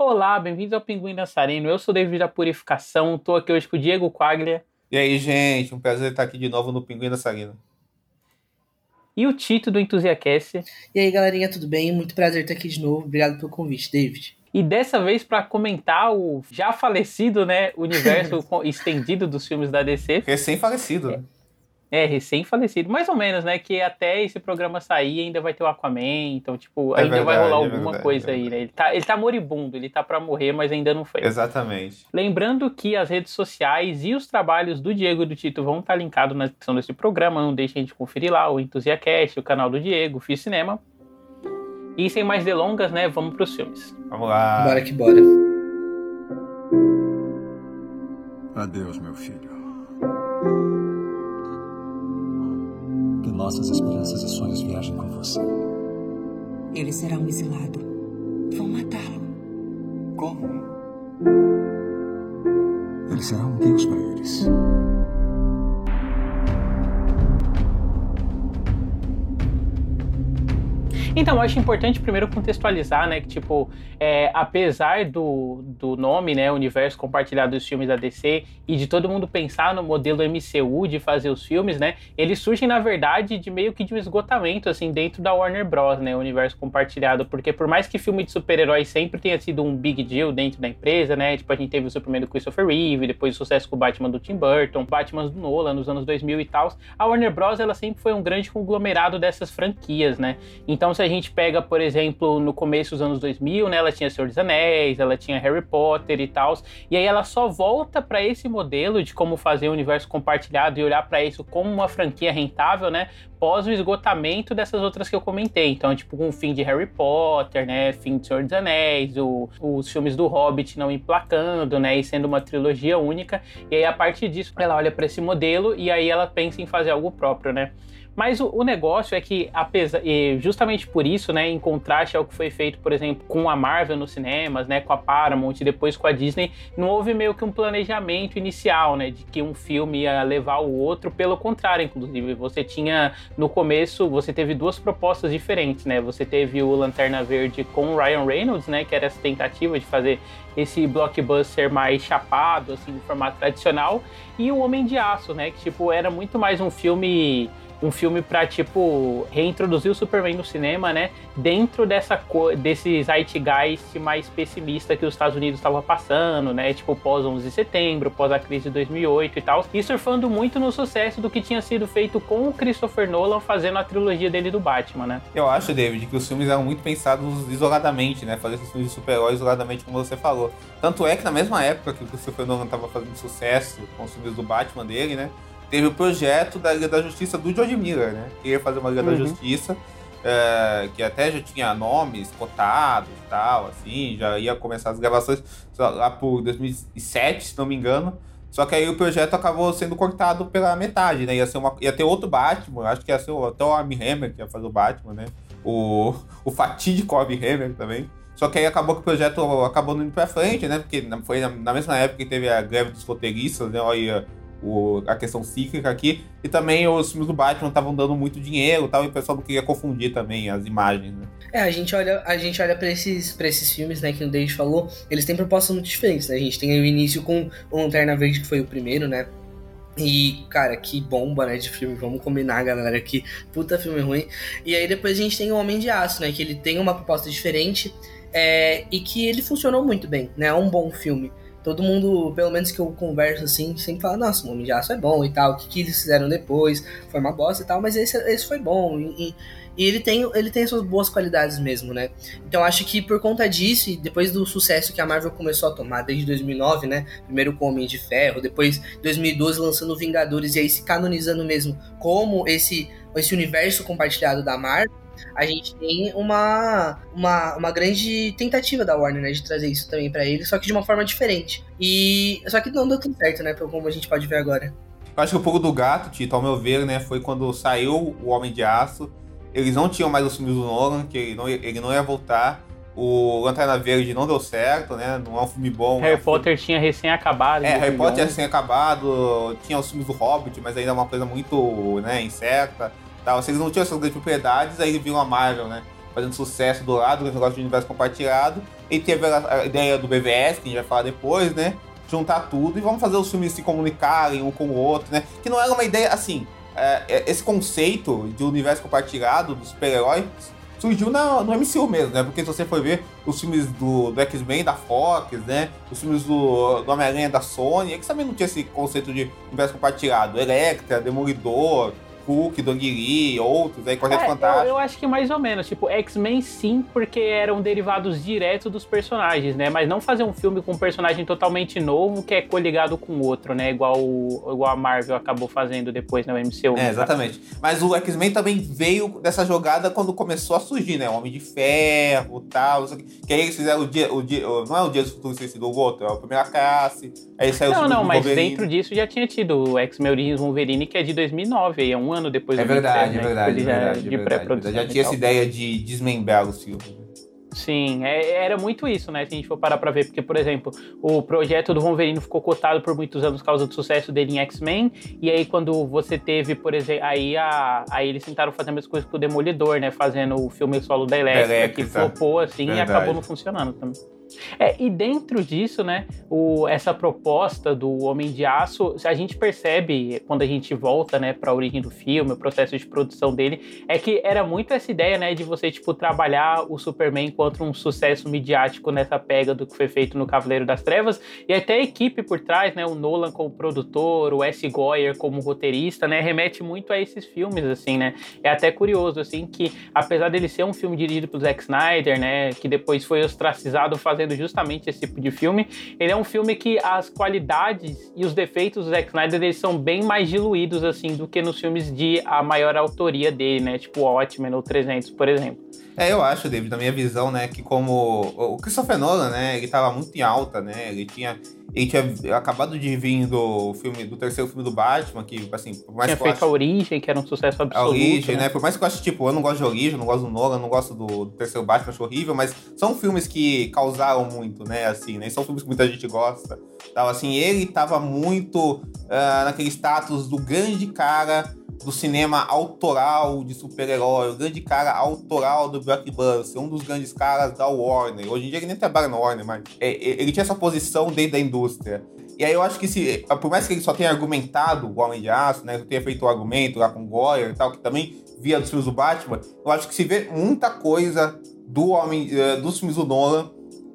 Olá, bem-vindos ao Pinguim Dançarino. Eu sou o David da Purificação, tô aqui hoje com o Diego Quaglia. E aí, gente, um prazer estar aqui de novo no Pinguim Dançarino. E o Tito do Entusiacast. E aí, galerinha, tudo bem? Muito prazer estar aqui de novo. Obrigado pelo convite, David. E dessa vez para comentar o já falecido, né, universo estendido dos filmes da DC. Recém-falecido, né? É, recém-falecido. Mais ou menos, né? Que até esse programa sair ainda vai ter o Aquaman. Então, tipo, é ainda verdade, vai rolar é alguma verdade, coisa é aí, né? Ele tá, ele tá moribundo, ele tá pra morrer, mas ainda não foi. Exatamente. Lembrando que as redes sociais e os trabalhos do Diego e do Tito vão estar tá linkados na descrição desse programa. Não deixem de conferir lá o Entusiacast, o canal do Diego, o Fiz Cinema. E sem mais delongas, né? Vamos pros filmes. Vamos lá. Bora que bora. Adeus, meu filho. Que nossas esperanças e sonhos viajem com você. Ele será um exilado. Vão matá-lo. Como? Ele será um deus para eles. Então, eu acho importante primeiro contextualizar, né, que tipo, é, apesar do, do nome, né, universo compartilhado dos filmes da DC e de todo mundo pensar no modelo MCU de fazer os filmes, né, eles surgem na verdade de meio que de um esgotamento assim dentro da Warner Bros, né, universo compartilhado, porque por mais que filme de super-heróis sempre tenha sido um big deal dentro da empresa, né, tipo a gente teve o Superman do Christopher Reeve, depois o sucesso com o Batman do Tim Burton, Batman do Nolan nos anos 2000 e tal, a Warner Bros ela sempre foi um grande conglomerado dessas franquias, né? Então se a gente pega, por exemplo, no começo dos anos 2000, né, ela tinha Senhor dos Anéis, ela tinha Harry Potter e tal, e aí ela só volta para esse modelo de como fazer o universo compartilhado e olhar para isso como uma franquia rentável, né, pós o esgotamento dessas outras que eu comentei. Então, tipo, com o fim de Harry Potter, né, fim de Senhor dos Anéis, o, os filmes do Hobbit não emplacando, né, e sendo uma trilogia única. E aí, a partir disso, ela olha para esse modelo e aí ela pensa em fazer algo próprio, né. Mas o, o, negócio é que, apesar, e justamente por isso, né, em contraste ao que foi feito, por exemplo, com a Marvel nos cinemas, né, com a Paramount e depois com a Disney, não houve meio que um planejamento inicial, né, de que um filme ia levar o outro. Pelo contrário, inclusive, você tinha no começo, você teve duas propostas diferentes, né? Você teve o Lanterna Verde com o Ryan Reynolds, né, que era essa tentativa de fazer esse blockbuster mais chapado, assim, de formato tradicional, e o Homem de Aço, né, que tipo era muito mais um filme um filme pra, tipo, reintroduzir o Superman no cinema, né? Dentro dessa desse zeitgeist mais pessimista que os Estados Unidos estavam passando, né? Tipo, pós 11 de setembro, pós a crise de 2008 e tal. E surfando muito no sucesso do que tinha sido feito com o Christopher Nolan fazendo a trilogia dele do Batman, né? Eu acho, David, que os filmes eram muito pensados isoladamente, né? Fazer esses filmes de super-heróis isoladamente, como você falou. Tanto é que na mesma época que o Christopher Nolan estava fazendo sucesso com os filmes do Batman dele, né? Teve o projeto da Liga da Justiça do George Miller, né? Queria fazer uma Liga uhum. da Justiça, é, que até já tinha nomes cotados e tal, assim, já ia começar as gravações lá por 2007, se não me engano. Só que aí o projeto acabou sendo cortado pela metade, né? Ia, ser uma, ia ter outro Batman, acho que ia ser até o Armie Hammer que ia fazer o Batman, né? O, o fatídico Armie Hammer também. Só que aí acabou que o projeto acabou indo pra frente, né? Porque foi na, na mesma época que teve a greve dos roteiristas, né? Olha, o, a questão cíclica aqui. E também os filmes do Batman estavam dando muito dinheiro e tal, e o pessoal não queria confundir também as imagens, né? É, a gente olha, a gente olha pra esses, pra esses filmes, né, que o David falou, eles têm propostas muito diferentes, né? A gente tem o início com o Lanterna Verde, que foi o primeiro, né? E, cara, que bomba, né, de filme. Vamos combinar, galera, que puta filme ruim. E aí depois a gente tem o Homem de Aço, né, que ele tem uma proposta diferente é, e que ele funcionou muito bem, né? É um bom filme todo mundo, pelo menos que eu converso assim, sempre fala, nossa, o Homem de Aço é bom e tal, o que, que eles fizeram depois, foi uma bosta e tal, mas esse, esse foi bom. E, e ele tem, ele tem suas boas qualidades mesmo, né? Então acho que por conta disso, e depois do sucesso que a Marvel começou a tomar desde 2009, né? Primeiro com Homem de Ferro, depois 2012 lançando Vingadores e aí se canonizando mesmo como esse, esse universo compartilhado da Marvel a gente tem uma, uma, uma grande tentativa da Warner, né, de trazer isso também para eles, só que de uma forma diferente. E só que não deu tão certo, né, como a gente pode ver agora. Eu acho que o pouco do gato, Tito, ao meu ver, né, foi quando saiu o Homem de Aço. Eles não tinham mais os filmes do Nolan, que ele não, ele não ia voltar. O Lanterna Verde não deu certo, né? Não é um filme bom. Harry é Potter filme... tinha recém-acabado. É, Harry Potter tinha recém-acabado. Tinha os filmes do Hobbit, mas ainda é uma coisa muito né, incerta tal. Se eles não tinham essas grandes propriedades, aí viram a Marvel, né? fazendo sucesso do lado do negócio de universo compartilhado. E teve a, ideia do BVS, que a gente vai falar depois, né? Juntar tudo e vamos fazer os filmes se comunicarem um com o outro, né? Que não era uma ideia assim. É, é esse conceito de universo compartilhado dos super-heróis surgiu na, no MCU mesmo, né? Porque se você for ver os filmes do, do X-Men da Fox, né? Os filmes do, do Homem-Aranha da Sony, eles também não tinha esse conceito de universo compartilhado. Electra, Demolidor, Hulk, Dong outros, aí Quarteto é, Fantástico. Eu, eu, acho que mais ou menos, tipo, X-Men sim, porque eram derivados diretos dos personagens, né? Mas não fazer um filme com um personagem totalmente novo que é coligado com outro, né? Igual, igual a Marvel acabou fazendo depois na MCU. É, exatamente. Mas o X-Men também veio dessa jogada quando começou a surgir, né? O Homem de Ferro e tal, que aí eles fizeram o dia, o dia, não é o Dia do Futuro Esquecido, o outro, é a primeira classe, aí saiu Não, o não, mas Wolverine. dentro disso já tinha tido o X-Men Origins Wolverine, que é de 2009, aí é um ano depois é do verdade, 27, é verdade, né? é verdade, de é verdade. Já tinha essa ideia de desmembrar os filmes. Sim, é, era muito isso, né? Se a gente for parar pra ver, porque, por exemplo, o projeto do Wolverine ficou cotado por muitos anos por causa do sucesso dele em X-Men, e aí quando você teve, por exemplo, aí, a, aí eles tentaram fazer a mesma coisa com o Demolidor, né? Fazendo o filme solo da Electra, que flopou assim Verdade. e acabou não funcionando também. É, e dentro disso, né, o, essa proposta do Homem de Aço, a gente percebe quando a gente volta, né, para a origem do filme, o processo de produção dele, é que era muito essa ideia, né, de você tipo trabalhar o Superman contra um sucesso midiático nessa pega do que foi feito no Cavaleiro das Trevas e até a equipe por trás, né, o Nolan como produtor, o S. Goyer como roteirista, né, remete muito a esses filmes assim, né? É até curioso assim que apesar dele ser um filme dirigido pelo Zack Snyder, né, que depois foi ostracizado fazendo fazendo justamente esse tipo de filme. Ele é um filme que as qualidades e os defeitos do Zack Snyder eles são bem mais diluídos assim do que nos filmes de a maior autoria dele, né? Tipo Watchmen ou 300, por exemplo. É, eu acho, David, na minha visão, né, que como o Christopher Nolan, né, ele tava muito em alta, né, ele tinha, ele tinha acabado de vir do filme, do terceiro filme do Batman, que, assim, por mais tinha que feito acho, a Origem, que era um sucesso absoluto. A Origem, né? né, por mais que eu ache, tipo, eu não gosto de Origem, não gosto do Nolan, não gosto do, do terceiro Batman, acho horrível, mas são filmes que causaram muito, né, assim, né, são filmes que muita gente gosta, tal, assim, ele tava muito uh, naquele status do grande cara do cinema autoral de super-herói, o grande cara autoral do blockbuster, um dos grandes caras da Warner. Hoje em dia ele nem trabalha na Warner, mas é, é, ele tinha essa posição dentro da indústria. E aí eu acho que se, por mais que ele só tenha argumentado o Homem de Aço, né, tenha feito o argumento lá com o Goyer e tal, que também via dos filmes do Batman, eu acho que se vê muita coisa do Homem, uh, dos filmes do Nolan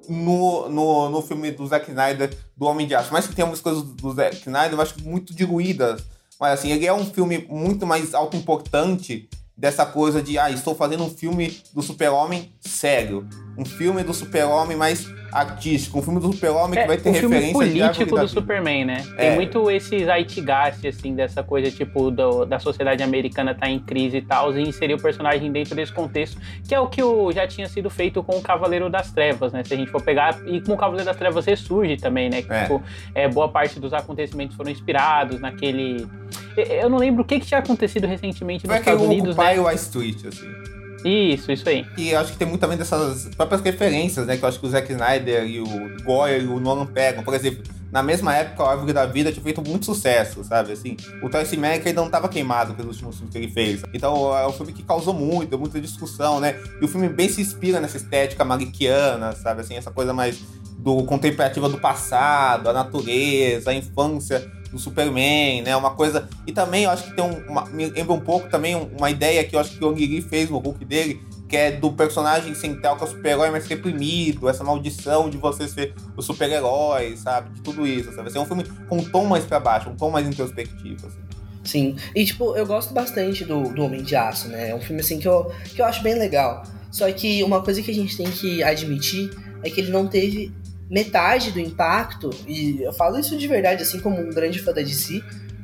no, no, no filme do Zack Snyder, do Homem de Aço. Mas que tem algumas coisas do Zack Snyder, eu acho muito diluídas mas assim, ele é um filme muito mais auto-importante dessa coisa de, ah, estou fazendo um filme do super-homem sério. Um filme do super-homem mais artístico, um filme do super-homem é, que vai ter um referência filme político do Superman, né? É. Tem muito esse zeitgeist, assim, dessa coisa, tipo, do, da sociedade americana tá em crise e tal, e inserir o personagem dentro desse contexto, que é o que já tinha sido feito com o Cavaleiro das Trevas, né? Se a gente for pegar, e com o Cavaleiro das Trevas ressurge também, né? Que, é. Tipo, é, boa parte dos acontecimentos foram inspirados naquele... Eu não lembro o que, que tinha acontecido recentemente nos Estados Unidos, né? Occupy Wall Street, assim. Isso, isso aí. E acho que tem muito também dessas próprias referências, né? Que eu acho que o Zack Snyder e o Goyer e o Nolan pegam. Por exemplo, na mesma época, a Árvore da Vida tinha feito muito sucesso, sabe? Assim, o Tracy Mack ainda não estava queimado pelos últimos filmes que ele fez. Então é um filme que causou muito, muita discussão, né? E o filme bem se inspira nessa estética mariquiana, sabe? Assim, essa coisa mais do contemplativa do passado, a natureza, a infância do Superman, né? Uma coisa. E também eu acho que tem um, uma, me lembra um pouco também uma ideia que eu acho que o Ong fez no Hulk dele, que é do personagem central que é o super-herói mais reprimido, essa maldição de você ser o super-herói, sabe? De tudo isso, sabe? Assim, é um filme com um tom mais pra baixo, um tom mais introspectivo, assim. Sim, e tipo, eu gosto bastante do, do Homem de Aço, né? É um filme assim que eu, que eu acho bem legal. Só que uma coisa que a gente tem que admitir é que ele não teve metade do impacto, e eu falo isso de verdade, assim como um grande fã da DC,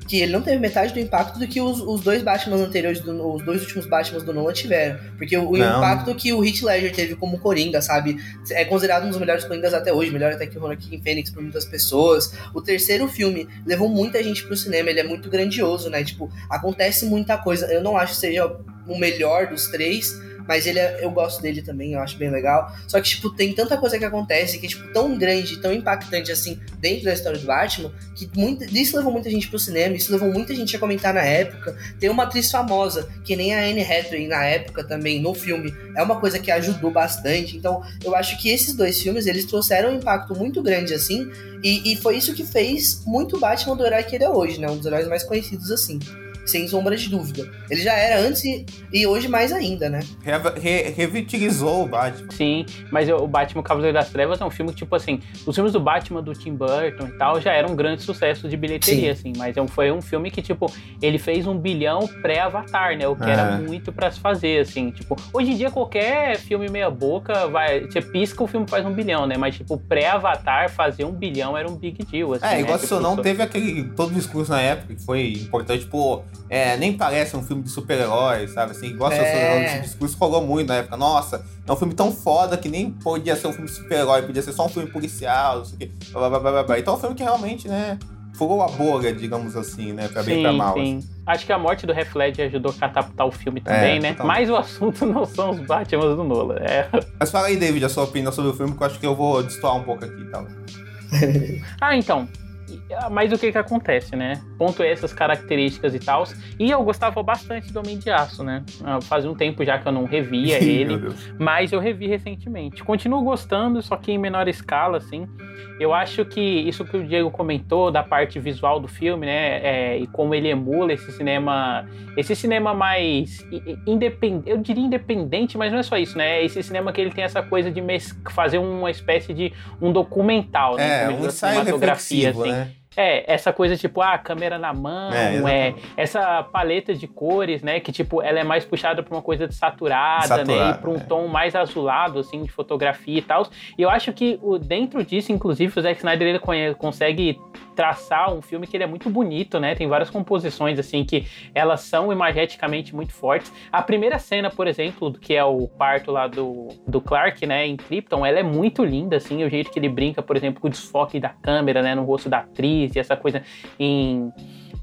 que ele não teve metade do impacto do que os, os dois Batman anteriores, do, os dois últimos Batman do Nolan tiveram. Porque o, o impacto que o Heath Ledger teve como Coringa, sabe? É considerado um dos melhores Coringas até hoje, melhor até que o Joaquin Phoenix por muitas pessoas. O terceiro filme levou muita gente pro cinema, ele é muito grandioso, né? Tipo, acontece muita coisa. Eu não acho que seja o melhor dos três, mas ele é, eu gosto dele também, eu acho bem legal. Só que, tipo, tem tanta coisa que acontece que é, tipo, tão grande, tão impactante, assim, dentro da história do Batman, que muito, isso levou muita gente pro cinema, isso levou muita gente a comentar na época. Tem uma atriz famosa, que nem a Anne Hathaway na época também, no filme, é uma coisa que ajudou bastante. Então, eu acho que esses dois filmes, eles trouxeram um impacto muito grande, assim, e, e foi isso que fez muito Batman do herói que ele é hoje, né? Um dos heróis mais conhecidos, assim sem sombra de dúvida. Ele já era antes e, e hoje mais ainda, né? Re, re, revitilizou o Batman. Sim, mas o Batman Cavaleiro das Trevas é um filme que, tipo assim, os filmes do Batman do Tim Burton e tal já eram um grande sucesso de bilheteria, Sim. assim, mas é foi um filme que, tipo, ele fez um bilhão pré-Avatar, né? O que é. era muito para se fazer, assim, tipo, hoje em dia qualquer filme meia boca vai, você pisca o filme faz um bilhão, né? Mas, tipo, pré-Avatar fazer um bilhão era um big deal, assim, É, né? igual tipo, se não teve aquele todo discurso na época que foi importante, tipo, é, nem parece um filme de super-heróis, sabe? Assim, igual é. esse discurso rolou muito na época. Nossa, é um filme tão foda que nem podia ser um filme de super-herói, podia ser só um filme policial, não sei o quê. Blá, blá, blá, blá. Então é um filme que realmente, né, furou a bolha, digamos assim, né? Pra bem sim, pra mal. Sim. Assim. Acho que a morte do Heath Ledger ajudou a catapultar o filme também, é, né? Totalmente. Mas o assunto não são os Batman do Nolan. É. Mas fala aí, David, a sua opinião sobre o filme, que eu acho que eu vou destoar um pouco aqui e tal. ah, então. Ah, mas o que que acontece, né? Ponto essas características e tal. E eu gostava bastante do Homem de Aço, né? Ah, fazia um tempo já que eu não revia ele, mas eu revi recentemente. Continuo gostando, só que em menor escala, assim. Eu acho que isso que o Diego comentou da parte visual do filme, né? É, e como ele emula esse cinema, esse cinema mais independente, eu diria independente, mas não é só isso, né? Esse cinema que ele tem essa coisa de fazer uma espécie de um documental, né? É, um ensaio reflexivo, assim. né? É, essa coisa tipo, ah, câmera na mão, é, é, essa paleta de cores, né, que tipo, ela é mais puxada para uma coisa de saturada, Saturado, né, e para um é. tom mais azulado, assim, de fotografia e tal. E eu acho que o, dentro disso, inclusive, o Zack Snyder ele consegue traçar um filme que ele é muito bonito, né? Tem várias composições assim que elas são imageticamente muito fortes. A primeira cena, por exemplo, que é o parto lá do, do Clark, né, em Krypton, ela é muito linda assim, o jeito que ele brinca, por exemplo, com o desfoque da câmera, né, no rosto da atriz e essa coisa em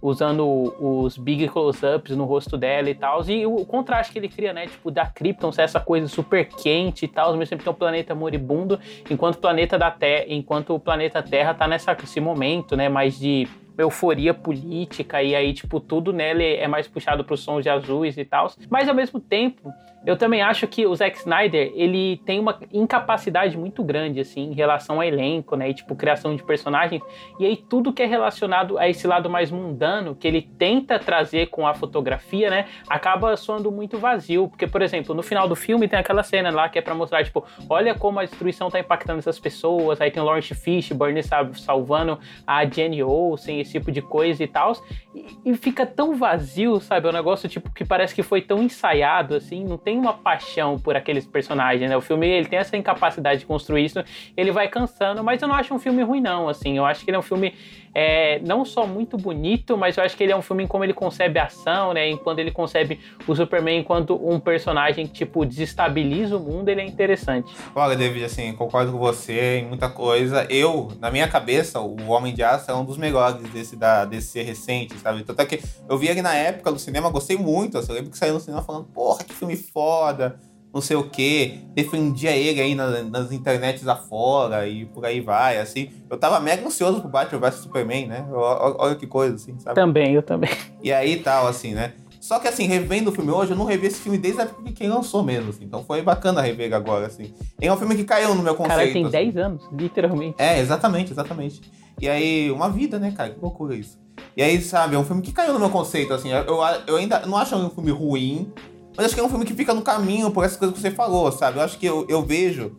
usando os big close-ups no rosto dela e tal. E o contraste que ele cria, né? Tipo, da Krypton ser essa coisa super quente e tal, mesmo que é um planeta moribundo, enquanto o planeta da Terra, enquanto o planeta Terra tá nessa, nesse momento, né? Mais de euforia política e aí, tipo, tudo nele é mais puxado para os sons de azuis e tal. Mas ao mesmo tempo, eu também acho que o Zack Snyder, ele tem uma incapacidade muito grande, assim, em relação ao elenco, né? E, tipo, criação de personagens. E aí, tudo que é relacionado a esse lado mais mundano, que ele tenta trazer com a fotografia, né? Acaba soando muito vazio. Porque, por exemplo, no final do filme tem aquela cena lá que é pra mostrar, tipo, olha como a destruição tá impactando essas pessoas. Aí tem o Lawrence Fishburne, sabe, salvando a Jenny Olsen, esse tipo de coisa e tal. E, e fica tão vazio, sabe? É um negócio, tipo, que parece que foi tão ensaiado, assim, tem uma paixão por aqueles personagens, né? O filme ele tem essa incapacidade de construir isso, ele vai cansando, mas eu não acho um filme ruim não, assim. Eu acho que ele é um filme é, não só muito bonito, mas eu acho que ele é um filme em como ele concebe a ação, né? Em quando ele concebe o Superman enquanto um personagem que, tipo, desestabiliza o mundo, ele é interessante. Olha, David, assim, concordo com você em muita coisa. Eu, na minha cabeça, o Homem de Aço é um dos melhores desse, da, desse recente, sabe? Tanto é que eu vi ele na época do cinema, gostei muito. Assim, eu lembro que saiu no cinema falando, porra, que filme foda não sei o que, defendia ele aí nas, nas internets afora e por aí vai, assim. Eu tava mega ansioso pro Batman vs Superman, né? Olha que coisa, assim, sabe? Também, eu também. E aí tal, assim, né? Só que assim, revendo o filme hoje, eu não revi esse filme desde a época que quem lançou mesmo, assim. Então foi bacana rever agora, assim. É um filme que caiu no meu conceito. Cara, tem assim. 10 anos, literalmente. É, exatamente, exatamente. E aí, uma vida, né, cara? Que loucura isso. E aí, sabe, é um filme que caiu no meu conceito, assim. Eu, eu ainda não acho um filme ruim, mas acho que é um filme que fica no caminho por essas coisas que você falou, sabe? Eu acho que eu, eu vejo.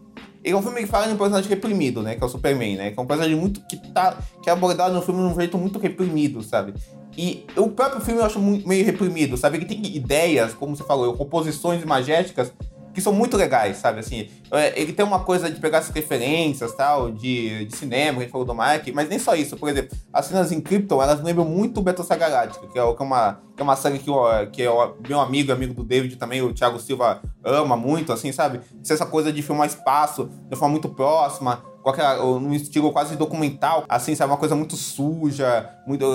Ele é um filme que fala de um personagem reprimido, né? Que é o Superman, né? Que é um personagem muito. que, tá, que é abordado no filme de um jeito muito reprimido, sabe? E o próprio filme eu acho meio reprimido, sabe? Ele tem ideias, como você falou, composições imagéticas que são muito legais, sabe? Assim, é, ele tem uma coisa de pegar essas referências, tal, de, de cinema, que a gente falou do Mike, mas nem só isso. Por exemplo, as cenas em Krypton, elas lembram muito Battlestar Galactica, que é, é uma é uma saga que, que é meu amigo, amigo do David também, o Thiago Silva ama muito, assim, sabe? Ser essa coisa de filmar espaço de forma muito próxima, qualquer, num estilo quase documental, assim, sabe? Uma coisa muito suja, muito,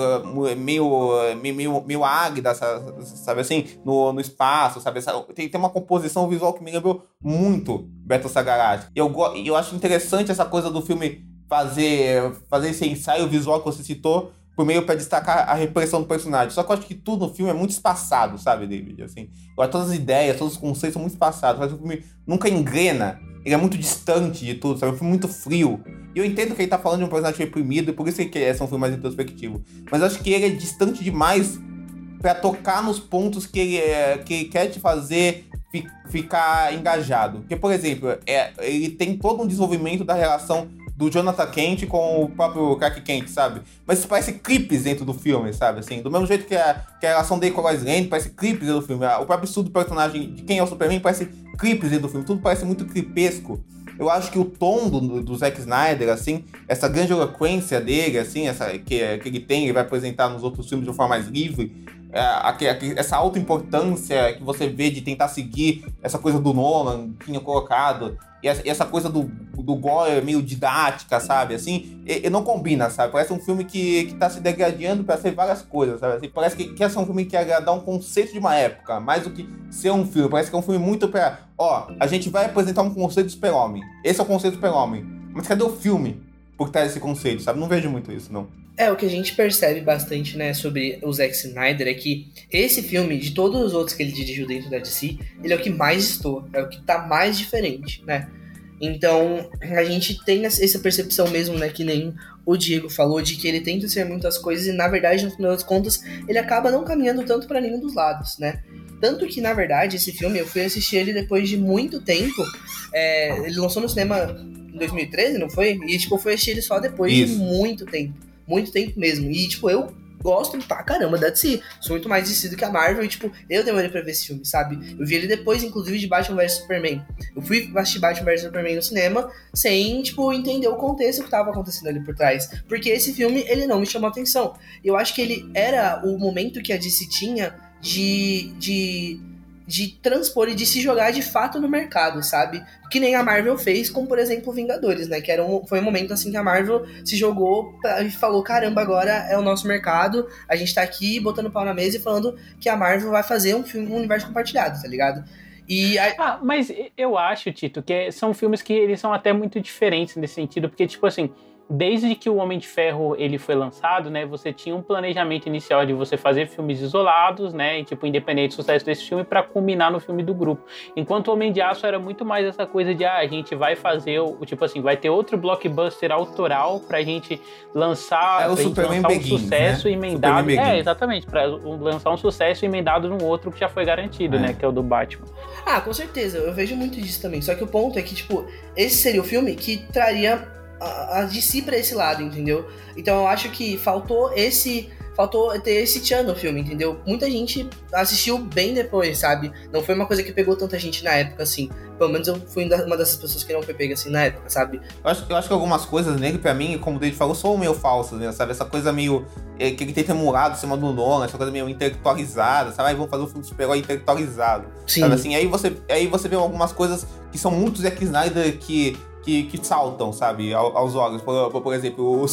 meio, meio, meio águida, sabe assim? No, no espaço, sabe? Tem, tem uma composição visual que me lembrou muito Battlestar Galactica. Eu, eu acho interessante essa coisa do filme fazer, fazer esse ensaio visual que você citou por meio para destacar a repressão do personagem. Só que eu acho que tudo no filme é muito espaçado, sabe, David? Assim, todas as ideias, todos os conceitos são muito espaçados. Mas o filme nunca engrena. Ele é muito distante de tudo, sabe? É um filme muito frio. E eu entendo que ele tá falando de um personagem reprimido, e por isso que é um filme mais introspectivo. Mas eu acho que ele é distante demais para tocar nos pontos que ele, é, que ele quer te fazer fi, ficar engajado. Porque, por exemplo, é, ele tem todo um desenvolvimento da relação do Jonathan Kent com o próprio Clark Kent, sabe? Mas isso parece clipes dentro do filme, sabe? Assim, do mesmo jeito que a, que a relação dele com a Lois Lane parece clipes dentro do filme. O próprio estudo do personagem de quem é o Superman parece clipes dentro do filme. Tudo parece muito clipesco. Eu acho que o tom do, do Zack Snyder, assim, essa grande eloquência dele, assim, essa que, que ele tem, ele vai apresentar nos outros filmes de uma forma mais livre, é, essa alta importância que você vê de tentar seguir essa coisa do Nolan que tinha colocado, e essa coisa do, do gore meio didática, sabe? Assim, e, e não combina, sabe? Parece um filme que, que tá se degradando para ser várias coisas, sabe? Assim, parece que quer ser um filme que agradar um conceito de uma época, mais do que ser um filme. Parece que é um filme muito pra. Ó, a gente vai apresentar um conceito do super-homem. Esse é o conceito do super-homem. Mas cadê o filme por trás desse conceito, sabe? Não vejo muito isso, não. É, o que a gente percebe bastante, né, sobre o Zack Snyder é que esse filme, de todos os outros que ele dirigiu dentro da DC, ele é o que mais estou, é o que tá mais diferente, né? Então, a gente tem essa percepção mesmo, né, que nem o Diego falou, de que ele tenta ser muitas coisas e, na verdade, no final das contas, ele acaba não caminhando tanto para nenhum dos lados, né? Tanto que, na verdade, esse filme, eu fui assistir ele depois de muito tempo. É, ele lançou no cinema em 2013, não foi? E, tipo, eu fui assistir ele só depois Isso. de muito tempo muito tempo mesmo. E, tipo, eu gosto pra caramba da DC. Sou muito mais DC do que a Marvel e, tipo, eu demorei pra ver esse filme, sabe? Eu vi ele depois, inclusive, de Batman vs Superman. Eu fui assistir Batman vs Superman no cinema sem, tipo, entender o contexto que tava acontecendo ali por trás. Porque esse filme, ele não me chamou atenção. Eu acho que ele era o momento que a DC tinha de... de de transpor e de se jogar de fato no mercado, sabe? Que nem a Marvel fez com, por exemplo, Vingadores, né? Que era um, foi um momento assim que a Marvel se jogou e falou: caramba, agora é o nosso mercado, a gente tá aqui botando pau na mesa e falando que a Marvel vai fazer um filme, um universo compartilhado, tá ligado? E a... Ah, mas eu acho, Tito, que são filmes que eles são até muito diferentes nesse sentido, porque, tipo assim desde que o Homem de Ferro ele foi lançado, né, você tinha um planejamento inicial de você fazer filmes isolados, né, e, tipo independente do sucesso desse filme para culminar no filme do grupo. Enquanto o Homem de Aço era muito mais essa coisa de ah, a gente vai fazer o tipo assim, vai ter outro blockbuster autoral pra gente lançar, é o Superman lançar um Begins, sucesso né? emendado. É, exatamente, para lançar um sucesso emendado num outro que já foi garantido, é. né, que é o do Batman. Ah, com certeza, eu vejo muito disso também. Só que o ponto é que tipo, esse seria o filme que traria a, a DC pra esse lado, entendeu? Então eu acho que faltou esse. Faltou ter esse tchan no filme, entendeu? Muita gente assistiu bem depois, sabe? Não foi uma coisa que pegou tanta gente na época, assim. Pelo menos eu fui uma dessas pessoas que não foi pega assim na época, sabe? Eu acho, eu acho que algumas coisas nele, pra mim, como o David falou, são meio falsas, né? Sabe? Essa coisa meio. É, que ele tenta emulado em cima do Nolan, essa coisa meio intelectualizada, sabe? Aí vamos fazer um filme de super-herói intelectualizado. Sim. Sabe assim? Aí você, aí você vê algumas coisas que são muito Zack Snyder que que, que saltam, sabe, aos olhos. Por, por, exemplo, o,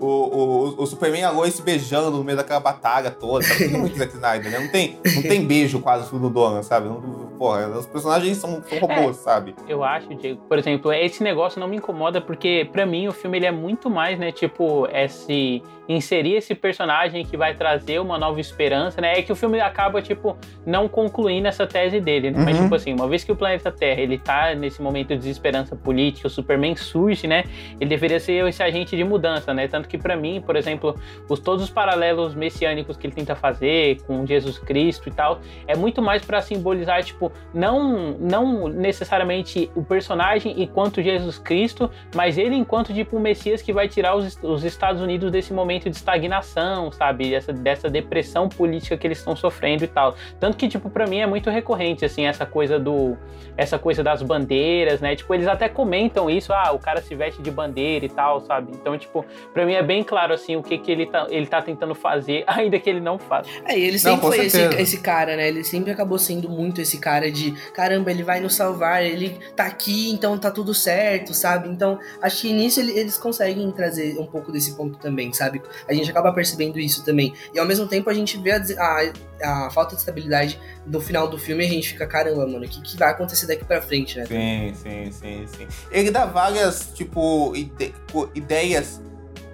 o, o, o, Superman e a Lois se beijando no meio daquela batalha toda. Sabe? Não muito Zack Snyder, né? Não tem, não tem beijo quase no Dona, sabe? Não, porra, os personagens são, são robôs, é, sabe? Eu acho, Diego, por exemplo, esse negócio não me incomoda porque, para mim, o filme ele é muito mais, né, tipo, esse inserir esse personagem que vai trazer uma nova esperança, né? É que o filme acaba, tipo, não concluindo essa tese dele, né? Uhum. Mas, tipo assim, uma vez que o planeta Terra, ele tá nesse momento de desesperança política, o Superman surge, né? Ele deveria ser esse agente de mudança, né? Tanto que, para mim, por exemplo, os, todos os paralelos messiânicos que ele tenta fazer com Jesus Cristo e tal, é muito mais para simbolizar, tipo, não, não necessariamente o personagem enquanto Jesus Cristo, mas ele enquanto, tipo, o Messias que vai tirar os, os Estados Unidos desse momento de estagnação, sabe? Dessa, dessa depressão política que eles estão sofrendo e tal. Tanto que, tipo, para mim é muito recorrente, assim, essa coisa do. Essa coisa das bandeiras, né? Tipo, eles até comentam isso, ah, o cara se veste de bandeira e tal, sabe? Então, tipo, pra mim é bem claro, assim, o que, que ele, tá, ele tá tentando fazer, ainda que ele não faça. É, e ele sempre não, foi esse, esse cara, né? Ele sempre acabou sendo muito esse cara de caramba, ele vai nos salvar, ele tá aqui, então tá tudo certo, sabe? Então, acho que nisso eles conseguem trazer um pouco desse ponto também, sabe? A gente acaba percebendo isso também. E ao mesmo tempo a gente vê a, a, a falta de estabilidade no final do filme e a gente fica, caramba, mano, o que, que vai acontecer daqui pra frente, né? Sim, sim, sim, sim. Ele dá várias, tipo, ide ideias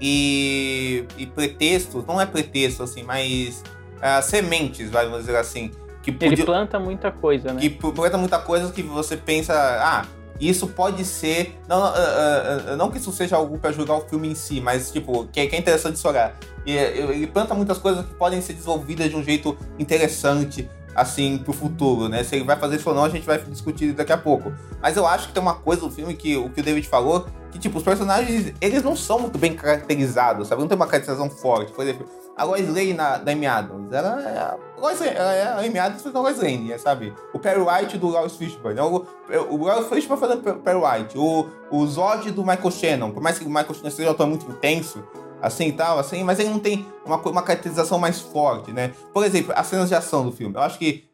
e, e pretextos, não é pretexto, assim, mas uh, sementes, vamos dizer assim. Que podia, Ele planta muita coisa, né? Que planta muita coisa que você pensa, ah, isso pode ser. Não, uh, uh, não que isso seja algo para julgar o filme em si, mas, tipo, que, que é interessante de olhar. Ele planta muitas coisas que podem ser desenvolvidas de um jeito interessante, assim, pro futuro, né? Se ele vai fazer isso ou não, a gente vai discutir daqui a pouco. Mas eu acho que tem uma coisa do filme que o que o David falou, que, tipo, os personagens, eles não são muito bem caracterizados, sabe? Não tem uma caracterização forte. Por exemplo, a Lois Lane na, da Amy Adams, ela é Lois Lane, ela é a Amy Adams fazendo a Lois Lane, sabe? O Perry White do Lawrence Fishburne, né? o, o Lawrence Fishburne fazendo o Perry White, o, o Zod do Michael Shannon, por mais que o Michael Shannon seja um ator muito intenso, assim e tal, assim, mas ele não tem uma, uma caracterização mais forte, né? Por exemplo, as cenas de ação do filme, eu acho que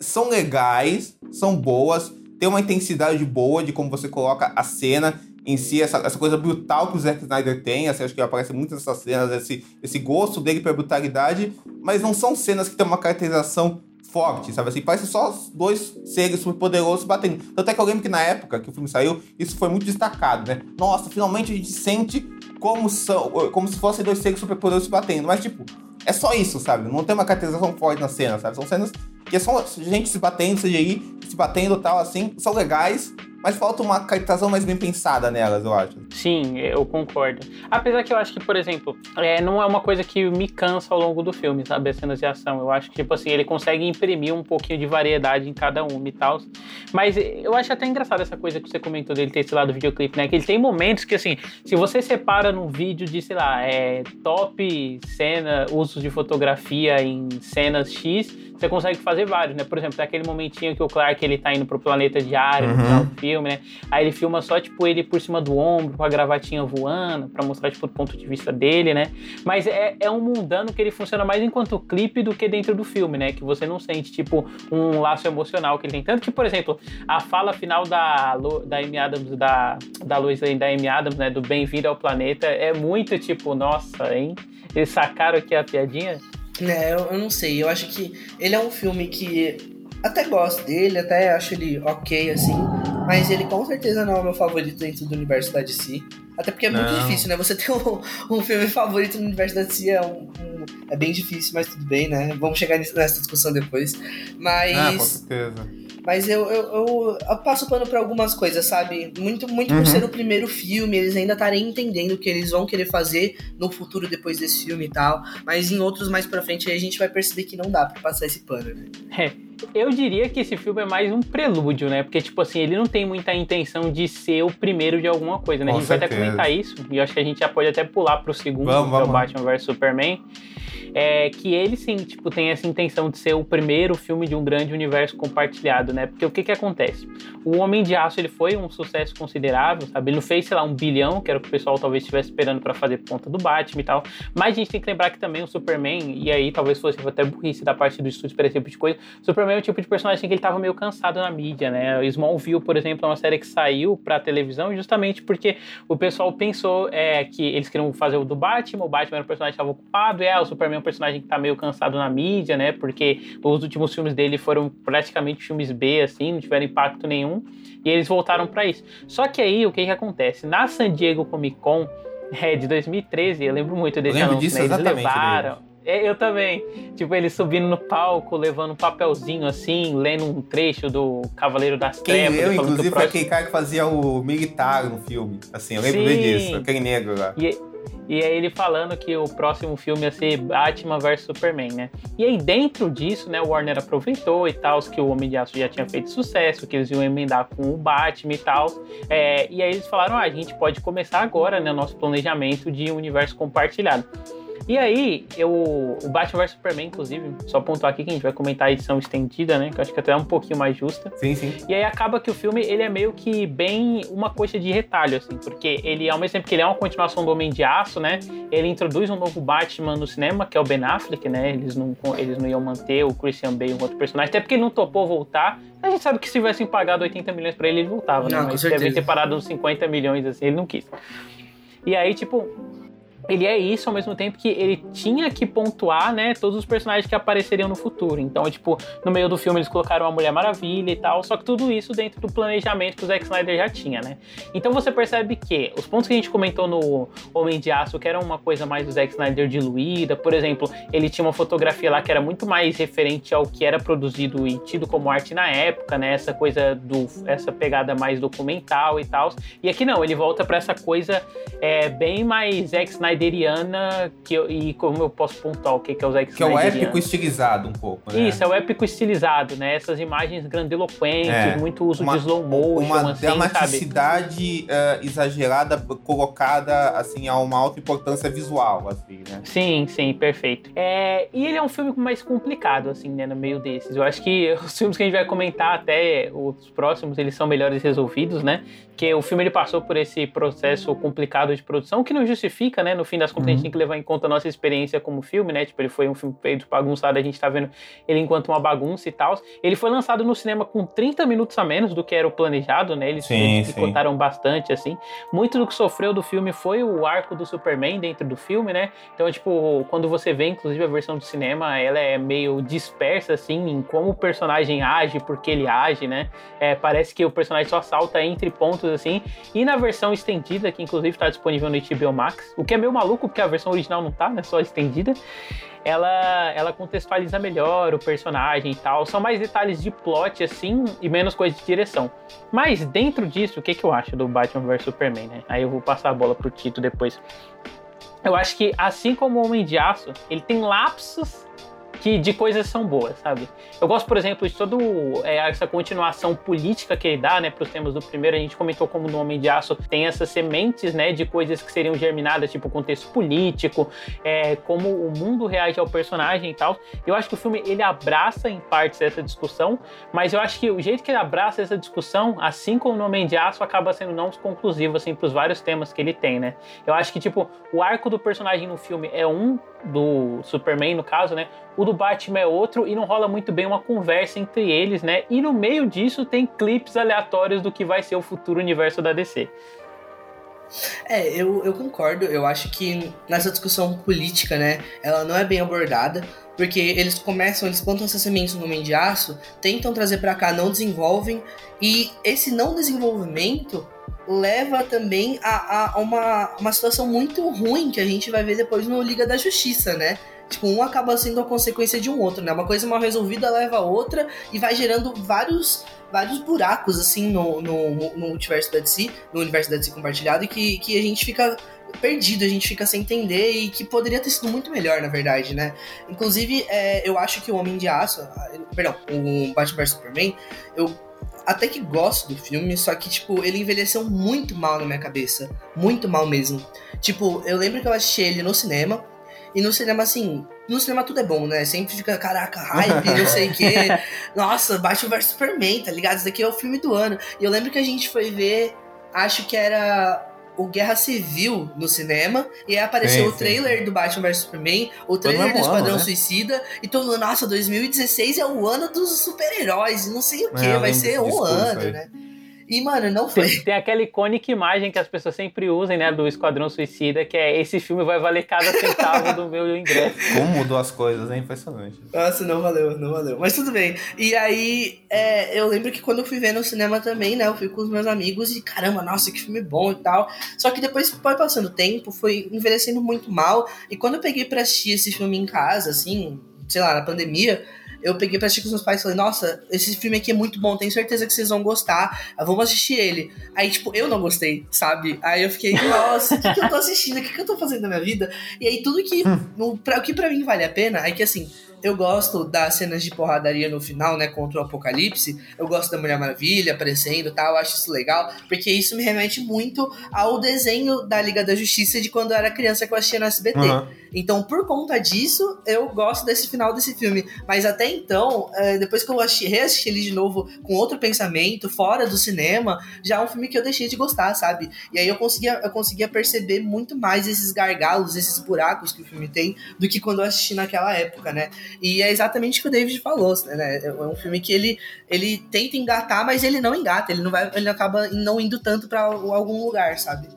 são legais, são boas, tem uma intensidade boa de como você coloca a cena em si, essa, essa coisa brutal que o Zack Snyder tem, assim, acho que aparece muito nessas cenas, esse, esse gosto dele pela brutalidade, mas não são cenas que tem uma caracterização forte, sabe assim? Parece só dois seres superpoderosos batendo. Tanto é que eu lembro que na época que o filme saiu, isso foi muito destacado, né? Nossa, finalmente a gente sente como, são, como se fossem dois seres superpoderosos batendo. Mas, tipo, é só isso, sabe? Não tem uma caracterização forte na cena, sabe? São cenas que é só gente se batendo, CGI, se batendo tal, assim, são legais, mas falta uma caracterização mais bem pensada nelas, eu acho. Sim, eu concordo. Apesar que eu acho que, por exemplo, é, não é uma coisa que me cansa ao longo do filme, sabe? As cenas de ação. Eu acho que, tipo assim, ele consegue imprimir um pouquinho de variedade em cada uma e tal. Mas eu acho até engraçado essa coisa que você comentou dele ter esse lado do videoclipe, né? Que ele tem momentos que, assim, se você separa num vídeo de, sei lá, é, top cena, usos de fotografia em cenas X você consegue fazer vários, né? Por exemplo, tem aquele momentinho que o Clark ele tá indo pro planeta diário uhum. no final do filme, né? Aí ele filma só, tipo, ele por cima do ombro, com a gravatinha voando, para mostrar, tipo, o ponto de vista dele, né? Mas é, é um mundano que ele funciona mais enquanto clipe do que dentro do filme, né? Que você não sente, tipo, um laço emocional que ele tem. Tanto que, por exemplo, a fala final da, da Amy Adams, da, da Lane, da Amy Adams, né? Do Bem-vindo ao Planeta, é muito, tipo, nossa, hein? Eles sacaram aqui a piadinha. É, eu, eu, não sei. Eu acho que ele é um filme que até gosto dele, até acho ele ok, assim. Mas ele com certeza não é o meu favorito dentro do universo da DC. Até porque é muito não. difícil, né? Você ter um, um, filme favorito no universo da DC é, um, um, é bem difícil, mas tudo bem, né? Vamos chegar nessa discussão depois. Mas. Ah, com certeza. Mas eu, eu, eu, eu passo pano pra algumas coisas, sabe? Muito, muito uhum. por ser o primeiro filme, eles ainda estarem entendendo o que eles vão querer fazer no futuro depois desse filme e tal. Mas em outros mais pra frente a gente vai perceber que não dá pra passar esse pano, né? É. Eu diria que esse filme é mais um prelúdio, né? Porque, tipo assim, ele não tem muita intenção de ser o primeiro de alguma coisa, né? Com a gente certeza. vai até comentar isso, e eu acho que a gente já pode até pular pro segundo, vamos, que é o Batman vs Superman é, que ele sim, tipo, tem essa intenção de ser o primeiro filme de um grande universo compartilhado, né? Porque o que que acontece? O Homem de Aço, ele foi um sucesso considerável, sabe? Ele não fez, sei lá, um bilhão, que era o que o pessoal talvez estivesse esperando para fazer ponta do Batman e tal, mas a gente tem que lembrar que também o Superman, e aí talvez fosse até burrice da parte do estúdio para esse tipo de coisa, Superman é o tipo de personagem que ele tava meio cansado na mídia, né? Smallville, por exemplo, é uma série que saiu pra televisão justamente porque o pessoal pensou é, que eles queriam fazer o do Batman, o Batman era um personagem que estava ocupado, é, o Superman é um personagem que tá meio cansado na mídia, né? Porque os últimos filmes dele foram praticamente filmes B, assim, não tiveram impacto nenhum. E eles voltaram para isso. Só que aí, o que que acontece? Na San Diego Comic Con é, de 2013, eu lembro muito desse anúncio, disso, né? Eles levaram... É, eu também. Tipo, ele subindo no palco, levando um papelzinho assim, lendo um trecho do Cavaleiro das Quem Trevas. Eu, inclusive, foi aquele cara que fazia o militar no filme. Assim, eu lembro Sim. disso, aquele negro lá. E, E aí ele falando que o próximo filme ia ser Batman vs Superman, né? E aí dentro disso, né, o Warner aproveitou e tal, que o Homem de Aço já tinha feito sucesso, que eles iam emendar com o Batman e tal. É, e aí eles falaram, ah, a gente pode começar agora, né, nosso planejamento de universo compartilhado. E aí, eu, o Batman vs Superman, inclusive, só pontuar aqui que a gente vai comentar a edição estendida, né? Que eu acho que até é um pouquinho mais justa. Sim, sim. E aí acaba que o filme, ele é meio que bem uma coisa de retalho, assim, porque ele, ao mesmo tempo que ele é uma continuação do Homem de Aço, né? Ele introduz um novo Batman no cinema, que é o Ben Affleck, né? Eles não, eles não iam manter o Christian Bale, um outro personagem, até porque ele não topou voltar. A gente sabe que se tivessem pagado 80 milhões pra ele, ele voltava, Não, né? com Mas certeza. deve ter parado uns 50 milhões, assim, ele não quis. E aí, tipo, ele é isso ao mesmo tempo que ele tinha que pontuar, né, todos os personagens que apareceriam no futuro. Então, tipo, no meio do filme eles colocaram a Mulher Maravilha e tal, só que tudo isso dentro do planejamento que o Zack Snyder já tinha, né? Então você percebe que os pontos que a gente comentou no Homem de Aço, que era uma coisa mais do Zack Snyder diluída, por exemplo, ele tinha uma fotografia lá que era muito mais referente ao que era produzido e tido como arte na época, né? Essa coisa do essa pegada mais documental e tal. E aqui não, ele volta para essa coisa é, bem mais Zack Snyderiana que eu- e como eu posso pontuar o que que é o Zack Que é o épico estilizado um pouco, né? Isso, é o épico estilizado, né? Essas imagens grandiloquentes, É. muito uso Uma- de slow motion, uma assim, dramaticidade eh, exagerada, colocada assim a uma alta importância visual, assim, né? Sim, sim, perfeito. É, e ele é um filme mais complicado, assim, né, no meio desses. Eu acho que os filmes que a gente vai comentar até os próximos, eles são melhores resolvidos, né? Que o filme ele passou por esse processo complicado de produção, que não justifica, né? No fim das contas, a gente tem que levar em conta a nossa experiência como filme, né? Tipo, ele foi um filme feito bagunçado, a gente tá vendo ele enquanto uma bagunça e tal. Ele foi lançado no cinema com 30 minutos a menos do que era o planejado, né? Eles, Sim, eles sim. picotaram bastante, assim. Muito do que sofreu do filme foi o arco do Superman dentro do filme, né? Então, tipo, quando você vê, inclusive, a versão do cinema, ela é meio dispersa, assim, em como o personagem age, porque ele age, né? É, parece que o personagem só salta entre pontos, assim. E na versão estendida, que inclusive tá disponível no HBO Max, o que é meio maluco, porque a versão original não tá, né? Só estendida. Ela, ela contextualiza melhor o personagem e tal. São mais detalhes de plot, assim, e menos coisa de direção. Mas dentro disso, o que, que eu acho do Batman vs Superman, né? Aí eu vou passar a bola pro Tito depois. Eu acho que, assim como o Homem de Aço, ele tem lapsos que de coisas são boas, sabe? Eu gosto, por exemplo, de toda essa continuação política que ele dá, né, para os temas do primeiro. A gente comentou como no Homem de Aço tem essas sementes, né, de coisas que seriam germinadas, tipo contexto político, é, como o mundo reage ao personagem e tal. Eu acho que o filme ele abraça em partes essa discussão, mas eu acho que o jeito que ele abraça essa discussão, assim como no Homem de Aço, acaba sendo não conclusivo assim para os vários temas que ele tem, né? Eu acho que tipo o arco do personagem no filme é um do Superman no caso, né? O do Batman é outro e não rola muito bem uma conversa entre eles, né? E no meio disso tem clipes aleatórios do que vai ser o futuro universo da DC. É, eu, eu concordo. Eu acho que nessa discussão política, né, ela não é bem abordada, porque eles começam, eles plantam essas sementes no Homem de Aço, tentam trazer pra cá, não desenvolvem, e esse não desenvolvimento leva também a, a uma, uma situação muito ruim que a gente vai ver depois no Liga da Justiça, né? Tipo, um acaba sendo a consequência de um outro, né? Uma coisa mal resolvida leva a outra e vai gerando vários vários buracos, assim, no, no, no universo da DC, no universo da DC compartilhado, e que, que a gente fica perdido, a gente fica sem entender e que poderia ter sido muito melhor, na verdade, né? Inclusive, é, eu acho que o Homem de Aço, ah, perdão, o Batman vs Superman, eu até que gosto do filme, só que, tipo, ele envelheceu muito mal na minha cabeça. Muito mal mesmo. Tipo, eu lembro que eu assisti ele no cinema, e no cinema, assim, no cinema tudo é bom, né? Sempre fica, caraca, hype, não sei o quê. Nossa, Batman vs Superman, tá ligado? Isso daqui é o filme do ano. E eu lembro que a gente foi ver, acho que era o Guerra Civil no cinema, e aí apareceu Sim, o sim, trailer do Batman vs Superman, o trailer do mesmo ano, Esquadrão né? Suicida, e todo mundo, nossa, 2016 é o ano dos super-heróis, não sei o que, É, vai ser um ano, aí. né? E, mano, não foi. Tem, tem aquela icônica imagem que as pessoas sempre usam, né, do Esquadrão Suicida, que é esse filme vai valer cada centavo do meu ingresso. Como mudou as coisas, é impressionante. Nossa, não valeu, não valeu. Mas tudo bem. E aí, é, eu lembro que quando eu fui ver no cinema também, né? Eu fui com os meus amigos e caramba, nossa, que filme bom e tal. Só que depois foi passando o tempo, foi envelhecendo muito mal. E quando eu peguei pra assistir esse filme em casa, assim, sei lá, na pandemia, eu peguei pra assistir com os meus pais e falei, nossa, esse filme aqui é muito bom, tenho certeza que vocês vão gostar, vamos assistir ele. Aí, tipo, eu não gostei, sabe? Aí eu fiquei, nossa, o que, que eu tô assistindo? O que, que eu tô fazendo na minha vida? E aí tudo que. O, pra, o que pra mim vale a pena é que assim eu gosto das cenas de porradaria no final, né, contra o Apocalipse. Eu gosto da Mulher Maravilha aparecendo, tal, eu acho isso legal, porque isso me remete muito ao desenho da Liga da Justiça de quando eu era criança que eu assistia no SBT. Uhum. Então, por conta disso, eu gosto desse final desse filme. Mas até então, é, depois que eu assisti, reassisti ele de novo com outro pensamento, fora do cinema, já é um filme que eu deixei de gostar, sabe? E aí eu conseguia, eu conseguia perceber muito mais esses gargalos, esses buracos que o filme tem, do que quando eu assisti naquela época, né? E é exatamente o que o David falou, né? É um filme que ele, ele tenta engatar, mas ele não engata, ele não vai, ele acaba não indo tanto para algum lugar, sabe?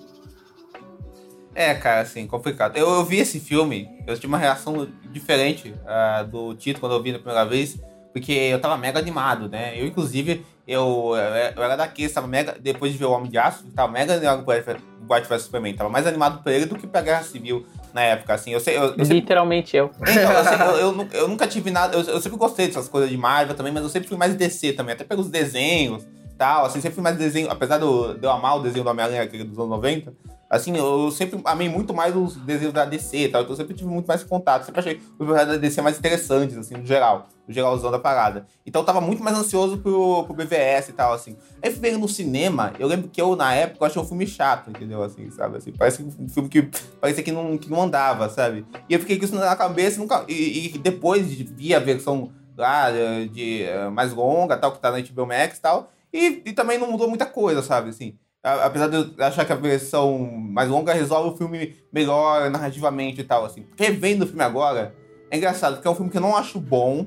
É, cara, assim, complicado. Eu, eu vi esse filme, eu tive uma reação diferente uh, do Tito quando eu vi na primeira vez, porque eu tava mega animado, né? Eu, inclusive, eu, eu era daquele, tava mega, depois de ver o Homem de Aço, tava mega animado pro Batman Superman, tava mais animado por ele do que pra Guerra Civil na época, assim. Eu sei, eu, eu Literalmente eu. Então, eu, eu, eu, nunca tive nada, eu, sempre gostei dessas coisas de Marvel também, mas eu sempre fui mais DC também, até pelos desenhos tal, assim, sempre fui mais desenho, apesar de eu amar o desenho do Homem-Aranha, dos anos 90, Assim, eu sempre amei muito mais os desenhos da DC e tal, então eu sempre tive muito mais contato. Sempre achei os personagens da DC mais interessantes, assim, no geral. No geralzão da parada. Então eu tava muito mais ansioso pro, pro BVS e tal, assim. Aí ver no cinema, eu lembro que eu, na época, eu achei um filme chato, entendeu? Assim, sabe? Assim, parece um filme que parecia que não, que não andava, sabe? E eu fiquei com isso na cabeça nunca, e, e depois de vir a versão lá de, de, eh, mais longa, tal, que tá na HBO Max e tal, e, e também não mudou muita coisa, sabe? Assim, apesar de eu achar que a versão mais longa resolve o filme melhor narrativamente e tal, assim. Revendo o filme agora, é engraçado, porque é um filme que eu não acho bom.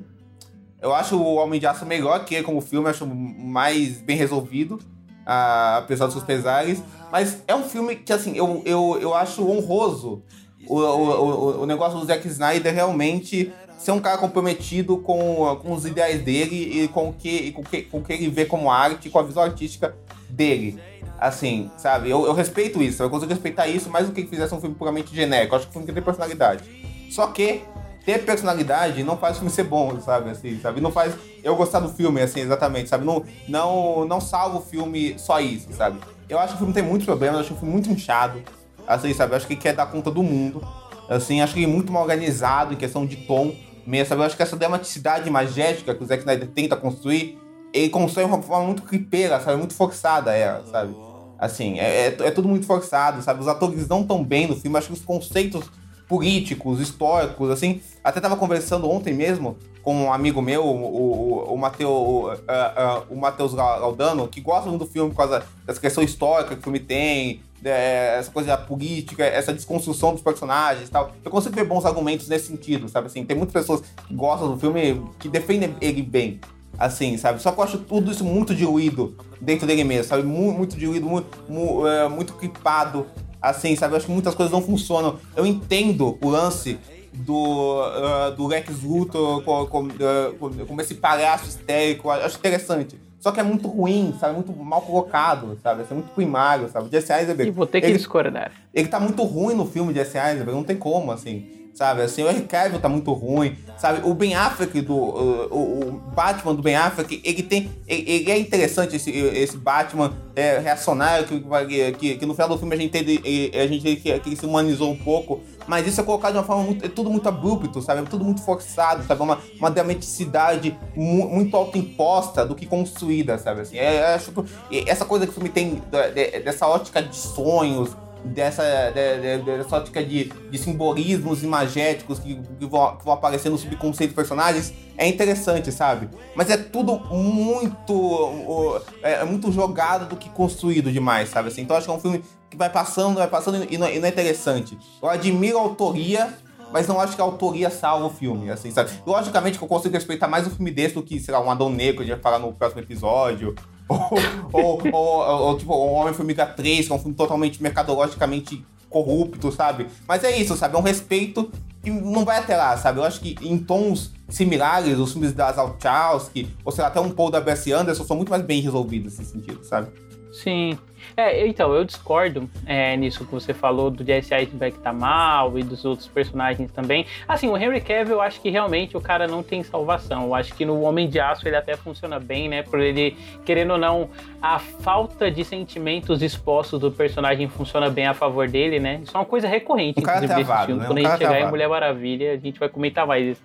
Eu acho o Homem de Aço melhor que como filme, acho mais bem resolvido, apesar dos seus pesares. Mas é um filme que, assim, eu, eu, eu acho honroso o, o, o negócio do Zack Snyder realmente ser um cara comprometido com, com os ideais dele e com o que, com que, com que ele vê como arte, com a visão artística dele. Assim, sabe? Eu, eu respeito isso, eu consigo respeitar isso mais do que que fizesse um filme puramente genérico. Eu acho que o filme tem personalidade. Só que ter personalidade não faz o filme ser bom, sabe? Assim, sabe? Não faz eu gostar do filme, assim, exatamente, sabe? Não, não, não salva o filme só isso, sabe? Eu acho que o filme tem muitos problemas, eu acho que o filme muito inchado, assim, sabe? Eu acho que quer dar conta do mundo, assim, acho que muito mal organizado em questão de tom mesmo, sabe? Eu acho que essa dramaticidade magética que o Zack Snyder tenta construir, ele constrói de uma forma muito clipeira, sabe? Muito forçada ela, sabe? Assim, é, é, é, tudo muito forçado, sabe? Os atores não tão bem no filme, acho que os conceitos políticos, históricos, assim. Até tava conversando ontem mesmo com um amigo meu, o, o, o, o, uh, uh, Matheus Galdano, que gosta muito do filme por causa dessa questão histórica que o filme tem, é, essa coisa da política, essa desconstrução dos personagens e tal. Eu consigo ver bons argumentos nesse sentido, sabe? Assim, tem muitas pessoas que gostam do filme que defendem ele bem assim, sabe? Só que eu acho tudo isso muito diluído dentro dele mesmo, sabe? Muito, muito diluído, muito, muito, é, muito clipado, assim, sabe? Eu acho que muitas coisas não funcionam. Eu entendo o lance do, uh, do Lex Luthor como, uh, como esse palhaço histérico, eu acho interessante. Só que é muito ruim, sabe? Muito mal colocado, sabe? É muito primário, sabe? Jesse Eisenberg... E vou ter que ele, discordar. Ele tá muito ruim no filme de Jesse Eisenberg, não tem como, assim sabe? Assim, o Henry Cavill tá muito ruim, sabe? O Ben Affleck do o, o Batman do Ben Affleck, ele tem ele, ele é interessante esse, esse Batman é, reacionário que, que, que, no final do filme a gente entende, a gente que, que ele se humanizou um pouco, mas isso é colocado de uma forma muito, é tudo muito abrupto, sabe? É tudo muito forçado, sabe? Uma, uma dramaticidade mu, muito autoimposta do que construída, sabe? Assim, é, é, acho que essa coisa que o filme tem dessa ótica de sonhos, dessa, de, de, dessa ótica de, de simbolismos imagéticos que, que, vão, que vão aparecer no subconsciente dos personagens é interessante, sabe? Mas é tudo muito é, é, muito jogado do que construído demais, sabe? Assim, então acho que é um filme que vai passando, vai passando e não, e não é interessante. Eu admiro a autoria, mas não acho que a autoria salva o filme, assim, sabe? Logicamente que eu consigo respeitar mais um filme desse do que, sei lá, um Adão Negro, que a gente vai falar no próximo episódio, ou, ou, ou, ou, tipo, o Homem-Formiga 3, que é um filme totalmente mercadologicamente corrupto, sabe? Mas é isso, sabe? É um respeito que não vai até lá, sabe? Eu acho que em tons similares, os filmes da Zalchowski, ou sei lá, até um Paul da B.S. Anderson, são muito mais bem resolvidos nesse sentido, sabe? Sim. É, então, eu discordo é, nisso que você falou do Jesse Eisenberg tá mal e dos outros personagens também. Assim, o Henry Cavill, eu acho que realmente o cara não tem salvação. Eu acho que no Homem de Aço ele até funciona bem, né? Por ele, querendo ou não, a falta de sentimentos expostos do personagem funciona bem a favor dele, né? Isso é uma coisa recorrente, um inclusive, desse travado, filme. Né? Quando a gente chegar em Mulher Maravilha, a gente vai comentar mais isso.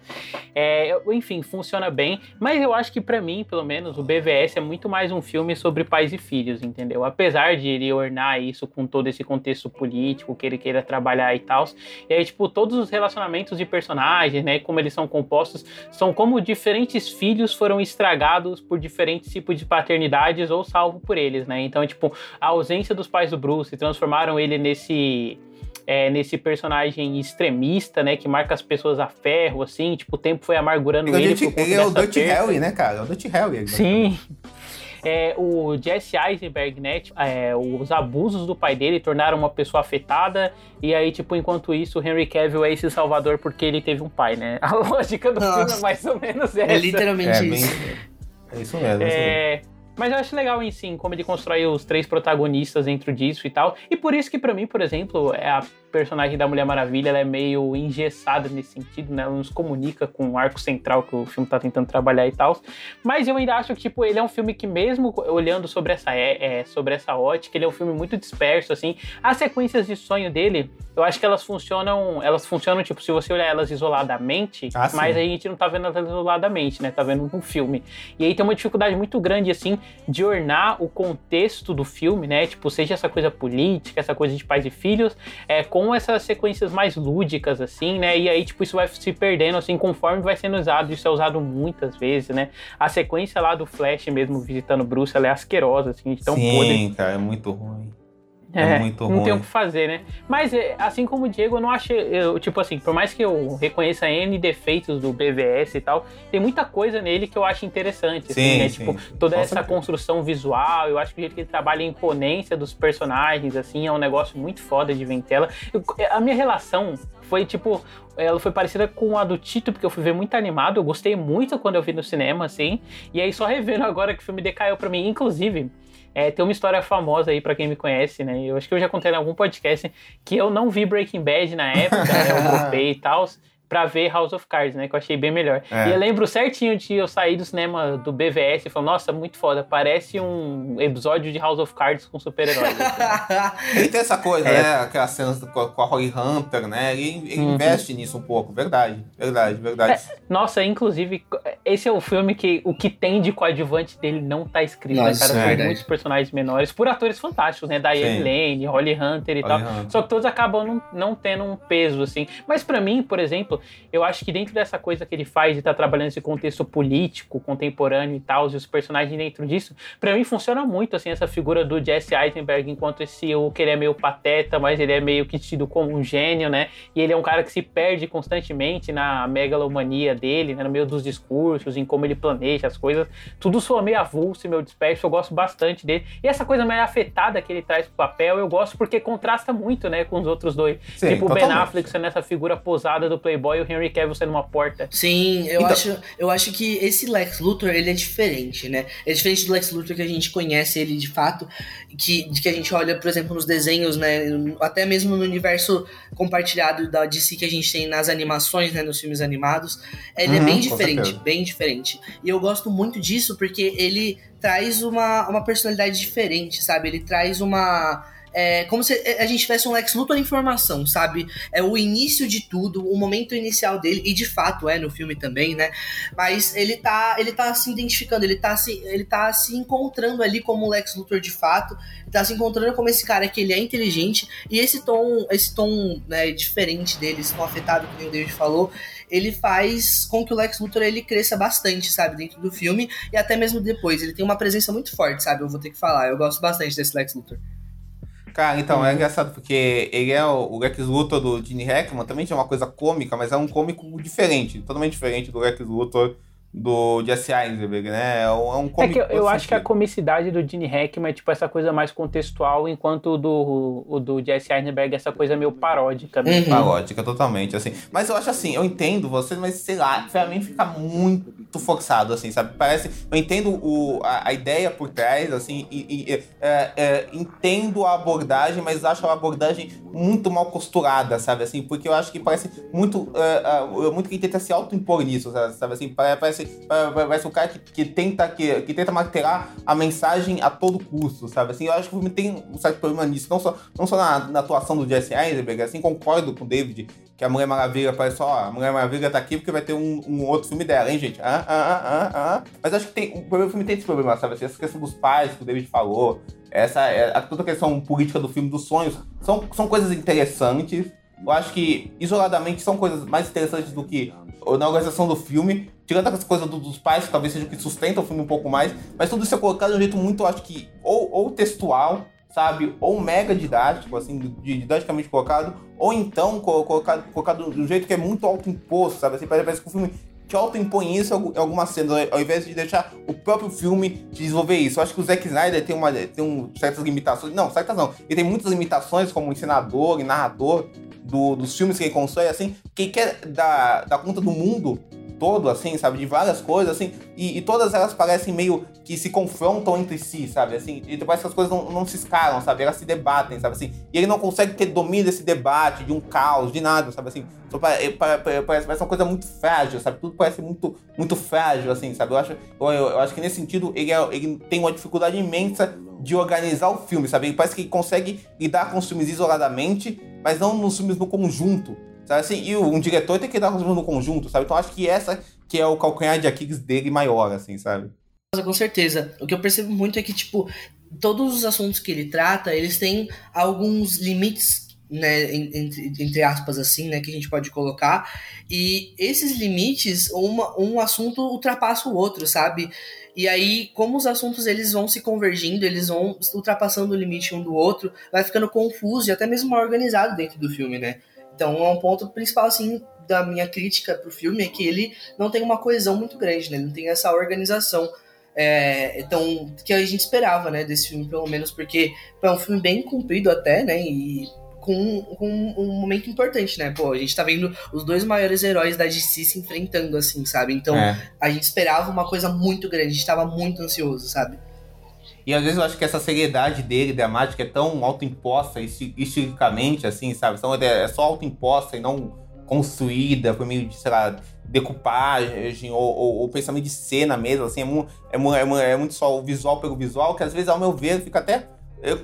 É, enfim, funciona bem, mas eu acho que para mim, pelo menos, o BVS é muito mais um filme sobre pais e filhos, entendeu? Apesar de ele ornar isso com todo esse contexto político que ele queira trabalhar e tal. E aí, tipo, todos os relacionamentos de personagens, né, como eles são compostos, são como diferentes filhos foram estragados por diferentes tipos de paternidades ou salvo por eles, né? Então, tipo, a ausência dos pais do Bruce transformaram ele nesse é, nesse personagem extremista, né, que marca as pessoas a ferro, assim, tipo, o tempo foi amargurando ele. Ele, ele é o Dutch Harry, né, cara? É o Dutch Harry. Sim. É, o Jesse Eisenberg, né? É, os abusos do pai dele tornaram uma pessoa afetada. E aí, tipo, enquanto isso, o Henry Cavill é esse salvador porque ele teve um pai, né? A lógica do Nossa. filme é mais ou menos essa. É literalmente É, bem- isso. É isso mesmo. É isso mesmo. É, mas eu acho legal em sim como ele constrói os três protagonistas dentro disso e tal. E por isso que pra mim, por exemplo, é a personagem da Mulher Maravilha ela é meio engessada nesse sentido, né? Ela nos comunica com o arco central que o filme tá tentando trabalhar e tal. Mas eu ainda acho que tipo ele é um filme que mesmo olhando sobre essa é, é, sobre essa ótica, ele é um filme muito disperso assim. As sequências de sonho dele, eu acho que elas funcionam, elas funcionam tipo se você olhar elas isoladamente, Ah, mas a gente não tá vendo elas isoladamente, né? Tá vendo um filme. E aí tem uma dificuldade muito grande, assim, de ornar o contexto do filme, né? Tipo, seja essa coisa política, essa coisa de pais e filhos, é, com essas sequências mais lúdicas, assim, né? E aí, tipo, isso vai se perdendo, assim, conforme vai sendo usado. Isso é usado muitas vezes, né? A sequência lá do Flash mesmo, visitando Bruce, ela é asquerosa, assim, de tão podre. Sim, cara, é muito ruim. É muito não tem o ruim. que fazer, né? Mas, é, assim como o Diego, eu não achei. Eu, tipo assim, por mais que eu reconheça N defeitos do BVS e tal, tem muita coisa nele que eu acho interessante. assim, Sim, né? sim, Tipo, toda Com essa certeza. construção visual, eu acho que o jeito que ele trabalha a imponência dos personagens, assim, é um negócio muito foda de ver em tela. Eu- a minha relação foi, tipo, ela foi parecida com a do Tito, porque eu fui ver muito animado. Eu gostei muito quando eu vi no cinema, assim. E aí, só revendo agora que o filme decaiu pra mim. Inclusive, é, tem uma história famosa aí pra quem me conhece, né? Eu acho que eu já contei em algum podcast que eu não vi Breaking Bad na época, né? Eu dropei e tal. Pra ver House of Cards, né? Que eu achei bem melhor. É. E eu lembro certinho de eu sair do cinema do BVS e falar, nossa, muito foda. Parece um episódio de House of Cards com super-heróis. Ele tem essa coisa, É. né? Aquelas cenas com a, com a Holly Hunter, né? Ele, ele Uhum. investe nisso um pouco. Verdade, verdade, verdade. Nossa, inclusive, esse é o filme que o que tem de coadjuvante dele não tá escrito, Nossa, né, cara? é verdade. muitos personagens menores, por atores fantásticos, né? Diane Sim. Lane, Holly Hunter e Holly tal. Hunter. Só que todos acabam não, não tendo um peso, assim. Mas pra mim, por exemplo, eu acho que dentro dessa coisa que ele faz de estar trabalhando esse contexto político, contemporâneo e tal, e os personagens dentro disso, pra mim funciona muito, assim, essa figura do Jesse Eisenberg, enquanto esse o que ele é meio pateta, mas ele é meio que tido como um gênio, né? E ele é um cara que se perde constantemente na megalomania dele, né? no meio dos discursos, em como ele planeja as coisas. Tudo soa meio avulso e meio disperso, eu gosto bastante dele. E essa coisa meio afetada que ele traz pro papel, eu gosto porque contrasta muito, né, com os outros dois. Sim, tipo o Ben. Affleck sendo essa figura posada do Playboy e o Henry Cavill sendo uma porta. Sim, eu, Então- acho, eu acho que esse Lex Luthor, ele é diferente, né? É diferente do Lex Luthor que a gente conhece ele de fato, que, de que a gente olha, por exemplo, nos desenhos, né? Até mesmo no universo compartilhado da DC que a gente tem nas animações, né? Nos filmes animados. Ele é Uhum, bem com diferente, bem diferente. E eu gosto muito disso porque ele traz uma, uma personalidade diferente, sabe? Ele traz uma... É como se a gente tivesse um Lex Luthor em formação, sabe? É o início de tudo, o momento inicial dele, e de fato é no filme também, né? Mas ele tá, ele tá se identificando, ele tá se, ele tá se encontrando ali como o Lex Luthor de fato, tá se encontrando como esse cara que ele é inteligente, e esse tom, esse tom né, diferente dele, esse tom afetado que o David falou, ele faz com que o Lex Luthor ele cresça bastante, sabe, dentro do filme, e até mesmo depois. Ele tem uma presença muito forte, sabe? Eu vou ter que falar, eu gosto bastante desse Lex Luthor. Cara, então, Uhum. é engraçado porque ele é o, o Lex Luthor do Gene Hackman, também tinha uma coisa cômica, mas é um cômico diferente, totalmente diferente do Lex Luthor do Jesse Eisenberg, né? É um, é um É que eu, eu acho que a comicidade do Gene Hackman é tipo essa coisa mais contextual, enquanto o do, o do Jesse Eisenberg é essa coisa meio paródica. Meio uhum. Paródica, totalmente, assim. Mas eu acho assim, eu entendo vocês, mas sei lá, pra mim fica muito forçado, assim, sabe? Parece. Eu entendo o, a, a ideia por trás, assim, e, e é, é, entendo a abordagem, mas acho a abordagem muito mal costurada, sabe? Assim, porque eu acho que parece muito. É, é muito que tenta se auto-impor nisso, sabe? Assim, parece parece, parece um cara que, que, tenta, que, que tenta martelar a mensagem a todo custo, sabe? Assim, eu acho que o filme tem um certo problema nisso, não só, não só na, na atuação do Jesse Eisenberg, assim, concordo com o David que a Mulher Maravilha parece só, a Mulher Maravilha tá aqui porque vai ter um, um outro filme dela, hein, gente? Ah, ah, ah, ah. Mas acho que tem, o primeiro filme tem esse problema, sabe? Assim, essa questão dos pais que o David falou, essa, é, toda a questão política do filme, dos sonhos, são, são coisas interessantes. Eu acho que, isoladamente, são coisas mais interessantes do que na organização do filme, tirando essa coisa do, dos pais, que talvez seja o que sustenta o filme um pouco mais, mas tudo isso é colocado de um jeito muito, acho que, ou, ou textual, sabe, ou mega didático, assim, didaticamente colocado, ou então colocado, colocado de um jeito que é muito autoimposto, sabe, assim, parece que o filme te autoimpõe isso em algumas cenas, ao invés de deixar o próprio filme desenvolver isso. Eu acho que o Zack Snyder tem, uma, tem um, certas limitações, não, certas não, ele tem muitas limitações como ensinador e narrador, do, dos filmes que ele constrói, assim, que quer dar, dar conta do mundo todo, assim, sabe? De várias coisas, assim, e, e, todas elas parecem meio que se confrontam entre si, sabe? Assim, e parece que as coisas não, não se escalam, sabe? Elas se debatem, sabe? Assim, e ele não consegue ter domínio desse debate, de um caos, de nada, sabe? Assim, só parece, parece, uma coisa muito frágil, sabe? Tudo parece muito, muito frágil, assim, sabe? Eu acho, eu, eu acho que nesse sentido ele, é, ele tem uma dificuldade imensa de organizar o filme, sabe? Ele parece que consegue lidar com os filmes isoladamente, mas não nos filmes no conjunto, sabe? Assim, e um diretor tem que lidar com os filmes no conjunto, sabe? Então acho que essa que é o calcanhar de Aquiles dele maior, assim, sabe? Com certeza. O que eu percebo muito é que, tipo, todos os assuntos que ele trata, eles têm alguns limites né, entre, entre, aspas assim, né, que a gente pode colocar, e esses limites, uma, um assunto ultrapassa o outro, sabe? E aí, como os assuntos eles vão se convergindo, eles vão ultrapassando o limite um do outro, vai ficando confuso e até mesmo mal organizado dentro do filme, né? Então, é um ponto principal, assim, da minha crítica pro filme é que ele não tem uma coesão muito grande, né? Ele não tem essa organização é, então, que a gente esperava, né, desse filme, pelo menos, porque é um filme bem comprido até, né, e com, com um momento importante, né? Pô, a gente tá vendo os dois maiores heróis da DC se enfrentando, assim, sabe? Então, é. a gente esperava uma coisa muito grande, a gente tava muito ansioso, sabe? E às vezes eu acho que essa seriedade dele, da mágica, é tão autoimposta estilicamente, assim, sabe? É só autoimposta e não construída por meio de, sei lá, decupagem ou, ou, ou pensamento de cena mesmo, assim, é, mu é, mu é, é muito só o visual pelo visual, que às vezes, ao meu ver, fica até é,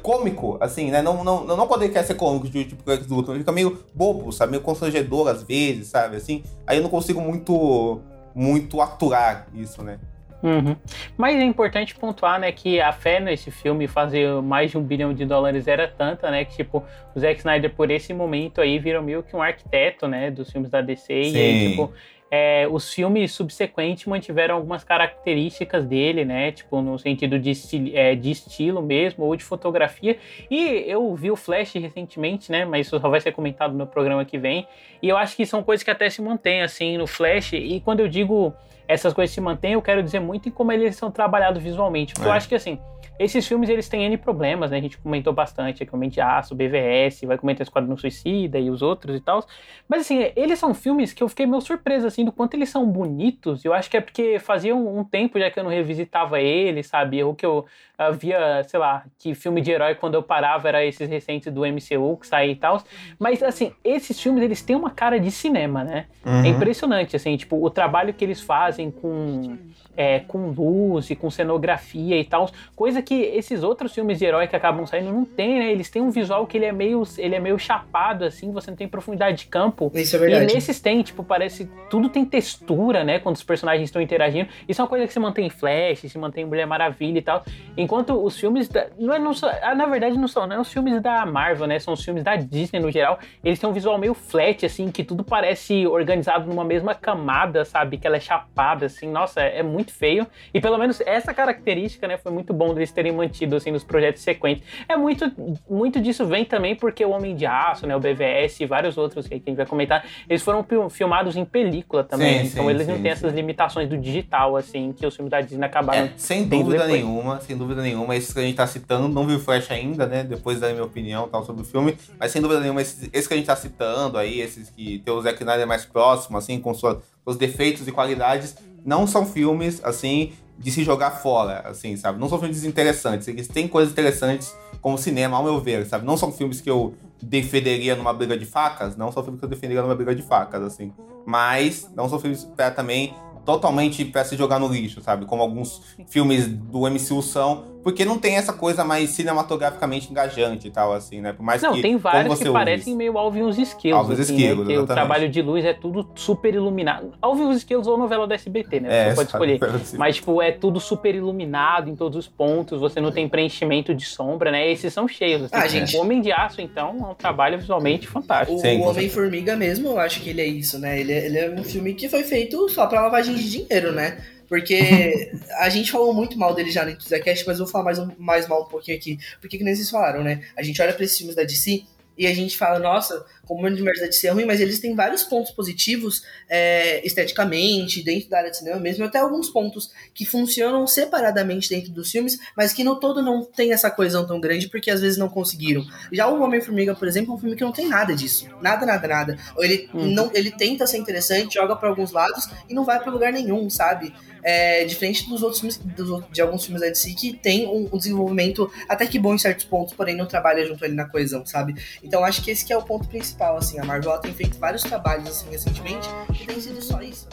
cômico, assim, né? Não, não, não quando ele quer ser cômico, tipo Lex Luthor, ele fica meio bobo, sabe? Meio constrangedor às vezes, sabe? Assim, aí eu não consigo muito, muito aturar isso, né? Uhum. Mas é importante pontuar, né, que a fé nesse filme fazer mais de um bilhão de dólares era tanta, né, que tipo, o Zack Snyder por esse momento aí virou meio que um arquiteto, né, dos filmes da DC Sim. e aí, tipo, é, os filmes subsequentes mantiveram algumas características dele, né? Tipo, no sentido de, é, de estilo mesmo, ou de fotografia. E eu vi o Flash recentemente, né? Mas isso só vai ser comentado no programa que vem. E eu acho que são coisas que até se mantêm, assim, no Flash. E quando eu digo essas coisas se mantêm, eu quero dizer muito em como eles são trabalhados visualmente. Porque é. eu acho que, assim, esses filmes eles têm N problemas, né? A gente comentou bastante aqui, o Mente Aço, BVS, vai comentar Esquadrão Suicida e os outros e tal. Mas assim, eles são filmes que eu fiquei meio surpreso, assim, do quanto eles são bonitos. Eu acho que é porque fazia um, um tempo já que eu não revisitava eles, sabe? Ou que eu havia, sei lá, que filme de herói quando eu parava era esses recentes do MCU que saía e tal. Mas assim, esses filmes eles têm uma cara de cinema, né? É uhum. É impressionante, assim, tipo, o trabalho que eles fazem com é, com luz e com cenografia e tal, coisa que esses outros filmes de herói que acabam saindo não tem, né? Eles têm um visual que ele é meio, ele é meio chapado, assim, você não tem profundidade de campo. Isso é verdade. E nesses tem, tipo, parece, tudo tem textura, né? Quando os personagens estão interagindo. Isso é uma coisa que se mantém em Flash, se mantém em Mulher Maravilha e tal. Enquanto os filmes, da, não é, não, ah, na verdade não são, não é os filmes da Marvel, né? São os filmes da Disney no geral. Eles têm um visual meio flat, assim, que tudo parece organizado numa mesma camada, sabe? Que ela é chapada, assim. Nossa, é, é muito muito feio. E pelo menos essa característica, né, foi muito bom deles terem mantido assim nos projetos sequentes. É muito, muito disso vem também porque o Homem de Aço, né, o BVS e vários outros que a gente vai comentar, eles foram filmados em película também, sim, então sim, eles sim, não têm essas limitações do digital assim que os filmes da Disney acabaram. É, sem dúvida depois. nenhuma, sem dúvida nenhuma, esses que a gente tá citando, não viu Flash ainda, né? Depois da minha opinião tal sobre o filme, mas sem dúvida nenhuma esses que a gente tá citando aí, esses que tem o Zack Snyder mais próximo assim, com suas os defeitos e qualidades, não são filmes, assim, de se jogar fora, assim, sabe? Não são filmes desinteressantes. Eles têm coisas interessantes como cinema, ao meu ver, sabe? Não são filmes que eu defenderia numa briga de facas, não são filmes que eu defenderia numa briga de facas, assim. Mas não são filmes para também totalmente para se jogar no lixo, sabe? Como alguns filmes do MCU são, porque não tem essa coisa mais cinematograficamente engajante e tal, assim, né? Por mais não, que, tem vários que parecem meio Alvin os Esquilos. Alvin os assim, Esquilos, né? O trabalho de luz é tudo super iluminado. Alvin os Esquilos ou novela da SBT, né? Você é, pode escolher. Mas, tipo, é tudo super iluminado em todos os pontos, você não tem preenchimento de sombra, né? Esses são cheios. Assim. Ah, gente... O Homem de Aço, então, é um trabalho visualmente fantástico. O, Sim, o Homem-Formiga mesmo, eu acho que ele é isso, né? Ele é, ele é um filme que foi feito só pra lavagem de dinheiro, né? Porque a gente falou muito mal dele já no Cast, mas eu vou falar mais, mais mal um pouquinho aqui. Porque que nem vocês falaram, né? A gente olha para esses filmes da DC e a gente fala, nossa, como o universo da DC é ruim, mas eles têm vários pontos positivos é, esteticamente, dentro da área de cinema mesmo, até alguns pontos que funcionam separadamente dentro dos filmes, mas que no todo não tem essa coesão tão grande, porque às vezes não conseguiram. Já o Homem-Formiga, por exemplo, é um filme que não tem nada disso. Nada, nada, nada. Ele, hum. não, ele tenta ser interessante, joga para alguns lados e não vai para lugar nenhum, sabe? É, diferente dos outros filmes, dos, de alguns filmes da DC que tem um, um, desenvolvimento até que bom em certos pontos, porém não trabalha junto ali na coesão, sabe? Então acho que esse que é o ponto principal, assim. A Marvel tem feito vários trabalhos assim recentemente e tem sido só isso.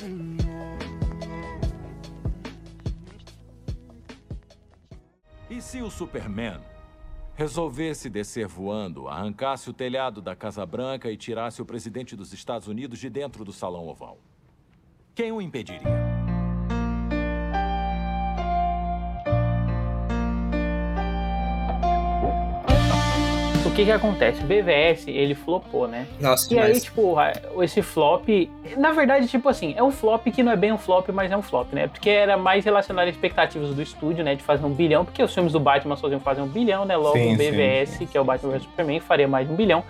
E se o Superman resolvesse descer voando, arrancasse o telhado da Casa Branca e tirasse o presidente dos Estados Unidos de dentro do Salão Oval? Quem o impediria? Que que acontece? O BVS, ele flopou, né? Nossa, E aí, tipo, esse flop, na verdade, tipo assim, é um flop que não é bem um flop, mas é um flop, né? Porque era mais relacionado às expectativas do estúdio, né? De fazer um bilhão, porque os filmes do Batman sozinhos fazer um bilhão, né? Logo sim, o BVS, sim. que é o Batman vs Superman, faria mais de um bilhão.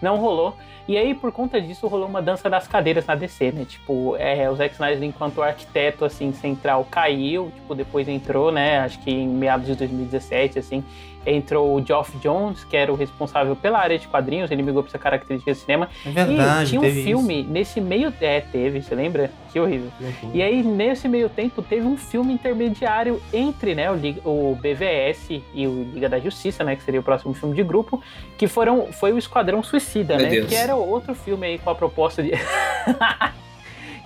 Não rolou. E aí, por conta disso, rolou uma dança das cadeiras na DC, né? Tipo, é, o Zack Snyder, enquanto arquiteto, assim, central, caiu. Tipo, depois entrou, né? Acho que em meados de 2017, assim entrou o Geoff Jones, que era o responsável pela área de quadrinhos, ele migrou para essa característica de cinema. É verdade, e tinha um filme isso. nesse meio. É, teve, você lembra? Que horrível. Uhum. E aí, nesse meio tempo, teve um filme intermediário entre né, o, o BVS e o Liga da Justiça, né? Que seria o próximo filme de grupo, que foram, foi o Esquadrão Suicida, Meu né? Deus. Que era outro filme aí com a proposta de.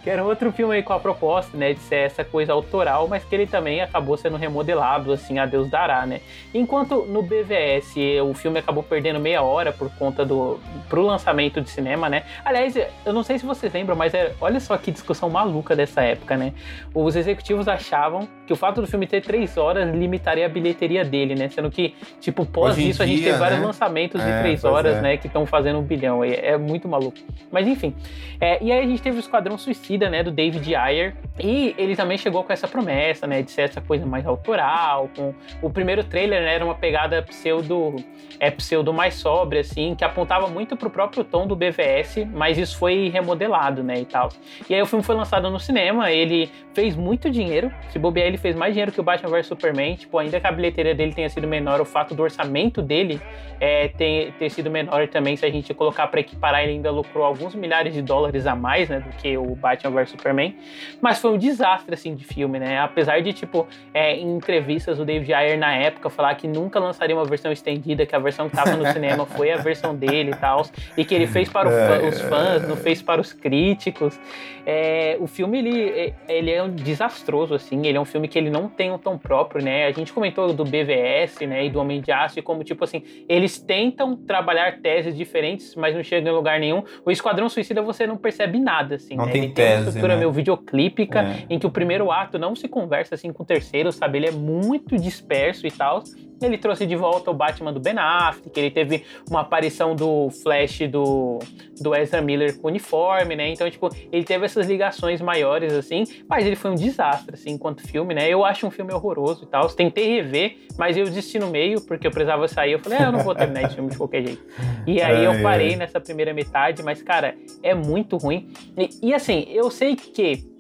que era outro filme aí com a proposta, né, de ser essa coisa autoral, mas que ele também acabou sendo remodelado, assim, a Deus dará, né. Enquanto no BVS o filme acabou perdendo meia hora por conta do pro lançamento de cinema, né. Aliás, eu não sei se vocês lembram, mas é, olha só que discussão maluca dessa época, né. Os executivos achavam que o fato do filme ter três horas limitaria a bilheteria dele, né, sendo que, tipo, pós isso a gente tem vários né? lançamentos de é, três horas, é. né, que estão fazendo um bilhão, é, é, muito maluco. Mas enfim, é, e aí a gente teve o Esquadrão Suicida né, do David Ayer. E ele também chegou com essa promessa, né, de ser essa coisa mais autoral. Com o primeiro trailer, né, era uma pegada pseudo, é pseudo mais sóbria, assim, que apontava muito pro próprio tom do BVS, mas isso foi remodelado, né, e tal. E aí o filme foi lançado no cinema, ele fez muito dinheiro. Se bobear, ele fez mais dinheiro que o Batman vs Superman. Tipo, ainda que a bilheteria dele tenha sido menor, o fato do orçamento dele é, ter, ter sido menor também, se a gente colocar para equiparar, ele ainda lucrou alguns milhares de dólares a mais, né, do que o Batman vs Superman. Mas foi um desastre, assim, de filme, né? Apesar de, tipo, é, em entrevistas, o David Ayer, na época, falar que nunca lançaria uma versão estendida, que a versão que tava no cinema foi a versão dele e tal, e que ele fez para o, os fãs, não fez para os críticos. É, o filme, ele, ele é um desastroso, assim, ele é um filme que ele não tem um tom próprio, né? A gente comentou do BVS, né, e do Homem de Aço, e como, tipo assim, eles tentam trabalhar teses diferentes, mas não chegam em lugar nenhum. O Esquadrão Suicida você não percebe nada, assim, não né? tem ele tese, uma estrutura né? meio videoclípica, é. em que o primeiro ato não se conversa, assim, com o terceiro, sabe? Ele é muito disperso e tal. Ele trouxe de volta o Batman do Ben Affleck, ele teve uma aparição do Flash do, do Ezra Miller com uniforme, né? Então, tipo, ele teve essas ligações maiores, assim, mas ele foi um desastre, assim, enquanto filme, né? Eu acho um filme horroroso e tal. Tentei rever, mas eu desisti no meio, porque eu precisava sair. Eu falei, ah, eu não vou terminar esse filme de qualquer jeito. E aí eu parei nessa primeira metade, mas, cara, é muito ruim. E, e assim, eu sei que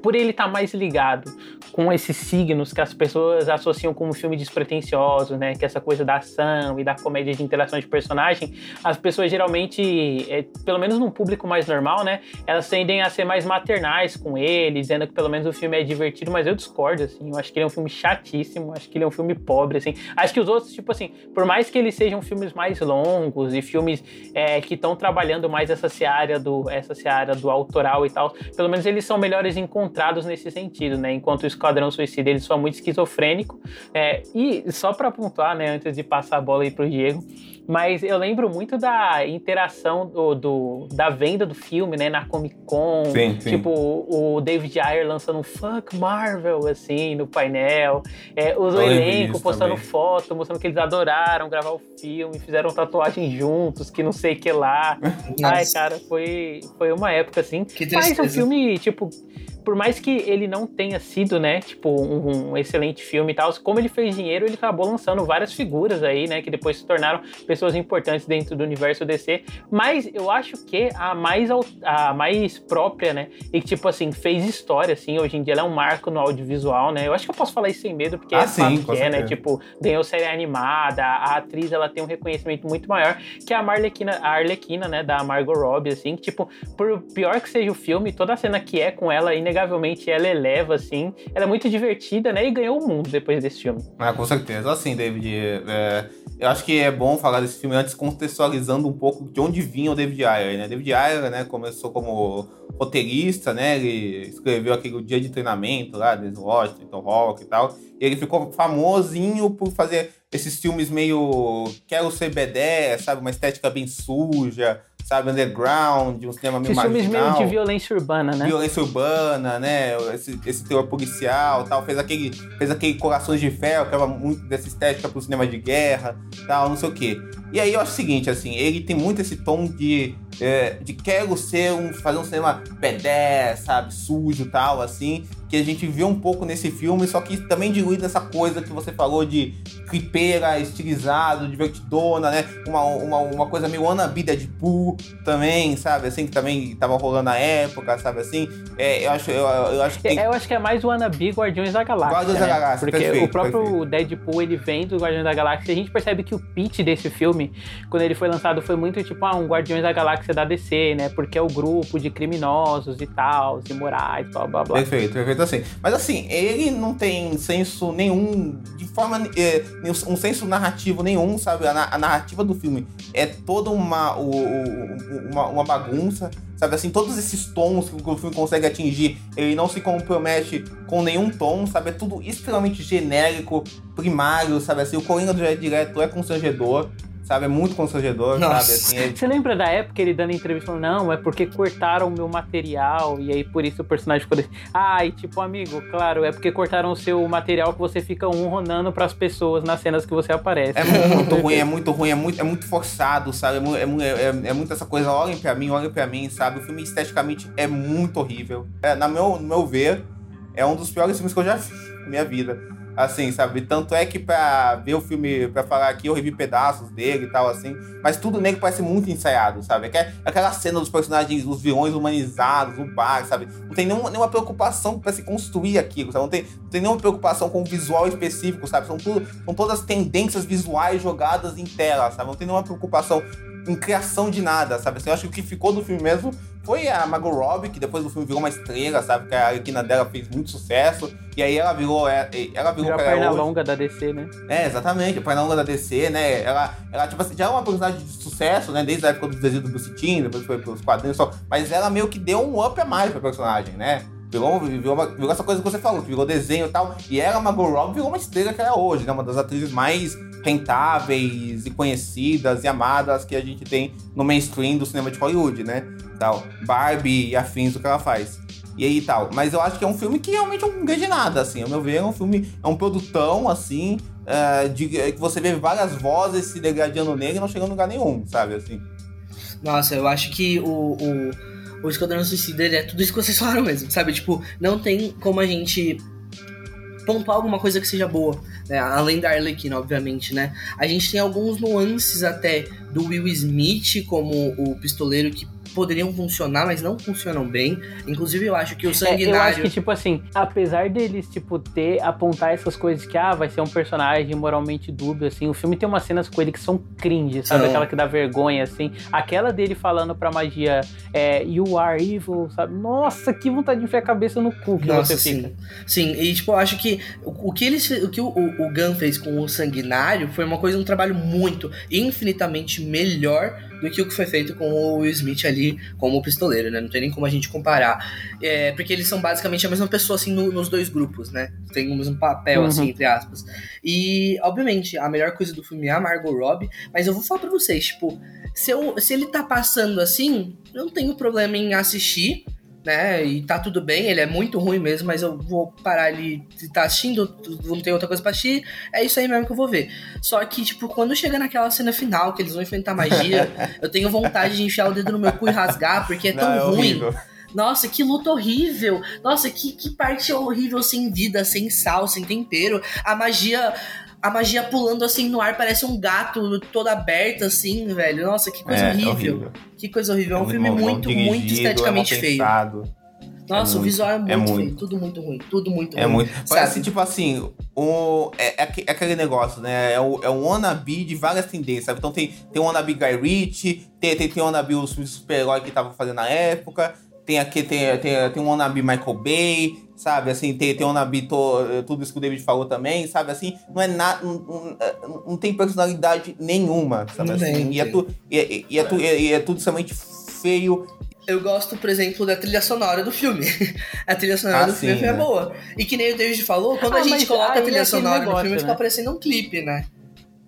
por ele estar tá mais ligado com esses signos que as pessoas associam como filme despretensioso, né? Que é essa coisa da ação e da comédia de interação de personagem, as pessoas geralmente, é, pelo menos num público mais normal, né? Elas tendem a ser mais maternais com ele, dizendo que pelo menos o filme é divertido, mas eu discordo, assim. Eu acho que ele é um filme chatíssimo, acho que ele é um filme pobre, assim. Acho que os outros, tipo assim, por mais que eles sejam filmes mais longos e filmes é, que estão trabalhando mais essa seara do essa seara do autoral e tal, pelo menos eles são melhores encontrados nesse sentido, né? Enquanto o Esquadrão Suicida ele só é muito esquizofrênico. É, e só para pontuar, né, antes de passar a bola aí pro Diego, mas eu lembro muito da interação do, do, da venda do filme, né, na Comic Con. Sim, sim. Tipo, o David Ayer lançando um Fuck Marvel, assim, no painel. É, o elenco postando também. foto, mostrando que eles adoraram gravar o filme, fizeram tatuagem juntos, que não sei o que lá. Ai, cara, foi, foi uma época, assim. Mas o filme, tipo, por mais que ele não tenha sido, né, tipo, um, um, excelente filme e tal, como ele fez dinheiro, ele acabou lançando várias figuras aí, né, que depois se tornaram pessoas importantes dentro do universo DC. Mas eu acho que a mais, a mais própria, né, e que, tipo assim, fez história, assim, hoje em dia ela é um marco no audiovisual, né, eu acho que eu posso falar isso sem medo, porque ah, é sim, que é, né, tipo, ganhou série animada, a atriz, ela tem um reconhecimento muito maior que a Arlequina, a Arlequina, né, da Margot Robbie, assim, que, tipo, por pior que seja o filme, toda a cena que é com ela, inegavelmente ela eleva, assim. Ela é muito divertida, né? E ganhou o mundo depois desse filme. Ah, com certeza. Assim, David, é, eu acho que é bom falar desse filme antes contextualizando um pouco de onde vinha o David Ayer, né? David Ayer, né, começou como roteirista, né? Ele escreveu aquele dia de treinamento lá, desde Washington, Rock e tal. E ele ficou famosinho por fazer esses filmes meio quero ser B10, sabe? Uma estética bem suja, sabe, underground, um cinema meio Esses filmes meio de violência urbana, né? Violência urbana, né? Esse, esse teor policial tal. Fez aquele, fez aquele Corações de Ferro, que era muito dessa estética pro cinema de guerra, tal, não sei o quê. E aí eu acho o seguinte, assim, ele tem muito esse tom de, é, de quero ser um, fazer um cinema pedé, sabe, sujo tal, assim que a gente vê um pouco nesse filme, só que também diluído nessa coisa que você falou de clipeira, estilizado, divertidona, né? Uma, uma, uma coisa meio wannabe Deadpool também, sabe? Assim, que também tava rolando na época, sabe assim? É, eu, acho, eu, eu acho que. Tem... Eu acho que é mais wannabe Guardiões da Galáxia. Guardiões né? da Galáxia, Porque perfeito, o próprio perfeito. Deadpool, ele vem do Guardiões da Galáxia a gente percebe que o pitch desse filme, quando ele foi lançado, foi muito tipo, ah, um Guardiões da Galáxia da DC, né? Porque é o grupo de criminosos e tal, e morais, blá blá blá. Perfeito, perfeito assim. Mas assim, ele não tem senso nenhum, de forma. É, um senso narrativo nenhum, sabe? A, a narrativa do filme é toda uma, uma, uma bagunça sabe assim, todos esses tons que o filme consegue atingir, ele não se compromete com nenhum tom, sabe? É tudo extremamente genérico, primário, sabe assim, o Coringa do Direto é constrangedor, sabe? É muito constrangedor, Nossa. sabe? Assim, é... Você lembra da época ele dando entrevista falando, não, é porque cortaram o meu material e aí por isso o personagem ficou desse. Ah, e tipo, amigo, claro, é porque cortaram o seu material que você fica um ronando pras pessoas nas cenas que você aparece. É muito ruim, é muito ruim, é muito, é muito forçado, sabe? É, é, é, é muito essa coisa, olhem pra mim, olhem pra mim, sabe? O filme esteticamente é muito horrível. É, na meu, no meu ver, é um dos piores filmes que eu já vi na minha vida. Assim, sabe? Tanto é que pra ver o filme, pra falar aqui, eu revi pedaços dele e tal, assim. Mas tudo nele parece muito ensaiado, sabe? Aquela cena dos personagens, os vilões humanizados, o bar, sabe? Não tem nenhuma, nenhuma preocupação pra se construir aquilo, sabe? Não tem, não tem nenhuma preocupação com o visual específico, sabe? São, tudo, são todas tendências visuais jogadas em tela, sabe? Não tem nenhuma preocupação em criação de nada, sabe? Assim, eu acho que o que ficou do filme mesmo foi a Margot Robbie, que depois do filme virou uma estrela, sabe? Que a Arlequina dela fez muito sucesso. E aí ela virou. É, ela virou, virou a perna longa da DC, né? É, exatamente, a perna longa da DC, né? Ela, ela tipo assim, já é uma personagem de sucesso, né? Desde a época dos desenhos do Bruce Timm, depois foi pros quadrinhos só. Mas ela meio que deu um up a mais pra personagem, né? Virou, virou, uma, virou essa coisa que você falou, que virou desenho e tal. E ela, Margot Robbie, virou uma estrela que ela é hoje, né? Uma das atrizes mais rentáveis e conhecidas e amadas que a gente tem no mainstream do cinema de Hollywood, né? Tal. Barbie e afins do que ela faz. e aí tal. Mas eu acho que é um filme que realmente não ganha de nada, assim. Ao meu ver, é um filme, é um produtão, assim, uh, de, que você vê várias vozes se degradando nele e não chegando em lugar nenhum, sabe, assim. Nossa, eu acho que o, o, o Esquadrão Suicida ele é tudo isso que vocês falaram mesmo, sabe? Tipo, não tem como a gente pontuar alguma coisa que seja boa, né? além da Arlequina, obviamente, né? A gente tem alguns nuances até do Will Smith como o pistoleiro que poderiam funcionar, mas não funcionam bem. Inclusive, eu acho que o Sanguinário... É, eu acho que, tipo assim, apesar deles, tipo, ter, apontar essas coisas que, ah, vai ser um personagem moralmente dúbio, assim, o filme tem umas cenas com ele que são cringe, sabe? Aquela que dá vergonha, assim. Aquela dele falando pra magia, é, you are evil, sabe? Nossa, que vontade de enfiar a cabeça no cu que Nossa, você sim. fica. Sim, e, tipo, eu acho que o, o que, eles, o, que o, o, o Gun fez com o Sanguinário foi uma coisa, um trabalho muito, infinitamente melhor do que o que foi feito com o Will Smith ali como pistoleiro, né? Não tem nem como a gente comparar. É, porque eles são basicamente a mesma pessoa, assim, no, nos dois grupos, né? Tem o mesmo papel, uhum. assim, entre aspas. E, obviamente, a melhor coisa do filme é a Margot Robbie, mas eu vou falar pra vocês, tipo, se, eu, se ele tá passando assim, não tenho problema em assistir, né? E tá tudo bem, ele é muito ruim mesmo, mas eu vou parar ali, se tá assistindo, não tem outra coisa pra assistir, é isso aí mesmo que eu vou ver. Só que, tipo, quando chega naquela cena final, que eles vão enfrentar magia, eu tenho vontade de enfiar o dedo no meu cu e rasgar, porque é tão não, é ruim. Horrível. Nossa, que luta horrível! Nossa, que, que parte horrível sem vida, sem sal, sem tempero. A magia a magia pulando assim no ar, parece um gato todo aberto, assim, velho. Nossa, que coisa é, horrível. horrível. Que coisa horrível. É, é um filme muito, muito esteticamente feio. Nossa, é o visual é muito, é muito, feio, tudo muito ruim, tudo muito é ruim. É muito. Parece, tipo assim, o, é, é, aquele negócio, né? É o, é o wannabe de várias tendências, sabe? Então tem, tem o wannabe Guy Ritchie, tem, tem, tem o wannabe os super-herói que tava fazendo na época, tem aqui, tem, tem, tem o wannabe Michael Bay, sabe? Assim, tem, tem o wannabe to, tudo isso que o David falou também, sabe? Assim, não é nada, não, não, não, tem personalidade nenhuma, sabe? Assim, tem, e, é tu, e, e, é tu, e é tudo somente feio eu gosto, por exemplo, da trilha sonora do filme. a trilha sonora ah, do sim, filme é né? é boa. E que nem o David falou, quando ah, a gente coloca a trilha é sonora negócio, no filme, né? fica parecendo um clipe, né?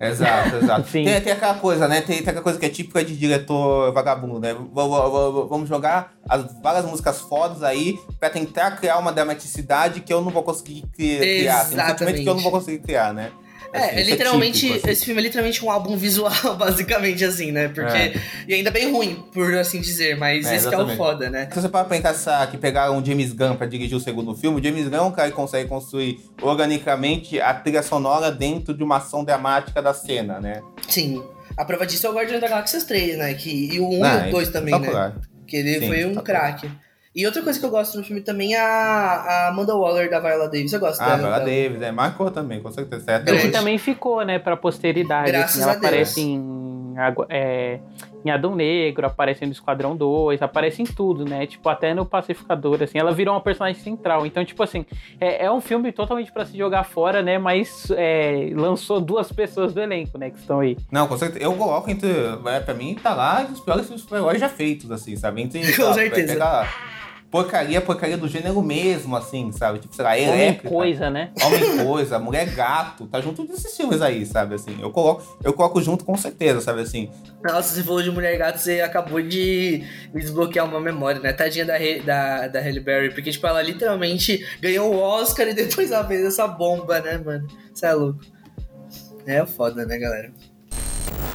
Exato, exato. tem, tem aquela coisa, né? Tem, tem aquela coisa que é típica de diretor vagabundo, né? Vamos jogar as várias músicas fodas aí pra tentar criar uma dramaticidade que eu não vou conseguir criar. Tem um sentimento que eu não vou conseguir criar, né? É, assim, é literalmente, é típico, assim. esse filme é literalmente um álbum visual, basicamente, assim, né? Porque. É. E ainda bem ruim, por assim dizer, mas é, esse é o foda, né? Se você para pensar que pegaram o James Gunn pra dirigir o segundo filme, o James Gunn é um cara que consegue construir organicamente a trilha sonora dentro de uma ação dramática da cena, né? Sim. A prova disso é o Guardiões da Galáxia 3, né? Que, e o 1 ah, e o 2 também, né? Que ele Sim, foi um craque. E outra coisa que eu gosto no filme também é a, a Amanda Waller da Viola Davis. Eu gosto ah, dela. Viola Davis, é. Marcou também, com certeza. Certo. E também ficou, né, pra posteridade. Graças assim, ela a Deus. aparece em, é, em Adão Negro, aparece no Esquadrão 2, aparece em tudo, né? Tipo, até no Pacificador, assim. Ela virou uma personagem central. Então, tipo assim, é, é um filme totalmente para se jogar fora, né? Mas é, lançou duas pessoas do elenco, né, que estão aí. Não, com certeza. Eu coloco entre... É, pra mim, tá lá os piores super-heróis já feitos, assim, sabe? Entre, com certeza. Pegar, porcaria, porcaria do gênero mesmo, assim, sabe? Tipo, sei lá, elétrica. Homem coisa, né? Homem coisa, mulher gato, tá junto desses filmes aí, sabe? Assim, eu coloco, eu coloco junto com certeza, sabe? Assim. Nossa, você falou de mulher gato, você acabou de desbloquear uma memória, né? Tadinha da, da, da Halle Berry, porque, tipo, ela literalmente ganhou o Oscar e depois ela fez essa bomba, né, mano? Você é louco. É foda, né, galera?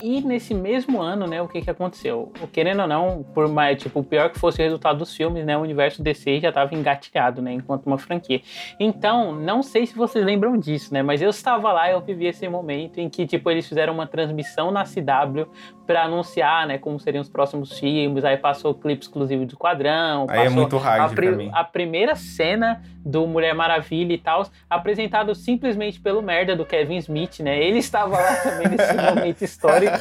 E nesse mesmo ano, né, o que que aconteceu? Querendo ou não, por mais, tipo, o pior que fosse o resultado dos filmes, né, o universo DC já estava engatilhado, né, enquanto uma franquia. Então, não sei se vocês lembram disso, né, mas eu estava lá e eu vivi esse momento em que, tipo, eles fizeram uma transmissão na CW para anunciar, né, como seriam os próximos filmes, aí passou o clipe exclusivo do Quadrão, aí é muito hard a, pri a primeira cena do Mulher Maravilha e tal, apresentado simplesmente pelo merda do Kevin Smith, né, ele estava lá também nesse momento histórico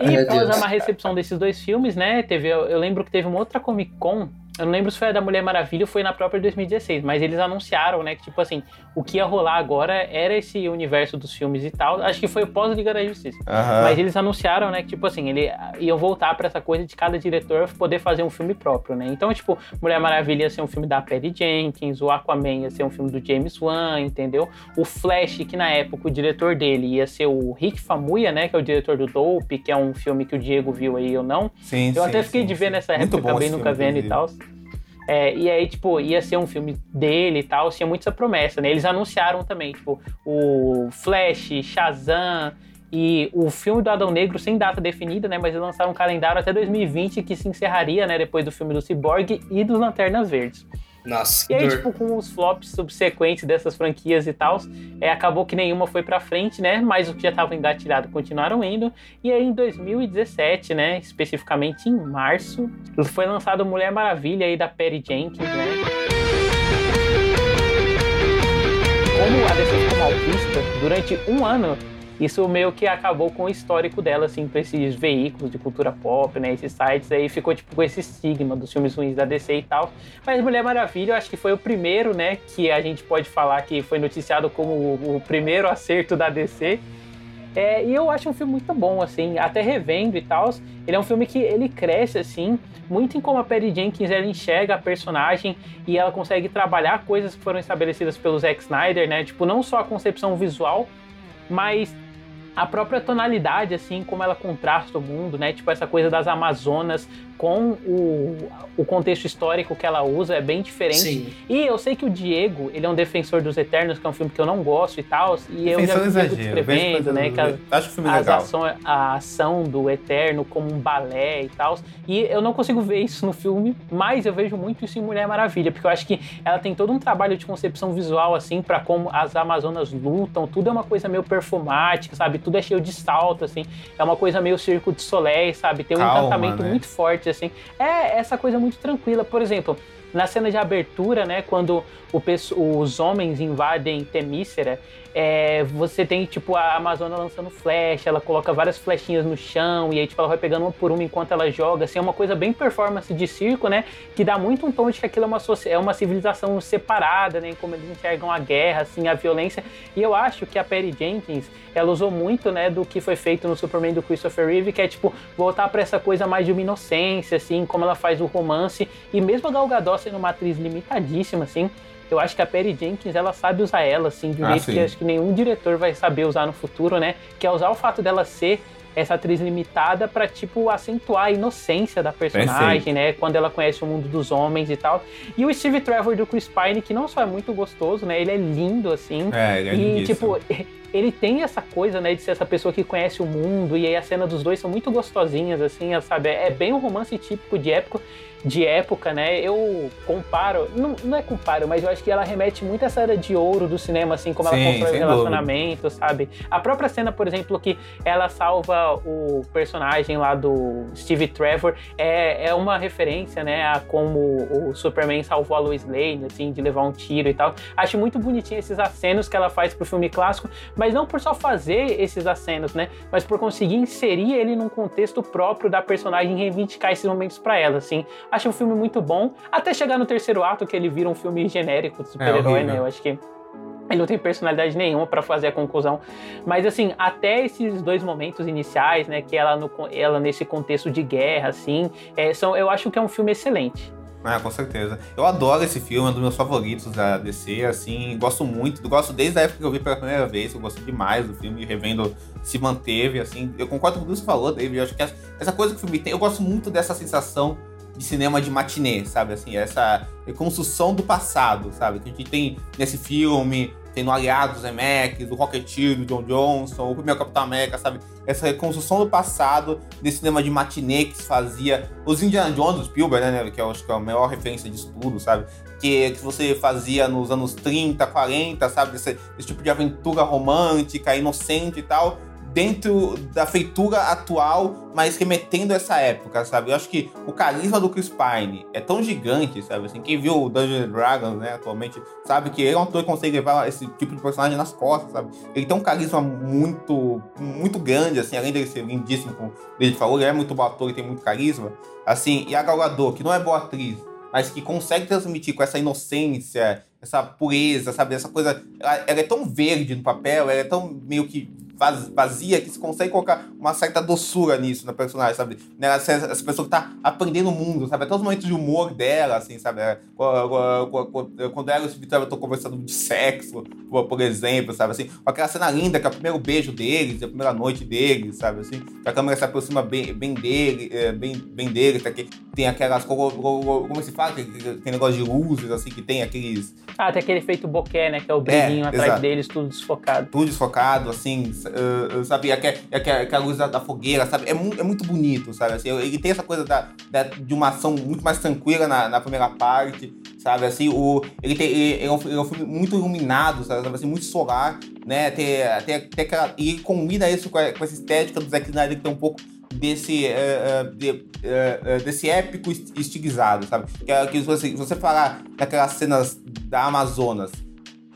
e após uma recepção desses dois filmes, né? Teve, eu, eu lembro que teve uma outra Comic Con eu não lembro se foi a da Mulher Maravilha ou foi na própria 2016, mas eles anunciaram, né, que tipo assim, o que ia rolar agora era esse universo dos filmes e tal. Acho que foi pós-Liga da Justiça. Uhum. Mas eles anunciaram, né, que tipo assim, ele iam voltar para essa coisa de cada diretor poder fazer um filme próprio, né? Então, tipo, Mulher Maravilha ia ser um filme da Perry Jenkins, o Aquaman ia ser um filme do James Wan, entendeu? O Flash, que na época o diretor dele ia ser o Rick Famuyiwa, né, que é o diretor do Dope, que é um filme que o Diego viu aí ou não. Sim, Eu sim, até fiquei sim, de ver nessa época, acabei nunca vendo e tal. É, e aí, tipo, ia ser um filme dele e tal, tinha muita promessa, né? Eles anunciaram também, tipo, o Flash, Shazam e o filme do Adão Negro sem data definida, né? Mas eles lançaram um calendário até 2020 que se encerraria, né? Depois do filme do Cyborg e dos Lanternas Verdes. Nossa, E aí, dor. tipo, com os flops subsequentes dessas franquias e tal, é, acabou que nenhuma foi pra frente, né? Mas o que já tava engatilhado continuaram indo. E aí, em 2017, né? Especificamente em março, foi lançado Mulher Maravilha aí da Perry Jenkins, né? Como a DC ficou malvista durante um ano, isso meio que acabou com o histórico dela, assim, pra esses veículos de cultura pop, né? Esses sites aí ficou, tipo, com esse estigma dos filmes ruins da DC e tal. Mas Mulher Maravilha, eu acho que foi o primeiro, né? Que a gente pode falar que foi noticiado como o, primeiro acerto da DC. É, e eu acho um filme muito bom, assim, até revendo e tal. Ele é um filme que ele cresce, assim, muito em como a Perry Jenkins ela enxerga a personagem e ela consegue trabalhar coisas que foram estabelecidas pelo Zack Snyder, né? Tipo, não só a concepção visual, mas a própria tonalidade, assim, como ela contrasta o mundo, né? Tipo, essa coisa das Amazonas com o, o contexto histórico que ela usa é bem diferente. Sim. E eu sei que o Diego, ele é um defensor dos Eternos, que é um filme que eu não gosto e tal, e eu já vi exagero. descrevendo, né? Que a, Acho o filme as legal. ação, a ação do Eterno como um balé e tal. E eu não consigo ver isso no filme, mas eu vejo muito isso em Mulher Maravilha, porque eu acho que ela tem todo um trabalho de concepção visual, assim, para como as Amazonas lutam. Tudo é uma coisa meio performática, sabe? Tudo é cheio de salto, assim. É uma coisa meio Circo de Soleil, sabe? Tem um Calma, encantamento né? muito forte, assim. É essa coisa muito tranquila. Por exemplo, na cena de abertura, né, quando o os homens invadem Temícera, é, você tem, tipo, a Amazona lançando flecha, ela coloca várias flechinhas no chão, e aí, tipo, ela vai pegando uma por uma enquanto ela joga, assim, é uma coisa bem performance de circo, né, que dá muito um tom de que aquilo é uma, é uma civilização separada, né, como eles enxergam a guerra, assim, a violência, e eu acho que a Perry Jenkins, ela usou muito, né, do que foi feito no Superman do Christopher Reeve, que é, tipo, voltar pra essa coisa mais de uma inocência, assim, como ela faz o romance, e mesmo a Gal Gadot sendo uma atriz limitadíssima, assim, eu acho que a Perry Jenkins, ela sabe usar ela, assim, de um Ah, jeito sim. que acho que nenhum diretor vai saber usar no futuro, né? Que é usar o fato dela ser essa atriz limitada pra, tipo, acentuar a inocência da personagem, Perfeito. né? Quando ela conhece o mundo dos homens e tal. E o Steve Trevor do Chris Pine, que não só é muito gostoso, né? Ele é lindo, assim. É, ele é E, tipo, ele tem essa coisa, né, de ser essa pessoa que conhece o mundo, e aí a cena dos dois são muito gostosinhas, assim, sabe? É bem um romance típico de época, de época, né? Eu comparo, não, não é comparo, mas eu acho que ela remete muito a essa era de ouro do cinema, assim, como Sim, ela constrói o sem relacionamento, sabe? A própria cena, por exemplo, que ela salva o personagem lá do Steve Trevor, é, é uma referência, né, a como o Superman salvou a Lois Lane, assim, de levar um tiro e tal. Acho muito bonitinho esses acenos que ela faz pro filme clássico, mas não por só fazer esses acenos, né? Mas por conseguir inserir ele num contexto próprio da personagem e reivindicar esses momentos pra ela, assim. Acho um filme muito bom, até chegar no terceiro ato que ele vira um filme genérico de super-herói, horrível. né? Eu acho que ele não tem personalidade nenhuma pra fazer a conclusão. Mas assim, até esses dois momentos iniciais, né, que ela, no, ela nesse contexto de guerra, assim, é, são, eu acho que é um filme excelente. Ah, com certeza. Eu adoro esse filme, é um dos meus favoritos da DC, assim, gosto muito, gosto desde a época que eu vi pela primeira vez, eu gosto demais do filme, revendo, se manteve, assim, eu concordo com tudo que você falou, David, eu acho que essa coisa que o filme tem, eu gosto muito dessa sensação de cinema de matinê, sabe, assim, essa reconstrução do passado, sabe, que a gente tem nesse filme, tem no Aliados, Zemeckis, do Rocketeer, do John Johnson, o primeiro Capitão América, sabe, essa reconstrução do passado, desse cinema de matinê que se fazia, os Indiana Jones, do Spielberg, né, que eu acho que é a maior referência disso tudo, sabe, que, que você fazia nos anos 30, 40, sabe, desse, esse tipo de aventura romântica, inocente e tal, dentro da feitura atual, mas remetendo a essa época, sabe? Eu acho que o carisma do Chris Pine é tão gigante, sabe? Assim, quem viu o Dungeons Dragons, né, atualmente, sabe que ele é um ator que consegue levar esse tipo de personagem nas costas, sabe? Ele tem um carisma muito, muito grande, assim, além dele ser lindíssimo, como ele falou, ele é muito bom ator e tem muito carisma. Assim, e a Gal Gadot, que não é boa atriz, mas que consegue transmitir com essa inocência, essa pureza, sabe? Essa coisa. Ela, ela é tão verde no papel, ela é tão meio que vazia que você consegue colocar uma certa doçura nisso na personagem, sabe? Né, essa, essa pessoa que tá aprendendo o mundo, sabe? Até os momentos de humor dela, assim, sabe? É, quando ela e o Vitória estão conversando de sexo, por exemplo, sabe? Assim, aquela cena linda que é o primeiro beijo deles, a primeira noite deles, sabe? Assim, que a câmera se aproxima bem, bem dele, é, bem, bem deles, tá? que tem aquelas. Como se fala? Tem negócio de luzes, assim, que tem aqueles. Ah, tem aquele efeito bokeh, né? Que é o brilhinho é, atrás exato. deles, tudo desfocado. Tudo desfocado, assim, uh, sabe? Aquela, aquela luz da, da, fogueira, sabe? É, mu é muito bonito, sabe? Assim, ele tem essa coisa da, da, de uma ação muito mais tranquila na, na primeira parte, sabe? Assim, o, ele, tem, ele, é um, ele é um filme muito iluminado, sabe? Assim, muito solar, né? Tem, tem, tem aquela, e ele combina isso com, a, com essa estética do Zack Snyder que tem um pouco desse, uh, de, uh, desse épico estilizado, sabe? Que, que você, você falar daquelas cenas da Amazonas,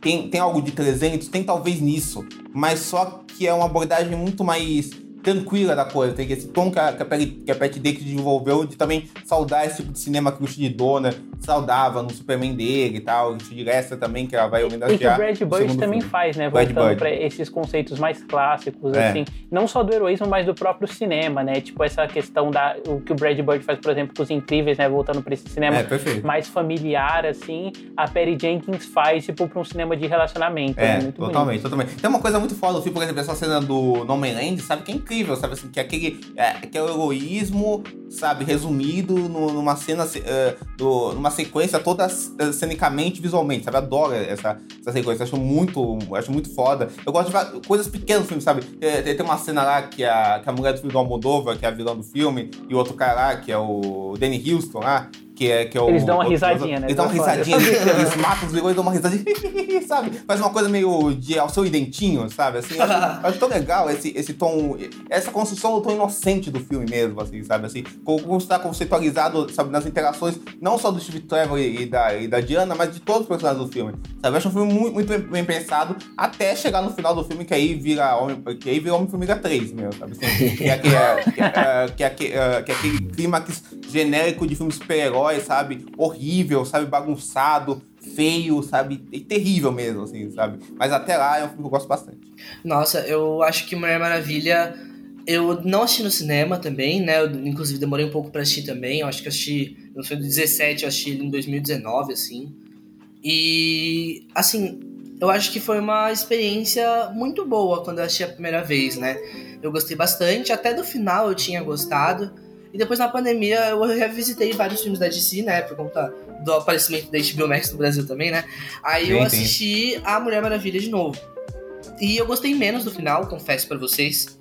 tem, tem algo de 300? Tem talvez nisso, mas só que é uma abordagem muito mais tranquila da coisa. Tem esse tom que a, que a, que a Pat Dick desenvolveu de também saudar esse tipo de cinema que o Steve Dona saudava no Superman dele e tal. O Steve Lester também, que ela vai homenagear. E que o Brad Bird também filme. faz, né? Brad Voltando para esses conceitos mais clássicos, é. assim. Não só do heroísmo, mas do próprio cinema, né? Tipo, essa questão da... O que o Brad Bird faz, por exemplo, com Os Incríveis, né? Voltando para esse cinema é, mais familiar, assim. A Perry Jenkins faz, tipo, para um cinema de relacionamento. É, né? totalmente, bonito. totalmente. Tem uma coisa muito foda do filme, por exemplo, essa cena do No Man Land, sabe? Que é incrível, sabe? Assim, que é aquele, é, que é heroísmo, sabe? Resumido numa cena, uh, do, numa sequência toda uh, cenicamente, visualmente, sabe? Adoro essa, essa sequência, acho muito, acho muito foda. Eu gosto de coisas pequenas filme, sabe? Tem, tem uma cena lá que a, que a mulher do filme do Almodóvar, que é a vilã do filme, e o outro cara lá, que é o Danny Houston lá, que é, que é o, Eles dão uma risadinha, né? Eles dão uma risadinha, eles matam os vilões e dão uma risadinha, sabe? Faz uma coisa meio de ao seu identinho, sabe? Assim, eu acho, acho tão legal esse, esse tom, essa construção do tom inocente do filme mesmo, assim, sabe? Assim, como está conceitualizado, sabe, nas interações, não só do Steve Trevor e, da, e da Diana, mas de todos os personagens do filme, sabe? Eu acho um filme muito, muito bem, pensado, até chegar no final do filme, que aí vira Homem, que aí vira Homem-Formiga 3, mesmo, sabe? Assim, que, é, que, é, que, é, que, é, que, é, que é aquele clímax genérico de filme super-herói, sabe? Horrível, sabe? Bagunçado, feio, sabe? E terrível mesmo, assim, sabe? Mas até lá é um filme que eu gosto bastante. Nossa, eu acho que Mulher Maravilha. Eu não assisti no cinema também, né? Eu, inclusive, demorei um pouco para assistir também. Eu acho que assisti. No filme 17, eu assisti ele em 2019, assim. E, assim, eu acho que foi uma experiência muito boa quando eu assisti a primeira vez, né? Eu gostei bastante, até do final eu tinha gostado. E depois na pandemia eu revisitei vários filmes da DC, né? Por conta do aparecimento da HBO Max no Brasil também, né? Aí eu assisti A Mulher Maravilha de novo. E eu gostei menos do final, confesso para vocês.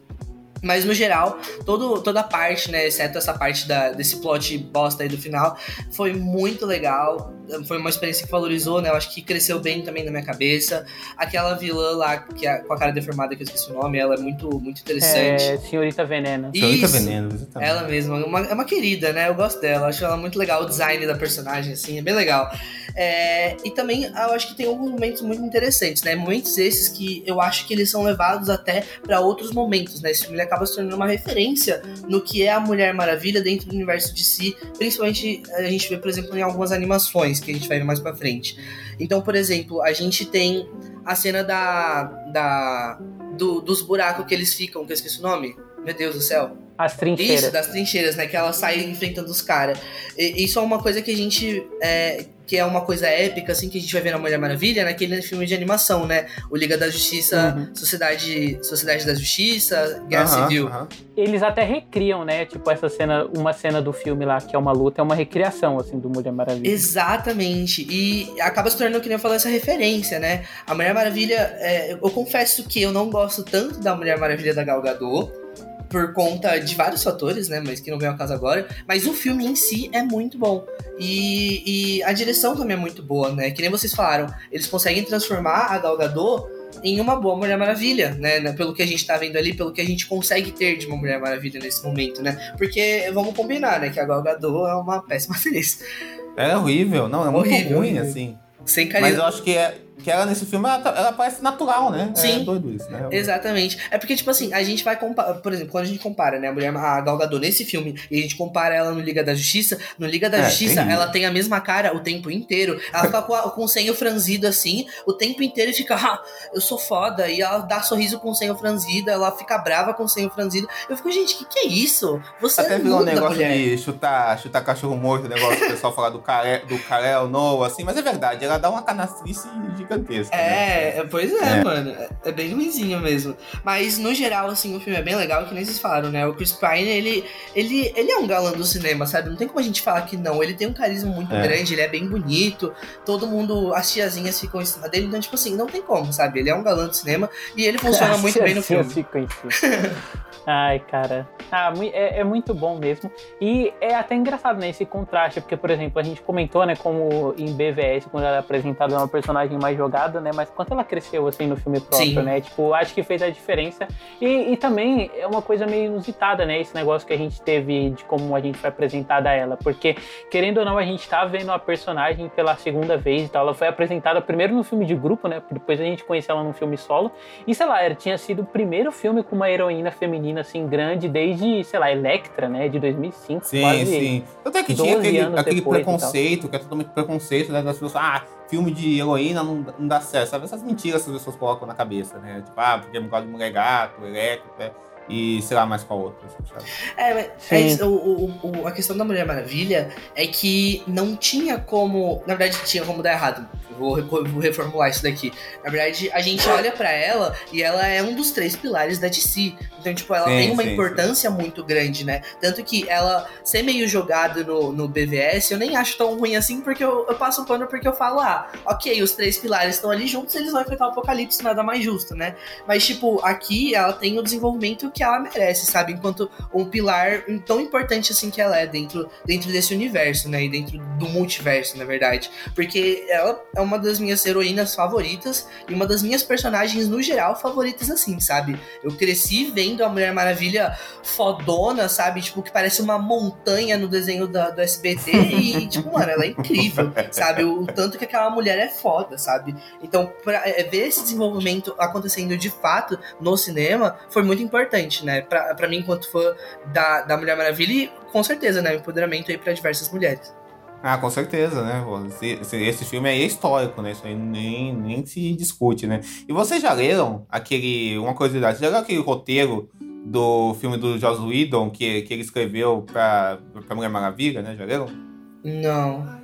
Mas no geral, todo, toda a parte, né, exceto essa parte da, desse plot bosta aí do final, foi muito legal. Foi uma experiência que valorizou, né? Eu acho que cresceu bem também na minha cabeça. Aquela vilã lá, que é, com a cara deformada, que eu esqueci o nome, ela é muito, muito interessante. É, Senhorita Veneno. Isso, Senhorita Veneno, exatamente. Ela mesma. É uma, é uma querida, né? Eu gosto dela. Acho ela muito legal. O design da personagem, assim, é bem legal. É, e também eu acho que tem alguns momentos muito interessantes, né? Momentos esses que eu acho que eles são levados até para outros momentos, né? Esse filme acaba se tornando uma referência no que é a Mulher Maravilha dentro do universo de si, principalmente a gente vê, por exemplo, em algumas animações que a gente vai ver mais para frente. Então, por exemplo, a gente tem a cena da, da do, dos buracos que eles ficam, que eu esqueci o nome. Meu Deus do céu. As trincheiras. Isso, das trincheiras, né? Que ela sai enfrentando os caras. Isso é uma coisa que a gente. É, que é uma coisa épica, assim, que a gente vai ver na Mulher Maravilha, naquele filme de animação, né? O Liga da Justiça, uhum. Sociedade, Sociedade da Justiça, Guerra uhum, Civil. Uhum. Eles até recriam, né? Tipo, essa cena, uma cena do filme lá, que é uma luta, é uma recriação, assim, do Mulher Maravilha. Exatamente. E acaba se tornando, que nem eu falei, essa referência, né? A Mulher Maravilha, é, eu confesso que eu não gosto tanto da Mulher Maravilha da Gal Gadot, por conta de vários fatores, né? Mas que não vem ao caso agora. Mas o filme em si é muito bom. E, e, a direção também é muito boa, né? Que nem vocês falaram, eles conseguem transformar a Gal Gadot em uma boa Mulher Maravilha, né? Pelo que a gente tá vendo ali, pelo que a gente consegue ter de uma Mulher Maravilha nesse momento, né? Porque vamos combinar, né? Que a Gal Gadot é uma péssima atriz. É horrível, não, é muito horrível, ruim, horrível. assim. Sem carisma. Mas eu acho que é que ela nesse filme, ela, tá- ela parece natural, né? Sim. É doido isso, né? Exatamente. É porque, tipo assim, a gente vai comparar. Por exemplo, quando a gente compara, né, a mulher, a Gal Gadot nesse filme, e a gente compara ela no Liga da Justiça, no Liga da É, Justiça, tem ela tem a mesma cara o tempo inteiro. Ela fica com, a- com o senho franzido assim, o tempo inteiro e fica, ah, eu sou foda. E ela dá sorriso com o senho franzido, ela fica brava com o senho franzido. Eu fico, gente, que que é isso? Você Até não virou um negócio de chutar, chutar cachorro morto, negócio que o pessoal fala do Karel, do Karel Noah, assim, mas é verdade, ela dá uma canastrice gigantesca. né? É, é, pois é, É. mano. É, é bem ruimzinho mesmo. Mas, no geral, assim, o filme é bem legal, que nem vocês falaram, né? O Chris Pine, ele, ele, ele é um galã do cinema, sabe? Não tem como a gente falar que não. Ele tem um carisma muito É. grande, ele é bem bonito. Todo mundo, as tiazinhas ficam em cima dele. Então, tipo assim, não tem como, sabe? Ele é um galã do cinema e ele funciona muito bem no filme. Ficam em cima. Ai, cara. Ah, é, é muito bom mesmo. E é até engraçado, né, esse contraste, porque, por exemplo, a gente comentou, né, como em BVS, quando ela é apresentada, é uma personagem mais jogada, né, mas quanto ela cresceu, assim, no filme próprio, Sim. né, tipo, acho que fez a diferença. E, e também é uma coisa meio inusitada, né, esse negócio que a gente teve de como a gente foi apresentada a ela, porque, querendo ou não, a gente tá vendo a personagem pela segunda vez e tal, ela foi apresentada primeiro no filme de grupo, né, depois a gente conheceu ela no filme solo, e sei lá, era, tinha sido o primeiro filme com uma heroína feminina assim grande desde, sei lá, Electra, né, de 2005, Sim, quase. sim. Tanto é que tinha 12 aquele, aquele e preconceito, que é totalmente preconceito, né? Das pessoas, ah, filme de heroína não, não dá certo. Sabe? Essas mentiras que as pessoas colocam na cabeça, né? Tipo, ah, porque é por causa de mulher gato, elétrica, e sei lá mais qual outra, assim, sabe? É, mas Sim. é isso, o, o- o- a questão da Mulher Maravilha é que não tinha como. Na verdade, tinha como dar errado. Vou, vou reformular isso daqui. Na verdade, a gente olha pra ela e ela é um dos três pilares da DC. Então, tipo, ela Sim, tem uma sim, importância muito grande, né? Tanto que ela ser meio jogada no, no BVS, eu nem acho tão ruim assim, porque eu, eu passo um pano porque eu falo, ah, ok, os três pilares estão ali juntos, eles vão enfrentar o apocalipse, nada mais justo, né? Mas, tipo, aqui ela tem o desenvolvimento que ela merece, sabe? Enquanto um pilar tão importante assim que ela é dentro, dentro desse universo, né? E dentro do multiverso, na verdade. Porque ela é uma das minhas heroínas favoritas e uma das minhas personagens, no geral, favoritas, assim, sabe? Eu cresci vendo a Mulher Maravilha fodona, sabe? Tipo, que parece uma montanha no desenho da- do SBT e, tipo, mano, ela é incrível, sabe? O, o tanto que aquela mulher é foda, sabe? Então, pra, é, ver esse desenvolvimento acontecendo de fato no cinema foi muito importante, né? Pra, pra mim, enquanto fã da, da Mulher Maravilha, e com certeza, né? Empoderamento aí pra diversas mulheres. Ah, com certeza, né? esse- esse filme aí é histórico, né? Isso aí nem, nem se discute, né? E vocês já leram aquele. Uma curiosidade, já leram aquele roteiro do filme do Joss Whedon que, que ele escreveu pra, pra Mulher Maravilha, né? Já leram? Não.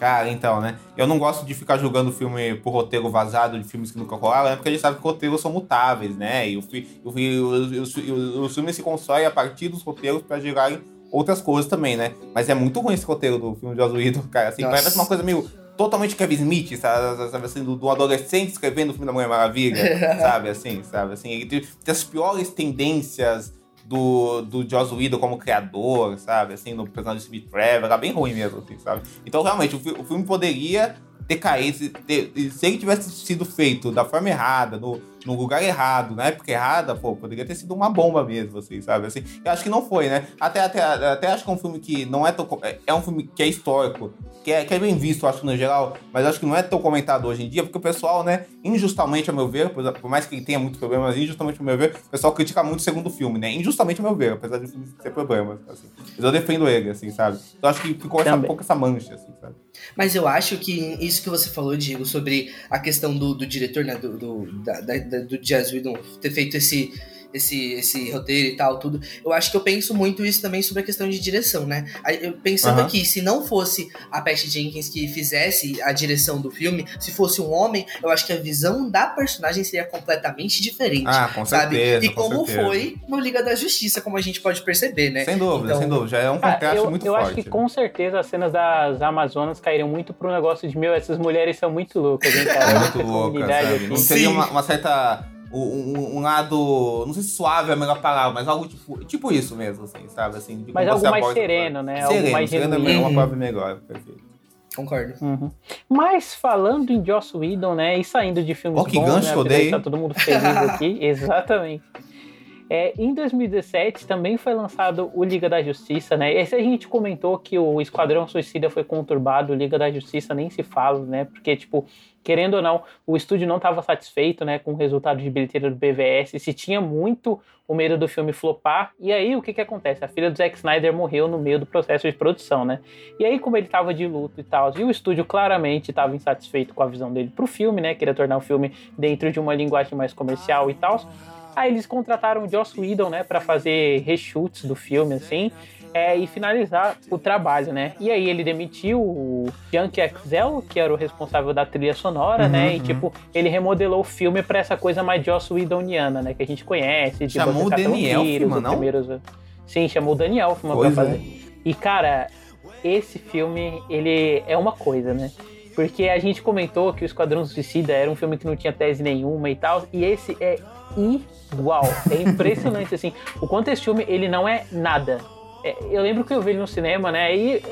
Cara, então, né? Eu não gosto de ficar julgando filme por roteiro vazado de filmes que nunca rolaram, né? Porque a gente sabe que roteiros são mutáveis, né? E o, fi- o, fi- os, os, os- os filmes se constroem a partir dos roteiros pra gerarem outras coisas também, né? Mas é muito ruim esse roteiro do filme de Whedon, cara. Assim, Nossa. parece uma coisa meio totalmente Kevin Smith, sabe? sabe assim, do, do adolescente escrevendo o filme da Mulher Maravilha, sabe? Assim, sabe? Assim, ele tem, tem as piores tendências do, do Joss Whedon como criador, sabe? Assim, no personagem de Steve Trevor, era bem ruim mesmo, assim, sabe? Então, realmente, o, o filme poderia ter caído, ter- se ele tivesse sido feito da forma errada, no, no lugar errado, na época errada, pô, poderia ter sido uma bomba mesmo, assim, sabe? Assim, eu acho que não foi, né? Até, até, até acho que é um filme que não é tão. é- É um filme que é histórico, que é, que é bem visto, acho, no geral, mas acho que não é tão comentado hoje em dia, porque o pessoal, né, injustamente, a meu ver, por, por mais que ele tenha muitos problemas, injustamente, a meu ver, o pessoal critica muito o segundo filme, né? Injustamente, a meu ver, apesar de ter problemas, assim. Mas eu defendo ele, assim, sabe? Então acho que ficou essa, um pouco essa mancha, assim, sabe? Mas eu acho que isso que você falou, Diego, sobre a questão do, do diretor, né, do, do, da, da- do Jazz Whedon ter feito esse, esse, esse roteiro e tal, tudo. Eu acho que eu penso muito isso também sobre a questão de direção, né? Eu- Pensando aqui, se não fosse a Patty Jenkins que fizesse a direção do filme, se fosse um homem, eu acho que a visão da personagem seria completamente diferente. Ah, com sabe? certeza. e com como certeza. foi no Liga da Justiça, como a gente pode perceber, né? Sem dúvida, Então- sem dúvida. Já é um Ah, contraste eu muito eu forte. acho que né? com certeza as cenas das Amazonas caíram muito pro negócio de, meu, essas mulheres são muito loucas, hein, cara? É muito louca, comunidade sabe? aqui. Não teria uma, uma certa. Um, um- lado. Não sei se suave é a melhor palavra, mas algo tipo, tipo isso mesmo, assim, sabe? Assim, de Mas algo mais sereno, né? Algo Sereno, mais sereno é uma palavra melhor, perfeito. Concordo. Uhum. Mas falando em Joss Whedon, né, e saindo de filmes Ó, que bons, gancho, né, apesar odeio, de tá todo mundo feliz aqui, exatamente. É, em 2017 também foi lançado o Liga da Justiça, né? Esse a gente comentou que o Esquadrão Suicida foi conturbado, o Liga da Justiça nem se fala, né? Porque, tipo, querendo ou não, o estúdio não estava satisfeito né, com o resultado de bilheteria do BVS, se tinha muito o medo do filme flopar, e aí o que que acontece? A filha do Zack Snyder morreu no meio do processo de produção, né? E aí, como ele estava de luto e tal, e o estúdio claramente estava insatisfeito com a visão dele pro filme, né? Queria tornar o filme dentro de uma linguagem mais comercial e tal. Aí eles contrataram o Joss Whedon, né, para fazer reshoots do filme, assim é, e finalizar o trabalho, né? E aí ele demitiu o Yankee Excel, que era o responsável da trilha sonora, uhum, né? E uhum. tipo, ele remodelou o filme para essa coisa mais Joss Whedoniana, né? Que a gente conhece. De chamou o Daniel Elfman, não? Primeiros... Sim, chamou o Daniel Elfman pra fazer. É. E cara, esse filme, ele é uma coisa, né? Porque a gente comentou que o Esquadrão Suicida era um filme que não tinha tese nenhuma e tal, e esse é igual. É impressionante, assim. O quanto esse filme, ele não é nada. É, eu lembro que eu vi ele no cinema, né? E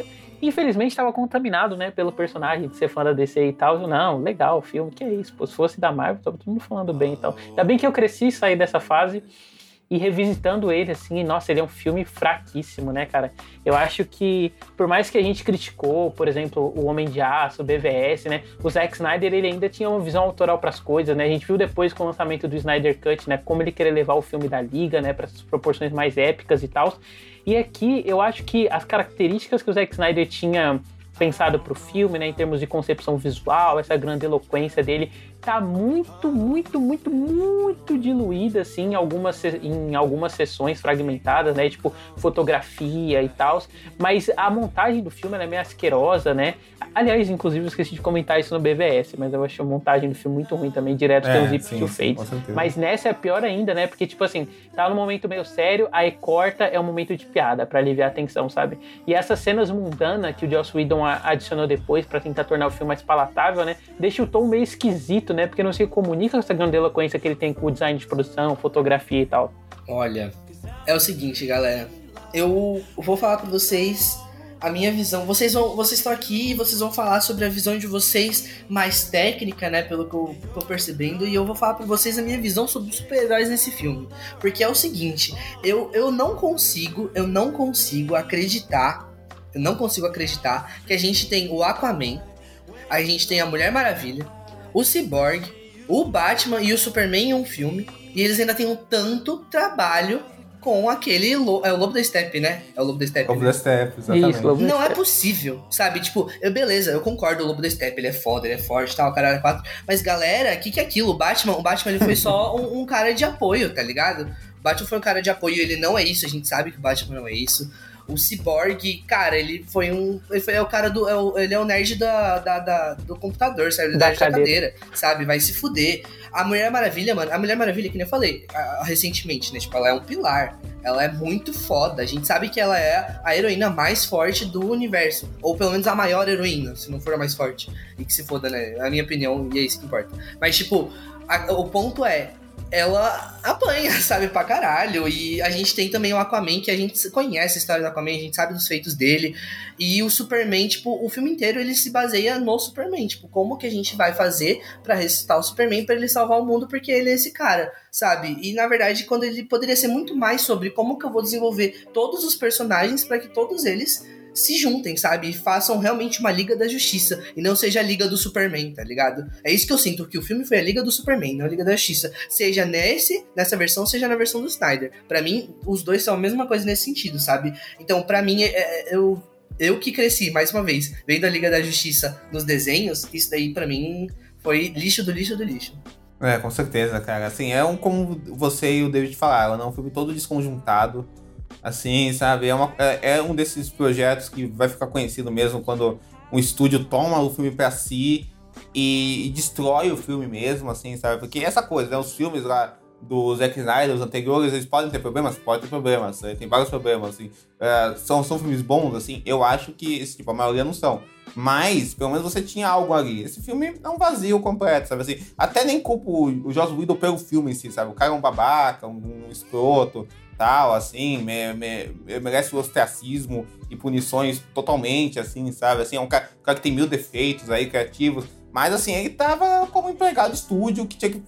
infelizmente estava contaminado, né, pelo personagem de ser fã da DC e tal. Não, legal filme, que é isso? Pô, se fosse da Marvel, tava todo mundo falando bem e tal. Ainda bem que eu cresci e saí dessa fase e revisitando ele, assim, nossa, ele é um filme fraquíssimo, né, cara? Eu acho que, por mais que a gente criticou, por exemplo, o Homem de Aço, o BVS, né, o Zack Snyder, ele ainda tinha uma visão autoral para as coisas, né? A gente viu depois com o lançamento do Snyder Cut, né, como ele queria levar o filme da Liga, né, para essas proporções mais épicas e tal. E aqui eu acho que as características que o Zack Snyder tinha pensado para o filme, né, em termos de concepção visual, essa grande eloquência dele, tá muito, muito, muito, muito diluída, assim, em algumas, em algumas sessões fragmentadas, né? Tipo, fotografia e tal. Mas a montagem do filme é meio asquerosa, né? Aliás, inclusive, eu esqueci de comentar isso no BVS, mas eu achei a montagem do filme muito ruim também, direto é, tem os Zip to Fate. Mas nessa é pior ainda, né? Porque, tipo assim, tá num momento meio sério, aí corta, é um momento de piada, para aliviar a tensão, sabe? E essas cenas mundanas que o Joss Whedon adicionou depois para tentar tornar o filme mais palatável, né? Deixa o tom meio esquisito, né? Porque não se comunica com essa grande eloquência que ele tem com o design de produção, fotografia e tal. Olha, é o seguinte, galera. Eu vou falar para vocês a minha visão. Vocês vão, vocês estão aqui e vocês vão falar sobre a visão de vocês mais técnica, né, pelo que eu tô percebendo, e eu vou falar para vocês a minha visão sobre os super-heróis nesse filme. Porque é o seguinte, eu, eu não consigo, eu não consigo acreditar, eu não consigo acreditar que a gente tem o Aquaman, a gente tem a Mulher Maravilha, o Cyborg, o Batman e o Superman em um filme. E eles ainda têm um tanto trabalho com aquele. Lo... É o Lobo da Steppe, né? É o Lobo da Steppe. Lobo né? da Steppe, exatamente. Isso, Lobo não é possível, sabe? Tipo, eu, beleza, eu concordo, o Lobo da Steppe, ele é foda, ele é forte tal, o cara é quatro. Mas galera, o que, que é aquilo? O Batman, o Batman ele foi só um, um, cara de apoio, tá ligado? O Batman foi um cara de apoio, ele não é isso, a gente sabe que o Batman não é isso. O Cyborg, cara, ele foi um. Ele foi é o cara do. É o, ele é o nerd da, da, da, do computador, sabe? Da, nerd cadeira. da cadeira, sabe? Vai se fuder. A Mulher Maravilha, mano, a Mulher Maravilha, que nem eu falei a, recentemente, né? Tipo, ela é um pilar. Ela é muito foda. A gente sabe que ela é a heroína mais forte do universo. Ou pelo menos a maior heroína, se não for a mais forte. E que se foda, né? É a minha opinião, e é isso que importa. Mas, tipo, a, o ponto é, ela apanha, sabe, pra caralho. E a gente tem também o Aquaman, que a gente conhece a história do Aquaman, a gente sabe dos feitos dele. E o Superman, tipo, o filme inteiro ele se baseia no Superman. Tipo, como que a gente vai fazer para ressuscitar o Superman para ele salvar o mundo, porque ele é esse cara, sabe? E na verdade, quando ele poderia ser muito mais sobre como que eu vou desenvolver todos os personagens para que todos eles se juntem, sabe? E façam realmente uma Liga da Justiça e não seja a Liga do Superman, tá ligado? É isso que eu sinto, que o filme foi a Liga do Superman, não a Liga da Justiça. Seja nesse, nessa versão, seja na versão do Snyder. Para mim, os dois são a mesma coisa nesse sentido, sabe? Então, para mim, é, é, eu eu que cresci, mais uma vez, vendo a Liga da Justiça nos desenhos, isso daí para mim foi lixo do lixo do lixo. É, com certeza, cara. Assim, é um como você e o David falaram, né? Um filme todo desconjuntado. Assim, sabe? É, uma, é, é, um desses projetos que vai ficar conhecido mesmo quando um estúdio toma o filme para si e, e, destrói o filme mesmo, assim, sabe? Porque essa coisa, né? Os filmes lá do Zack Snyder, os anteriores, eles podem ter problemas? Podem ter problemas, né? tem vários problemas, assim. É, são, são filmes bons, assim? Eu acho que, tipo, a maioria não são. Mas, pelo menos você tinha algo ali. Esse filme é um vazio completo, sabe? Assim, até nem culpo o Joss Whedon pelo filme em si, sabe? O cara é um babaca, um, um escroto, tal, assim, me, me, merece o ostracismo e punições totalmente, assim, sabe? Assim, é um cara, um cara, que tem mil defeitos aí, criativos, Mas assim, ele tava como empregado de estúdio, que tinha que.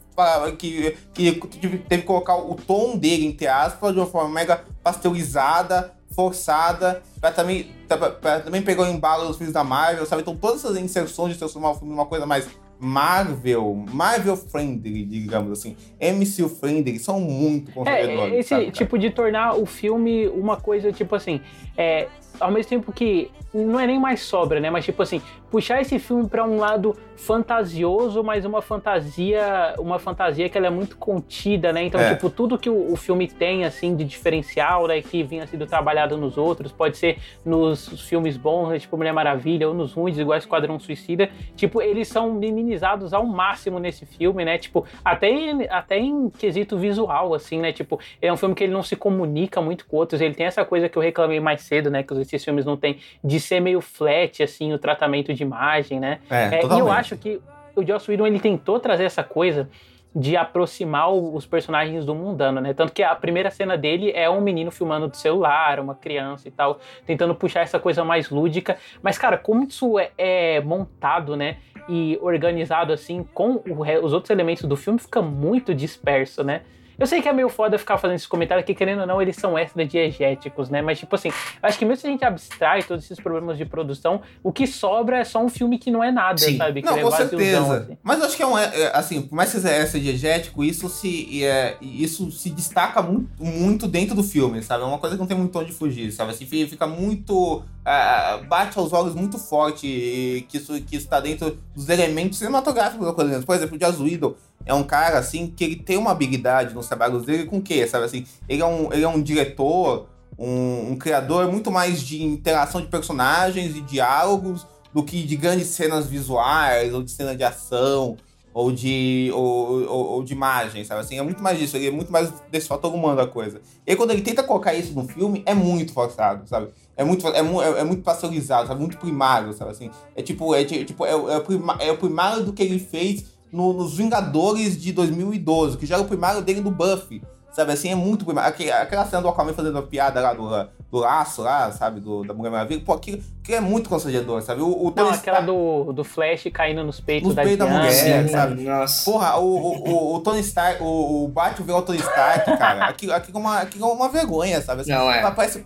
que, que, teve que colocar o tom dele, entre aspas, de uma forma mega pasteurizada, forçada, pra também, pra, pra também pegar o embalo dos filmes da Marvel, sabe? Então todas essas inserções de transformar o filme numa coisa mais Marvel, Marvel friendly, digamos assim, MCU friendly, são muito conservadores. É, esse sabe, tipo de tornar o filme uma coisa tipo assim, é, ao mesmo tempo que não é nem mais sobra, né? Mas tipo assim, puxar esse filme para um lado fantasioso, mas uma fantasia, uma fantasia que ela é muito contida, né? Então, é. tipo, tudo que o, o, filme tem assim de diferencial, né, que vinha sido trabalhado nos outros, pode ser nos filmes bons, né, tipo Mulher Maravilha, ou nos ruins, igual Esquadrão Suicida, tipo, eles são minimizados ao máximo nesse filme, né? Tipo, até em, até em quesito visual assim, né? Tipo, é um filme que ele não se comunica muito com outros, ele tem essa coisa que eu reclamei mais cedo, né, que esses filmes não têm de ser meio flat, assim, o tratamento de imagem, né? É, é, e eu acho que o Joss Whedon, ele tentou trazer essa coisa de aproximar os personagens do mundano, né? Tanto que a primeira cena dele é um menino filmando do celular, uma criança e tal, tentando puxar essa coisa mais lúdica. Mas, cara, como isso é, é montado, né? E organizado assim, com o, os outros elementos do filme, fica muito disperso, né? Eu sei que é meio foda ficar fazendo esses comentários que, querendo ou não, eles são extra diegéticos, né? Mas, tipo assim, acho que mesmo se a gente abstrai todos esses problemas de produção, o que sobra é só um filme que não é nada, Sim. sabe? Que não, é com certeza. Assim. Mas acho que é um. É, assim, por mais que seja extra diegético, isso se, é, isso se destaca muito, muito dentro do filme, sabe? É uma coisa que não tem muito onde fugir, sabe? Assim, fica muito. Uh, bate aos olhos muito forte que isso, que isso tá dentro dos elementos cinematográficos da coisa. Por exemplo, o Jazz Widow é um cara, assim, que ele tem uma habilidade nos trabalhos dele com o quê? Sabe assim? Ele é um, ele é um diretor, um, um criador muito mais de interação de personagens e diálogos do que de grandes cenas visuais ou de cena de ação ou de, ou, ou, ou, de imagem, sabe assim? É muito mais disso, ele é muito mais desse fator humano da coisa. E quando ele tenta colocar isso no filme, é muito forçado, sabe? É muito, é, é, é muito pasteurizado, sabe? Muito primário, sabe assim? É tipo, é, tipo, é, é, é o primário do que ele fez no, nos Vingadores de 2012, que já era o primário dele do Buffy. Sabe assim, é muito primário. Aquela cena do Aquaman fazendo a piada lá do, do laço lá, sabe? Do, da Mulher Maravilha. Pô, aquilo, aquilo é muito constrangedor, sabe? O, o Não, aquela do, do Flash caindo nos peitos nos da, peitos da mulher, sabe? Nossa. Porra, o, o, o, Tony Stark, o, o Batman vê o Tony Stark, cara. Aquilo, aquilo, é uma, aquilo é uma vergonha, sabe? Assim, Não, é. Parece,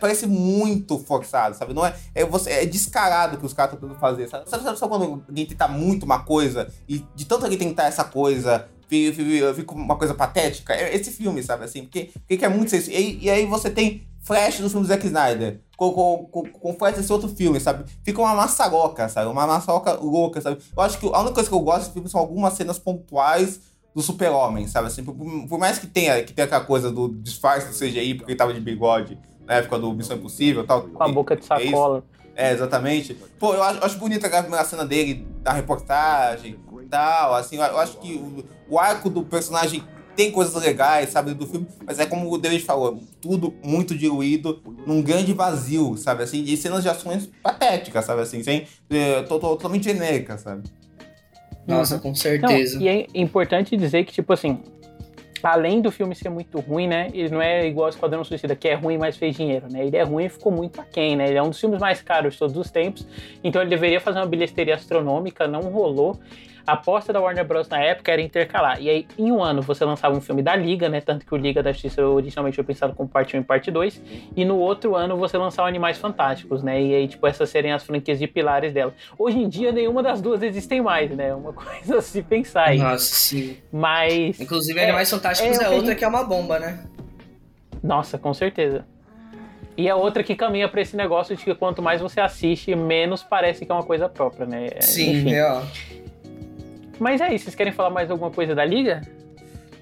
parece muito forçado, sabe? Não é, é, você, é descarado que os caras estão tentando fazer, sabe? Sabe, sabe? Sabe quando alguém tenta muito uma coisa e de tanto alguém tentar essa coisa fica uma coisa patética. É esse filme, sabe assim? Porque, porque é muito isso. E, e aí você tem Flash dos filmes do Zack Snyder. Com, com, com, com Flash desse outro filme, sabe? Fica uma maçaroca, sabe? Uma maçaroca louca, sabe? Eu acho que a única coisa que eu gosto desse filme são algumas cenas pontuais do super-homem, sabe? Assim, por, por, mais que tenha, que tenha aquela coisa do disfarce do CGI, porque ele tava de bigode na época do Missão Impossível tal. Com a boca de sacola. É, é exatamente. Pô, eu acho, eu acho bonita a cena dele, da reportagem tal, assim, eu acho que o, o arco do personagem tem coisas legais, sabe, do filme, mas é como o David falou, tudo muito diluído num grande vazio, sabe, assim, de cenas de ações patéticas, sabe, assim, sem, é, totalmente genéricas, sabe. Nossa, com certeza. Não, e é importante dizer que, tipo assim, além do filme ser muito ruim, né? Ele não é igual Esquadrão Suicida, que é ruim, mas fez dinheiro, né? Ele é ruim e ficou muito aquém, né? Ele é um dos filmes mais caros de todos os tempos, então ele deveria fazer uma bilheteria astronômica, não rolou. A aposta da Warner Bros. na época era intercalar. E aí, em um ano, você lançava um filme da Liga, né? Tanto que o Liga da Justiça originalmente foi pensado como parte 1 e parte 2. E no outro ano, você lançava Animais Fantásticos, né? E aí, tipo, essas seriam as franquias de pilares dela. Hoje em dia, nenhuma das duas existem mais, né? Uma coisa a se pensar aí. Nossa, sim. Mas. Inclusive, é, Animais Fantásticos é, é outra gente... que é uma bomba, né? Nossa, com certeza. E a outra que caminha para esse negócio de que quanto mais você assiste, menos parece que é uma coisa própria, né? Sim, Enfim. é, ó. Mas é isso, vocês querem falar mais alguma coisa da Liga?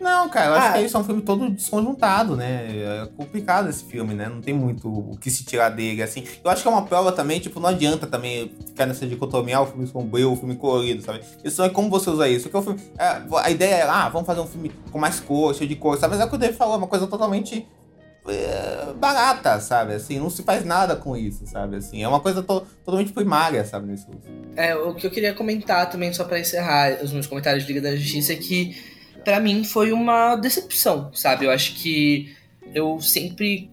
Não, cara, eu ah, acho que isso é um filme todo desconjuntado, né? É complicado esse filme, né? Não tem muito o que se tirar dele, assim. Eu acho que é uma prova também, tipo, não adianta também ficar nessa dicotomia, ah, o filme sombrio, o filme colorido, sabe? Isso é como você usa isso. Porque o filme, é, a ideia é, ah, vamos fazer um filme com mais cor, cheio de cor, sabe? Mas é o que o David falou, é uma coisa totalmente é, barata, sabe? Assim, não se faz nada com isso, sabe? Assim, é uma coisa to totalmente primária, sabe? Nesse uso. É, o que eu queria comentar também, só para encerrar os meus comentários de Liga da Justiça, é que para mim foi uma decepção, sabe? Eu acho que eu sempre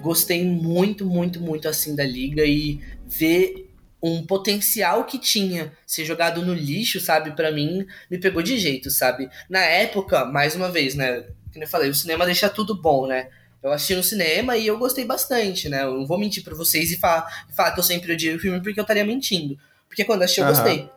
gostei muito, muito, muito assim da Liga e ver um potencial que tinha ser jogado no lixo, sabe, para mim, me pegou de jeito, sabe? Na época, mais uma vez, né, como eu falei, o cinema deixa tudo bom, né? Eu assisti no cinema e eu gostei bastante, né? Eu não vou mentir para vocês e falar, falar que eu sempre odiei o filme porque eu estaria mentindo. Porque quando assisti eu gostei.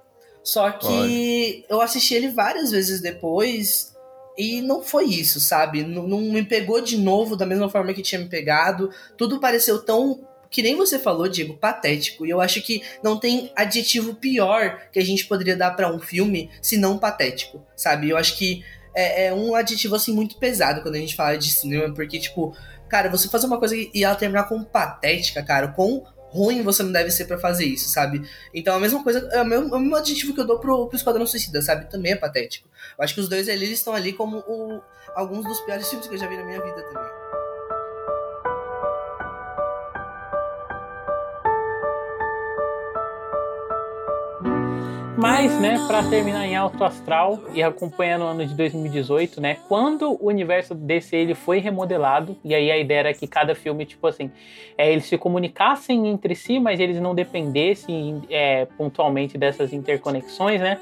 Só que Pode. eu assisti ele várias vezes depois e não foi isso, sabe? Não, não, me pegou de novo da mesma forma que tinha me pegado. Tudo pareceu tão. Que nem você falou, Diego, patético. E eu acho que não tem adjetivo pior que a gente poderia dar para um filme se não patético, sabe? Eu acho que é, é, um adjetivo assim muito pesado quando a gente fala de cinema, porque, tipo, cara, você fazer uma coisa e ela terminar com patética, cara, com ruim você não deve ser para fazer isso, sabe? Então a mesma coisa, é o mesmo, é o mesmo adjetivo que eu dou pro, pro Esquadrão Suicida, sabe? Também é patético. Eu acho que os dois eles estão ali como o, alguns dos piores filmes que eu já vi na minha vida também. Mas, né, para terminar em alto astral e acompanhando o ano de 2018, né, quando o universo DC ele foi remodelado, e aí a ideia era que cada filme, tipo assim, é, eles se comunicassem entre si, mas eles não dependessem é, pontualmente dessas interconexões, né?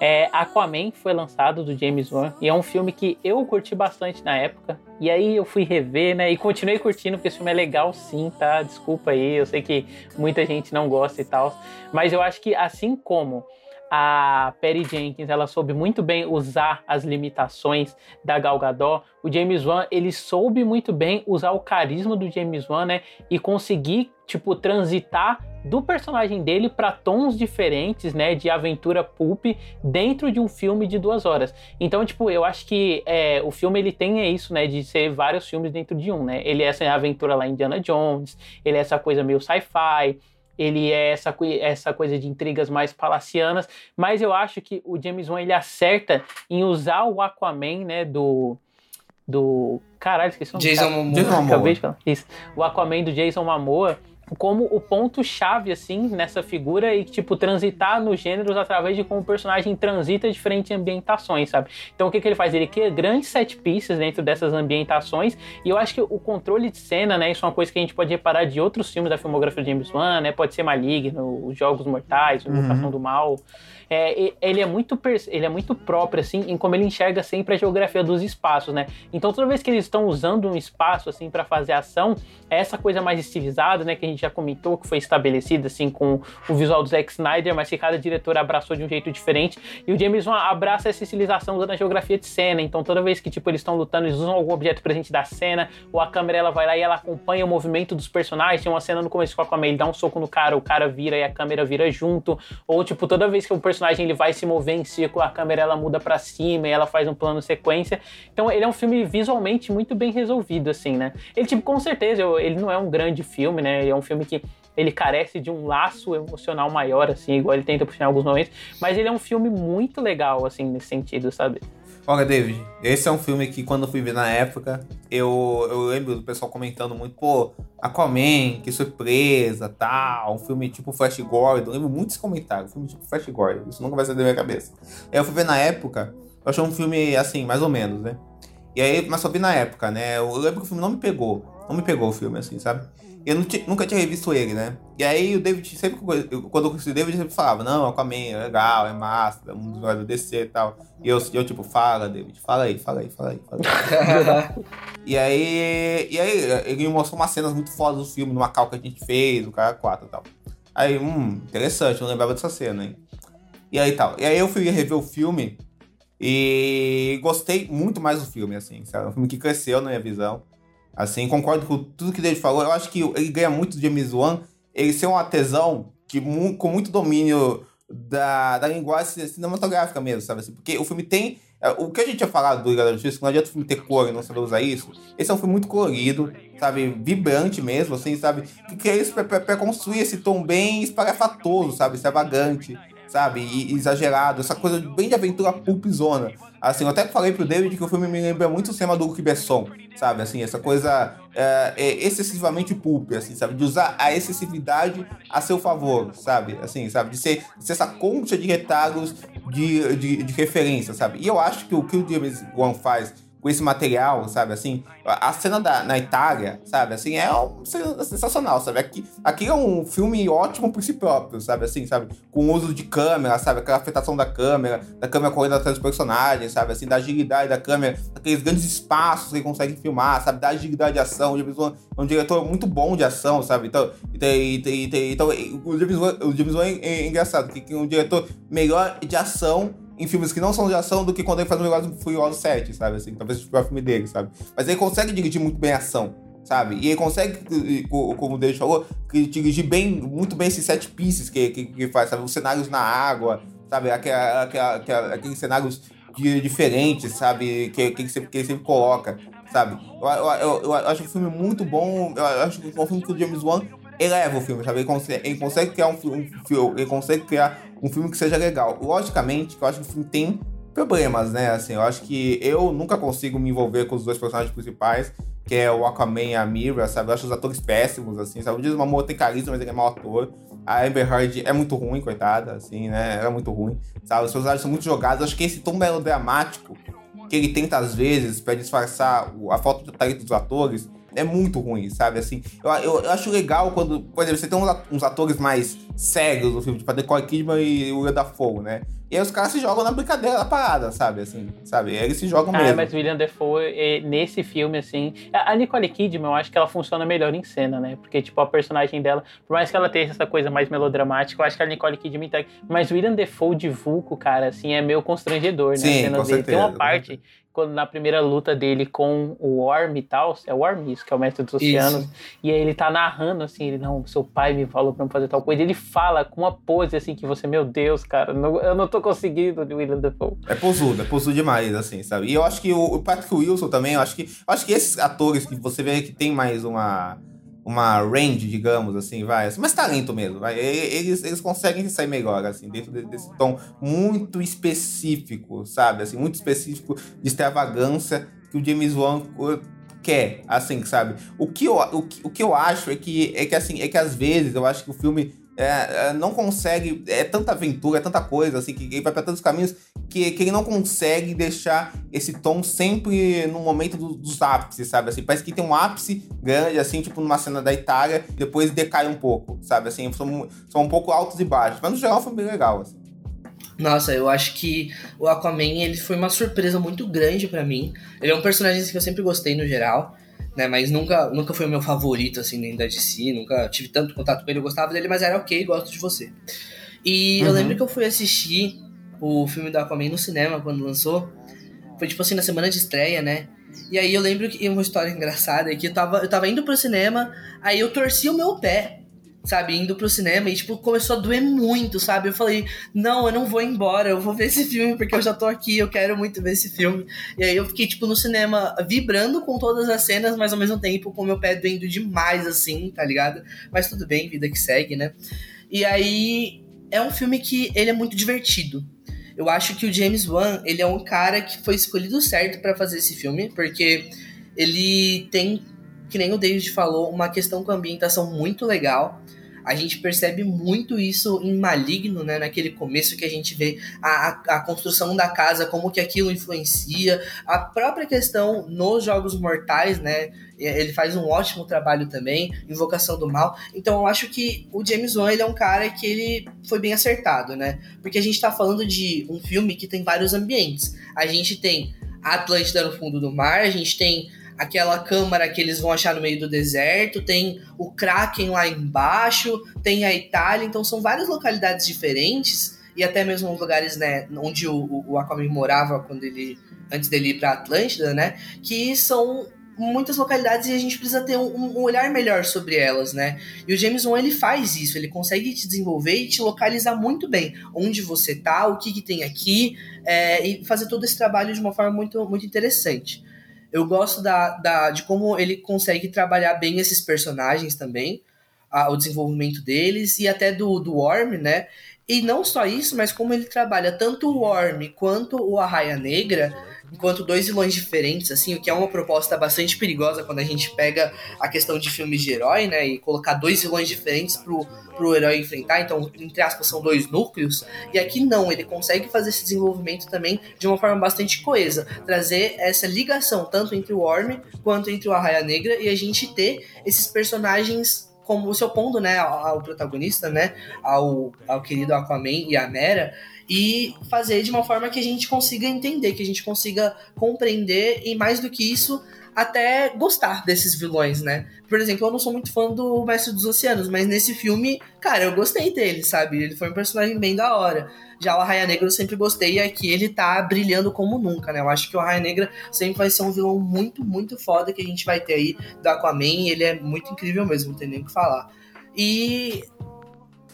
É, Aquaman foi lançado do James Wan e é um filme que eu curti bastante na época. E aí eu fui rever, né? E continuei curtindo, porque esse filme é legal sim, tá? Desculpa aí, eu sei que muita gente não gosta e tal. Mas eu acho que assim como a Perry Jenkins ela soube muito bem usar as limitações da Gal Gadot. O James Wan ele soube muito bem usar o carisma do James Wan, né, e conseguir tipo transitar do personagem dele para tons diferentes, né, de aventura pulp dentro de um filme de duas horas. Então, tipo, eu acho que é, o filme ele tem isso, né, de ser vários filmes dentro de um, né. Ele é essa aventura lá Indiana Jones, ele é essa coisa meio sci-fi ele é essa, essa coisa de intrigas mais palacianas, mas eu acho que o James Wan ele acerta em usar o Aquaman, né, do do caralho, esqueci o nome. Jason Momoa. Acabei de falar. Isso. O Aquaman do Jason Momoa como o ponto chave assim nessa figura e tipo transitar nos gêneros através de como o personagem transita diferentes ambientações, sabe? Então o que, que ele faz? Ele cria grandes set pieces dentro dessas ambientações e eu acho que o controle de cena, né, isso é uma coisa que a gente pode reparar de outros filmes da filmografia de James Wan, né? Pode ser Maligno, Os Jogos Mortais, Invocação uhum. do Mal, é, ele, é muito ele é muito próprio, assim, em como ele enxerga sempre a geografia dos espaços, né? Então, toda vez que eles estão usando um espaço, assim, para fazer ação, é essa coisa mais estilizada, né, que a gente já comentou, que foi estabelecida, assim, com o visual do Zack Snyder, mas que cada diretor abraçou de um jeito diferente. E o James Wan abraça essa estilização usando a geografia de cena. Então, toda vez que, tipo, eles estão lutando, eles usam algum objeto presente da cena, ou a câmera, ela vai lá e ela acompanha o movimento dos personagens. Tem uma cena no começo com a Aquaman, ele dá um soco no cara, o cara vira e a câmera vira junto. Ou, tipo, toda vez que o personagem ele vai se mover em círculo, a câmera ela muda para cima e ela faz um plano sequência. Então ele é um filme visualmente muito bem resolvido, assim, né? Ele, tipo, com certeza, ele não é um grande filme, né? Ele é um filme que ele carece de um laço emocional maior, assim, igual ele tenta puxar em alguns momentos, mas ele é um filme muito legal, assim, nesse sentido, sabe? Olha, David, esse é um filme que quando eu fui ver na época, eu, eu lembro do pessoal comentando muito, pô, Aquaman, que surpresa, tal, um filme tipo Flash Gordon, eu lembro muitos comentários, um filme tipo Flash Gordon, isso nunca vai sair da minha cabeça. Aí eu fui ver na época, eu achei um filme, assim, mais ou menos, né? E aí, mas só vi na época, né? Eu lembro que o filme não me pegou, não me pegou o filme, assim, sabe? Eu nunca tinha revisto ele, né? E aí o David, sempre quando eu conheci o David, ele sempre falava, não, Aquaman é legal, é massa, é um dos do DC e tal. E eu, eu, tipo, fala, David, fala aí, fala aí, fala aí, fala aí. e aí, e aí ele me mostrou umas cenas muito fodas do filme, numa cal que a gente fez, o cara 4 e tal. Aí, hum, interessante, não lembrava dessa cena, hein? E aí tal. E aí eu fui rever o filme e gostei muito mais do filme, assim, sabe? É um filme que cresceu na minha visão. Assim, concordo com tudo que ele falou. Eu acho que ele ganha muito do James Wan. Ele ser um artesão que, com muito domínio da, da linguagem cinematográfica mesmo, sabe? Assim, porque o filme tem. É, o que a gente tinha falado do Liga da Justiça, não adianta o filme ter cor e não saber usar isso. Esse é um filme muito colorido, sabe? Vibrante mesmo, assim, sabe? Que quer isso pra, construir esse tom bem espalhafatoso, sabe? Extravagante sabe? E, exagerado, essa coisa bem de aventura pulpzona. Assim, eu até falei pro David que o filme me lembra muito o cinema do Luc Besson, sabe? Assim, essa coisa é, é excessivamente pulp, assim, sabe? De usar a excessividade a seu favor, sabe? Assim, sabe? De ser, de ser essa concha de retalhos de, de, de referência, sabe? E eu acho que o que o James Wan faz com esse material, sabe? Assim, a cena da, na Itália, sabe? Assim, é um, sensacional, sabe? Aqui, aqui é um filme ótimo por si próprio, sabe? Assim, sabe? Com o uso de câmera, sabe? Aquela afetação da câmera, da câmera correndo atrás dos personagens, sabe? Assim, da agilidade da câmera, aqueles grandes espaços que ele consegue filmar, sabe? Da agilidade de ação. O James Wan é um diretor muito bom de ação, sabe? Então, então, o James Wan, o James Wan é, é engraçado, que é um diretor melhor de ação em filmes que não são de ação do que quando ele faz um negócio Furioso 7, sabe? Assim, talvez o filme dele, sabe? Mas ele consegue dirigir muito bem a ação, sabe? E ele consegue, como o David falou, dirigir bem, muito bem esses sete pieces que, que, que faz, sabe? Os cenários na água, sabe? Aquela, aquela, aquela, aqueles cenários diferentes, sabe? Que, que, ele sempre, que ele sempre coloca, sabe? Eu, eu, eu, eu acho o filme muito bom, eu acho que é um filme que o James Wan eleva o filme, sabe? Ele consegue, ele consegue criar um filme, ele consegue criar um filme que seja legal. Logicamente, eu acho que o filme tem problemas, né? Assim, eu acho que eu nunca consigo me envolver com os dois personagens principais, que é o Aquaman e a Mira, sabe? Eu acho os atores péssimos, assim, sabe? O Jason Momoa tem carisma, mas ele é mau ator. A Amber Heard é muito ruim, coitada, assim, né? Ela é muito ruim, sabe? Os personagens são muito jogados. Eu acho que esse tom melodramático que ele tenta, às vezes, para disfarçar a falta de talento dos atores, é muito ruim, sabe? Assim, eu, eu, eu, acho legal quando, por exemplo, você tem uns atores mais sérios no filme, tipo a Nicole Kidman e o William Dafoe, né? E aí os caras se jogam na brincadeira da parada, sabe? Assim, sabe? Eles se jogam ah, mesmo. mas o William Dafoe, nesse filme, assim... A Nicole Kidman, eu acho que ela funciona melhor em cena, né? Porque, tipo, a personagem dela, por mais que ela tenha essa coisa mais melodramática, eu acho que a Nicole Kidman tá... Mas o William Defoe de Vulco, cara, assim, é meio constrangedor, né? Sim, dele. Certeza, tem uma parte quando na primeira luta dele com o Worm e tal, é o Worm isso, que é o mestre dos oceanos, isso. e aí ele tá narrando assim, ele, não, seu pai me falou pra não fazer tal coisa, ele fala com uma pose assim que você, meu Deus, cara, não, eu não tô conseguindo de William Dafoe. É posudo, é posudo demais, assim, sabe? E eu acho que o, o Patrick Wilson também, eu acho que, eu acho que esses atores que você vê que tem mais uma uma range, digamos assim, vai, assim, mais talento mesmo, vai. Eles, eles conseguem sair melhor, assim, dentro desse tom muito específico, sabe? Assim, muito específico de extravagância que o James Wan quer, assim, sabe? O que eu, o que, o que eu acho é que, é que, assim, é que às vezes eu acho que o filme é, é, não consegue. É tanta aventura, é tanta coisa, assim, que ele vai para tantos caminhos que, que ele não consegue deixar esse tom sempre no momento do, dos ápices, sabe? Assim, parece que tem um ápice grande, assim, tipo numa cena da Itália, depois decai um pouco, sabe? Assim, são, são um pouco altos e baixos. Mas no geral foi bem legal, assim. Nossa, eu acho que o Aquaman ele foi uma surpresa muito grande para mim. Ele é um personagem que eu sempre gostei no geral né? Mas nunca, nunca foi o meu favorito, assim, nem da DC, nunca tive tanto contato com ele, eu gostava dele, mas era ok, gosto de você. E uhum. eu lembro que eu fui assistir o filme do Aquaman no cinema quando lançou. Foi tipo assim, na semana de estreia, né? E aí eu lembro que uma história engraçada é que eu tava, eu tava indo pro cinema, aí eu torci o meu pé sabe, indo pro cinema e, tipo, começou a doer muito, sabe? Eu falei, não, eu não vou embora, eu vou ver esse filme porque eu já tô aqui, eu quero muito ver esse filme. E aí eu fiquei, tipo, no cinema vibrando com todas as cenas, mas ao mesmo tempo com meu pé doendo demais, assim, tá ligado? Mas tudo bem, vida que segue, né? E aí é um filme que ele é muito divertido. Eu acho que o James Wan, ele é um cara que foi escolhido certo para fazer esse filme, porque ele tem, que nem o David falou, uma questão com a ambientação muito legal a gente percebe muito isso em Maligno, né? Naquele começo que a gente vê a, a, a construção da casa, como que aquilo influencia, a própria questão nos Jogos Mortais, né? Ele faz um ótimo trabalho também, Invocação do Mal. Então eu acho que o James Wan ele é um cara que ele foi bem acertado, né? Porque a gente tá falando de um filme que tem vários ambientes. A gente tem Atlântida no fundo do mar, a gente tem aquela câmara que eles vão achar no meio do deserto, tem o Kraken lá embaixo, tem a Itália, então são várias localidades diferentes e até mesmo lugares, né, onde o, o Aquaman morava quando ele antes dele ir para Atlântida, né, que são muitas localidades e a gente precisa ter um, um, olhar melhor sobre elas, né? E o James Wan ele faz isso, ele consegue te desenvolver e te localizar muito bem onde você tá, o que, que tem aqui, é, e fazer todo esse trabalho de uma forma muito, muito interessante. Eu gosto da, da, de como ele consegue trabalhar bem esses personagens também, a, o desenvolvimento deles e até do, do Worm, né? E não só isso, mas como ele trabalha tanto o Worm quanto o Arraia Negra, enquanto dois vilões diferentes, assim, o que é uma proposta bastante perigosa quando a gente pega a questão de filmes de herói, né, e colocar dois vilões diferentes pro, pro herói enfrentar, então, entre aspas, são dois núcleos, e aqui não, ele consegue fazer esse desenvolvimento também de uma forma bastante coesa, trazer essa ligação tanto entre o Worm quanto entre o Arraia Negra, e a gente ter esses personagens como se opondo, né, ao, ao protagonista, né, ao, ao querido Aquaman e a Mera, e fazer de uma forma que a gente consiga entender, que a gente consiga compreender e mais do que isso, até gostar desses vilões, né? Por exemplo, eu não sou muito fã do Mestre dos Oceanos, mas nesse filme, cara, eu gostei dele, sabe? Ele foi um personagem bem da hora. Já o Arraia Negra eu sempre gostei e aqui ele tá brilhando como nunca, né? Eu acho que o Arraia Negra sempre vai ser um vilão muito, muito foda que a gente vai ter aí do Aquaman. Ele é muito incrível mesmo, não tem nem o que falar. E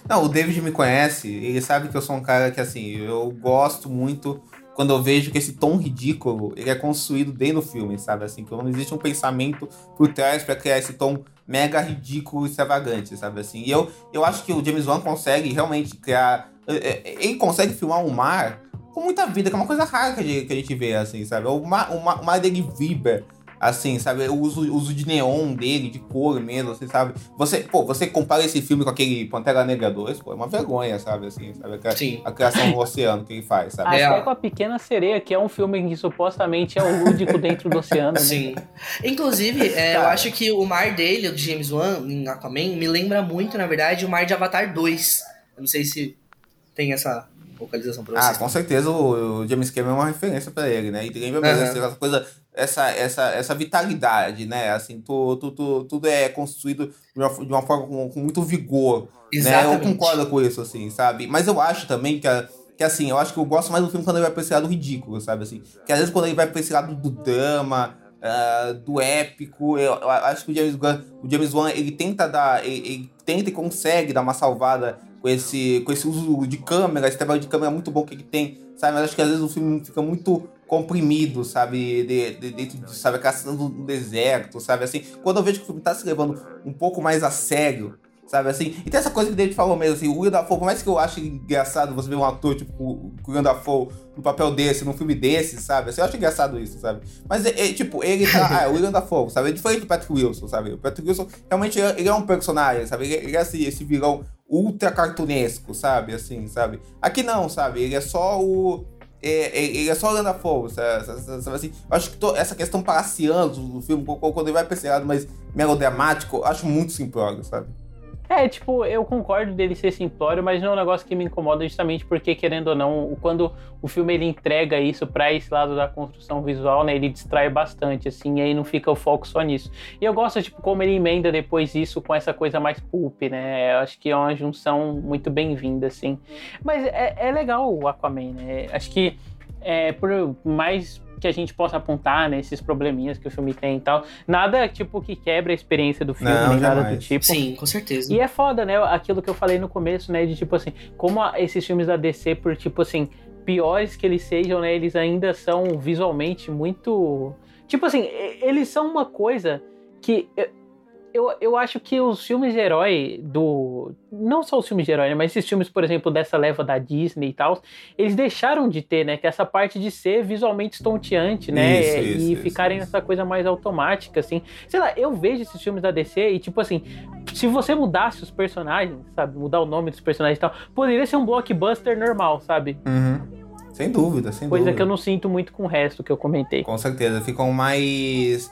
não, o David me conhece, ele sabe que eu sou um cara que, assim, eu gosto muito quando eu vejo que esse tom ridículo, ele é construído dentro do filme, sabe? Assim, que não existe um pensamento por trás para criar esse tom mega ridículo e extravagante, sabe? Assim, e eu, eu acho que o James Wan consegue realmente criar... É, é, ele consegue filmar um mar com muita vida, que é uma coisa rara que a gente, que a gente vê, assim, sabe? O mar, o mar, o mar dele vibra, assim, sabe? O uso, uso de neon dele, de cor mesmo, assim, sabe? Você, pô, você compara esse filme com aquele Pantera Negra 2, pô, é uma vergonha, sabe? Assim, sabe? A, Sim. a criação do oceano que ele faz, sabe? Até É. com a Pequena Sereia, que é um filme que supostamente é o lúdico dentro do oceano, né? Sim. Inclusive, é, eu acho que o mar dele, o de James Wan, em Aquaman, me lembra muito, na verdade, o mar de Avatar 2. Eu não sei se tem essa localização pra Ah, vocês. com certeza o, o James Cameron é uma referência pra ele, né? E lembra mesmo assim, essa coisa, essa, essa, essa vitalidade, né? Assim, tu, tu, tu- tudo é construído de uma, de uma forma com, com muito vigor, né? Eu Exatamente. concordo com isso, assim, sabe? Mas eu acho também que, a- que assim, eu acho que eu gosto mais do filme quando ele vai pra esse lado ridículo, sabe? Assim, que às vezes quando ele vai pra esse lado do drama, ah, do épico, eu, eu acho que o James, Wan, o James Wan, ele tenta dar, ele, ele tenta e consegue dar uma salvada com esse, com esse uso de câmera, esse trabalho de câmera muito bom que ele tem, sabe? Mas acho que às vezes o filme fica muito comprimido, sabe? De, de, dentro de, sabe, aquela cena do do deserto, sabe? Assim, quando eu vejo que o filme tá se levando um pouco mais a sério, sabe? Assim, e tem essa coisa que o David falou mesmo, assim, o William Dafoe, por mais que eu ache engraçado você ver um ator tipo o William Dafoe no papel desse, num filme desse, sabe? Assim, eu acho engraçado isso, sabe? Mas, é, é, tipo, ele tá. Ah, é o William Dafoe, sabe? É diferente do Patrick Wilson, sabe? O Patrick Wilson realmente ele é- é um personagem, sabe? Ele, ele é esse, esse vilão ultra cartunesco, sabe? Assim, sabe? Aqui não, sabe? Ele é só o. É, é- é só o William Dafoe, sabe? sabe, sabe assim? Eu acho que to- essa questão palaciana do filme, quando ele vai pra esse lado mais melodramático, acho muito simplório, sabe? É, tipo, eu concordo dele ser simplório, mas não é um negócio que me incomoda justamente porque, querendo ou não, quando o filme ele entrega isso pra esse lado da construção visual, né, ele distrai bastante, assim, e aí não fica o foco só nisso. E eu gosto, tipo, como ele emenda depois isso com essa coisa mais pulp, né, eu acho que é uma junção muito bem-vinda, assim. Mas é, é legal o Aquaman, né, acho que é, por mais que a gente possa apontar, né, esses probleminhas que o filme tem e tal, nada, tipo, que quebra a experiência do filme, Não, nem nada do tipo. Sim, com certeza. E é foda, né? Aquilo que eu falei no começo, né? De tipo assim, como a- esses filmes da DC, por tipo assim, piores que eles sejam, né? Eles ainda são visualmente muito. Tipo assim, eles são uma coisa que. Eu- Eu, acho que os filmes de herói do. Não só os filmes de herói, né? Mas esses filmes, por exemplo, dessa leva da Disney e tal, eles deixaram de ter, né? Que essa parte de ser visualmente estonteante, né? Isso, e isso, isso, ficarem nessa coisa mais automática, assim. Sei lá, eu vejo esses filmes da DC e, tipo assim, se você mudasse os personagens, sabe? Mudar o nome dos personagens e tal, poderia ser um blockbuster normal, sabe? Uhum. Sem dúvida, sem Coisa dúvida. que eu não sinto muito com o resto que eu comentei. Com certeza, ficam mais.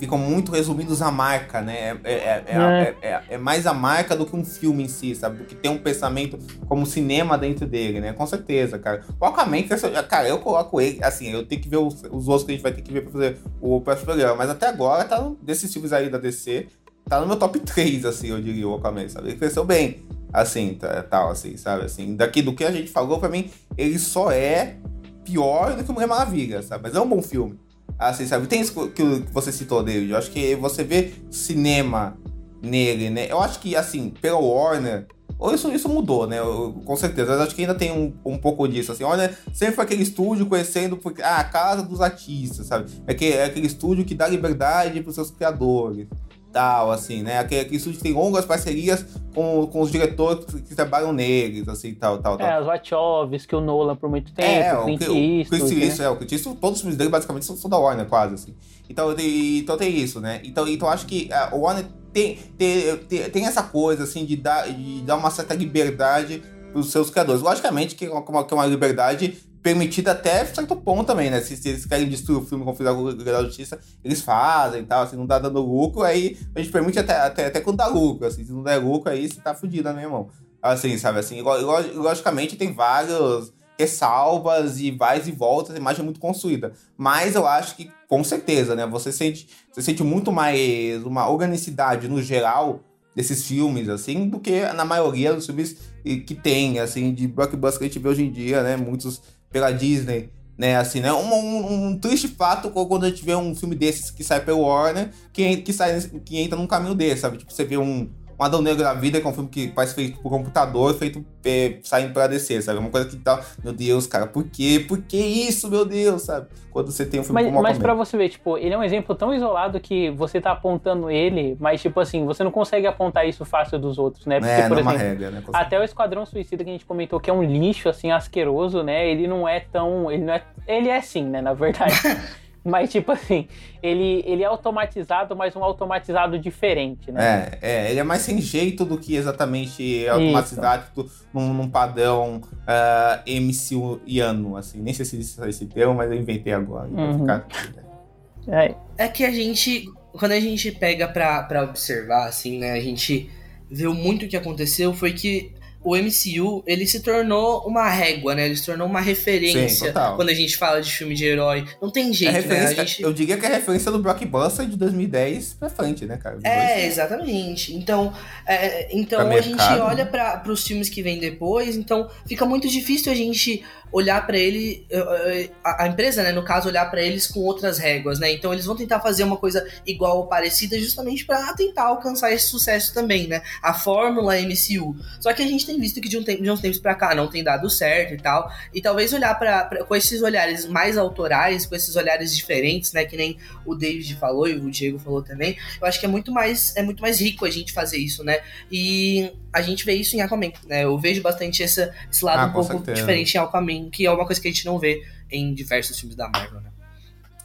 Ficam muito resumidos à marca, né? É, é, é, É. é- é- é mais a marca do que um filme em si, sabe? Do que tem um pensamento como cinema dentro dele, né? Com certeza, cara. O Aquaman, cara, eu coloco ele, assim, eu tenho que ver os, os outros que a gente vai ter que ver pra fazer o próximo programa, mas até agora, tá no- desses filmes aí da DC, tá no meu top 3, assim, eu diria, o Aquaman, sabe? Ele cresceu bem, assim, tá- tal, assim, sabe? Assim, daqui do que a gente falou, pra mim, ele só é pior do que o Mulher Maravilha, sabe? Mas é um bom filme. Assim, sabe? Tem isso que você citou dele. Eu acho que você vê cinema nele, né? Eu acho que, assim, pela Warner. Ou isso, isso mudou, né? Eu- com certeza. Mas acho que ainda tem um, um pouco disso. Assim, olha, sempre foi aquele estúdio conhecendo porque, ah, a casa dos artistas, sabe? É, que, é aquele estúdio que dá liberdade pros seus criadores. Tal, assim, né? Aquele, aquele estúdio tem longas parcerias com, com os diretores que trabalham neles, assim, tal, tal, tal. É, os Wachowski, o Nolan por muito tempo, É, o Clint Eastwood, Chris né? Eastwood, é, o Clint Eastwood, todos os filmes dele basicamente são, são da Warner, quase, assim. Então, tem, então tem isso, né? Então, então acho que a Warner tem, tem, tem, tem essa coisa, assim, de dar, de dar uma certa liberdade pros seus criadores. Logicamente que é uma, que é uma liberdade permitida até certo ponto também, né? Se, se eles querem destruir o filme com o da Justiça, eles fazem e tal, se não tá dando lucro, aí a gente permite até, até, até quando dá lucro, assim, se não der lucro, aí você tá fudido, né, irmão? Assim, sabe, assim, lo- lo- logicamente tem vários ressalvas e vais e voltas, a imagem é muito construída, mas eu acho que, com certeza, né, você sente, você sente muito mais uma organicidade no geral desses filmes, assim, do que na maioria dos filmes que tem, assim, de blockbuster que a gente vê hoje em dia, né, muitos pela Disney, né, assim, né, um, um- um triste fato quando a gente vê um filme desses que sai pelo Warner, que, que, sai, que entra num caminho desse, sabe, tipo, você vê um, um Adão Negro da Vida, que é um filme que parece feito por computador, feito é, saindo pra descer, sabe, uma coisa que tá, meu Deus, cara, por quê? Por que isso, meu Deus, sabe, quando você tem um filme Mas, como mas pra você ver, tipo, ele é um exemplo tão isolado que você tá apontando ele, mas, tipo assim, você não consegue apontar isso fácil dos outros, né? Porque, é, por é exemplo, regra, né, até o Esquadrão Suicida que a gente comentou que é um lixo, assim, asqueroso, né? Ele não é tão. Ele não é. Ele é sim, né, na verdade. mas, tipo assim, ele, ele é automatizado, mas um automatizado diferente, né? É, é, ele é mais sem jeito do que exatamente automatizado num, num padrão uh, MCU-iano, assim. Nem sei se existe esse termo, mas eu inventei agora. Uhum. ficar- É. É que a gente, quando a gente pega pra, pra observar, assim, né, a gente vê o muito que aconteceu foi que o MCU, ele se tornou uma régua, né? Ele se tornou uma Sim, referência total. quando a gente fala de filme de herói. Não tem É jeito, né? A referência, gente... Eu diria que é referência do blockbuster de 2010 pra frente, né, cara? É, exatamente. Então, é, então Pra a gente mercado, olha né? para os filmes que vêm depois, então fica muito difícil a gente olhar pra ele, eh, eh, a, a empresa, né, no caso, olhar pra eles com outras réguas, né? Então eles vão tentar fazer uma coisa igual ou parecida justamente pra tentar alcançar esse sucesso também, né? A fórmula MCU. Só que a gente tem visto que de, um tempo, de uns tempos pra cá não tem dado certo e tal. E talvez olhar pra- com esses olhares mais autorais, com esses olhares diferentes, né? Que nem o David falou e o Diego falou também. Eu acho que é muito mais, é muito mais rico a gente fazer isso, né? E a gente vê isso em Aquaman, né? Eu vejo bastante essa, esse lado Ah, um pouco certeza. diferente em Aquaman, que é uma coisa que a gente não vê em diversos filmes da Marvel, né?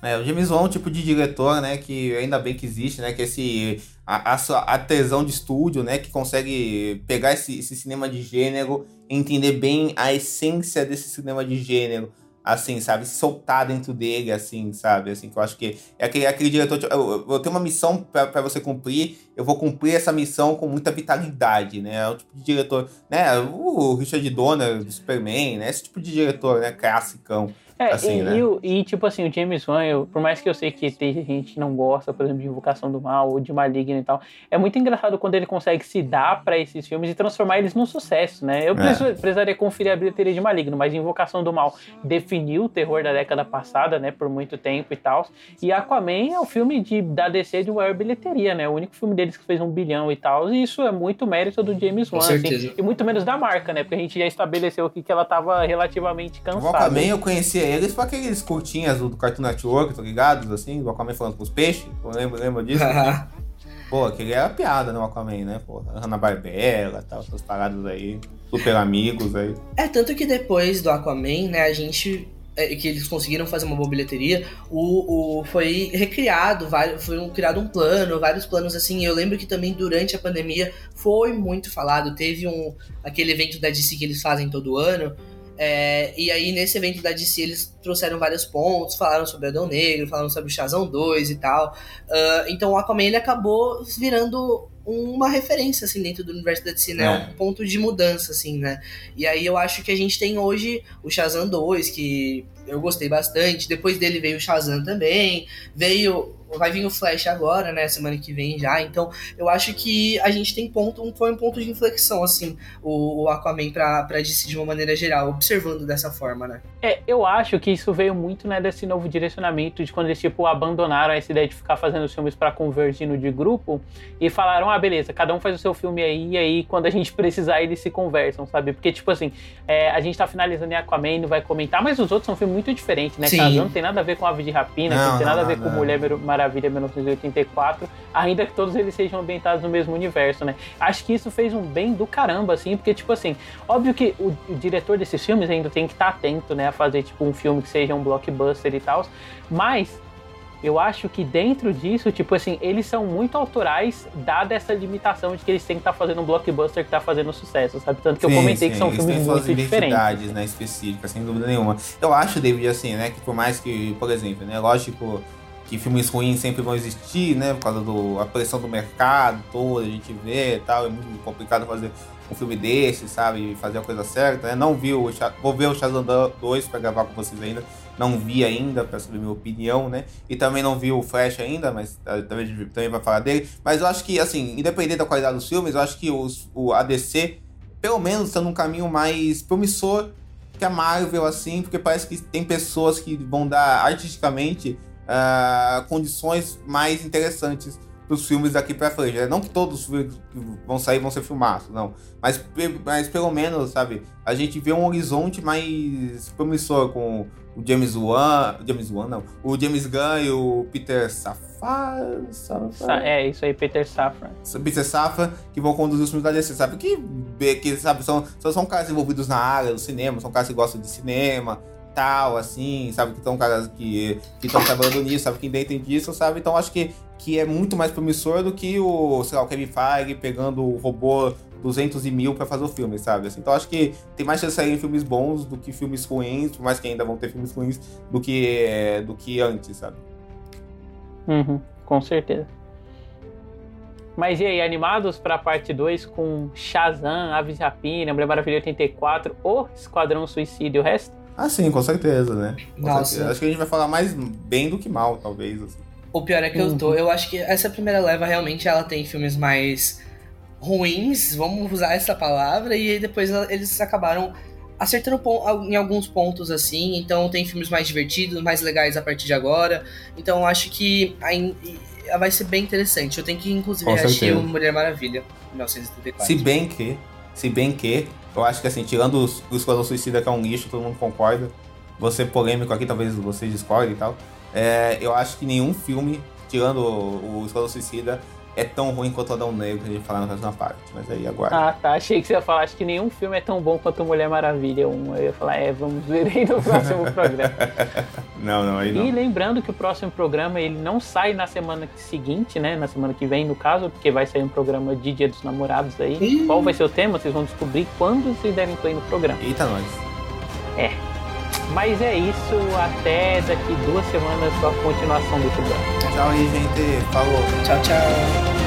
É, o James Wan é um tipo de diretor, né, que ainda bem que existe, né, que esse a, a sua artesão de estúdio, né, que consegue pegar esse, esse cinema de gênero, entender bem a essência desse cinema de gênero, assim, sabe, soltar dentro dele, assim, sabe, assim, que eu acho que é aquele, aquele diretor, tipo, eu, eu- tenho uma missão pra você cumprir, eu vou cumprir essa missão com muita vitalidade, né, é o tipo de diretor, né, o Richard Donner do Superman, né, esse tipo de diretor, né, classicão. É, Assim, e, né? e o- e, tipo assim, o James Wan, eu- por mais que eu sei que tem gente que não gosta, por exemplo, de Invocação do Mal ou de Maligno e tal, é muito engraçado quando ele consegue se dar pra esses filmes e transformar eles num sucesso, né? Eu É. preciso- precisaria conferir a bilheteria de Maligno, mas Invocação do Mal definiu o terror da década passada, né, por muito tempo e tal. E Aquaman é o filme de, da DC de maior bilheteria, né? O único filme deles que fez um bilhão e tal, e isso é muito mérito do James Wan, assim, e muito menos da marca, né? Porque a gente já estabeleceu aqui que ela tava relativamente O cansada. Aquaman eu conhecia eles por aqueles curtinhas do, do Cartoon Network, tá ligado? Assim, do Aquaman falando com os peixes. Eu lembro, lembro disso. Pô, aquele era piada, né? O Aquaman, né? Pô, Hanna Barbera tal, essas paradas aí. Super amigos aí. É, tanto que depois do Aquaman, né, a gente. é, que eles conseguiram fazer uma boa bilheteria, o, o, foi recriado, vários, foi um, criado um plano, vários planos assim. Eu lembro que também durante a pandemia foi muito falado. Teve um aquele evento da DC que eles fazem todo ano. É, e aí, nesse evento da DC, eles trouxeram vários pontos, falaram sobre Adão Negro, falaram sobre o Shazam 2 e tal. Ah, então o Aquaman ele acabou virando uma referência assim dentro do universo da DC, né? É. Um ponto de mudança assim, né? E aí eu acho que a gente tem hoje o Shazam 2, que eu gostei bastante. Depois dele veio o Shazam também. Veio. Vai vir o Flash agora, né? Semana que vem já. Então, eu acho que a gente tem ponto. Um, foi um ponto de inflexão, assim, o, o Aquaman pra, pra DC de uma maneira geral, observando dessa forma, né? É, eu acho que isso veio muito, né, desse novo direcionamento de quando eles, tipo, abandonaram essa ideia de ficar fazendo os filmes pra convergir no de grupo e falaram, ah, beleza, cada um faz o seu filme aí e aí quando a gente precisar eles se conversam, sabe? Porque, tipo assim, é, a gente tá finalizando em Aquaman, não vai comentar, mas os outros são filmes muito diferentes, né? Sim. Shazam não tem nada a ver com Ave de Rapina, Não, não tem não, nada a ver não, com não. Mulher Maravilha 1984, ainda que todos eles sejam ambientados no mesmo universo, né? Acho que isso fez um bem do caramba, assim, porque, tipo assim, óbvio que o, o diretor desses filmes ainda tem que estar tá atento, né, a fazer, tipo, um filme que seja um blockbuster e tal, mas eu acho que dentro disso, tipo assim, eles são muito autorais, dada essa limitação de que eles têm que estar tá fazendo um blockbuster que está fazendo sucesso, sabe? Tanto que sim, eu comentei sim, que são filmes muito diferentes. né, específicas, sem dúvida nenhuma. Eu acho, David, assim, né, que por mais que, por exemplo, né, lógico que filmes ruins sempre vão existir, né, por causa da pressão do mercado todo, a gente vê e tal, é muito complicado fazer um filme desse, sabe? Fazer a coisa certa, né? Não vi o. Vou ver o Shazam 2 para gravar com vocês ainda. Não vi ainda, para saber minha opinião, né? E também não vi o Flash ainda, mas ah, também, também vai falar dele. Mas eu acho que, assim, independente da qualidade dos filmes, eu acho que os, o ADC, pelo menos, está num caminho mais promissor que a Marvel, assim, porque parece que tem pessoas que vão dar artisticamente uh, condições mais interessantes dos filmes daqui pra frente. Né? Não que todos os filmes que vão sair vão ser filmados, não. Mas, mas pelo menos, sabe, a gente vê um horizonte mais promissor com o James Wan. James Wan, não. O James Gunn e o Peter Safar. Safar. É, isso aí, Peter Safran. Peter Safran, que vão conduzir os filmes da DC, sabe? Que, que sabe, são, são, são caras envolvidos na área do cinema, são caras que gostam de cinema, tal, assim, sabe? Que estão que estão trabalhando nisso, sabe? Que entendem disso, sabe? Então acho que, que é muito mais promissor do que o, sei lá, o Kevin Feige pegando o robô 200 e mil para fazer o filme, sabe? Assim, então acho que tem mais chance de saírem filmes bons do que filmes ruins, por mais que ainda vão ter filmes ruins do que, do que antes, sabe? Uhum, com certeza. Mas e aí, animados para a parte 2 com Shazam, Aves Rapina, Mulher Maravilha 84, ou Esquadrão Suicídio e o resto? Ah, sim, com certeza, né? Com Nossa. Certeza. Acho que a gente vai falar mais bem do que mal, talvez. Assim. O pior é que uhum. eu tô. Eu acho que essa primeira leva realmente ela tem filmes mais ruins, vamos usar essa palavra, e depois eles acabaram acertando em alguns pontos assim. Então tem filmes mais divertidos, mais legais a partir de agora. Então acho que vai ser bem interessante. Eu tenho que inclusive assistir o Mulher Maravilha 1974. Se bem que, se bem que eu acho que assim, tirando os, o Esquadrão Suicida, que é um lixo, todo mundo concorda. Você polêmico aqui, talvez você discorde e tal. É, eu acho que nenhum filme, tirando o, o Esquadrão Suicida, é tão ruim quanto o Adão Negro que a gente falar na próxima parte. Mas aí agora. Ah, tá. Achei que você ia falar, acho que nenhum filme é tão bom quanto Mulher Maravilha 1. Eu ia falar, é, vamos ver aí no próximo programa. não, não, aí não. E lembrando que o próximo programa ele não sai na semana seguinte, né? Na semana que vem, no caso, porque vai sair um programa de Dia dos Namorados aí. Ih. Qual vai ser o tema? Vocês vão descobrir quando vocês devem play no programa. Eita, nós. É. Mas é isso, até daqui duas semanas com a continuação do programa. Tchau aí, gente. Falou. Tchau, tchau.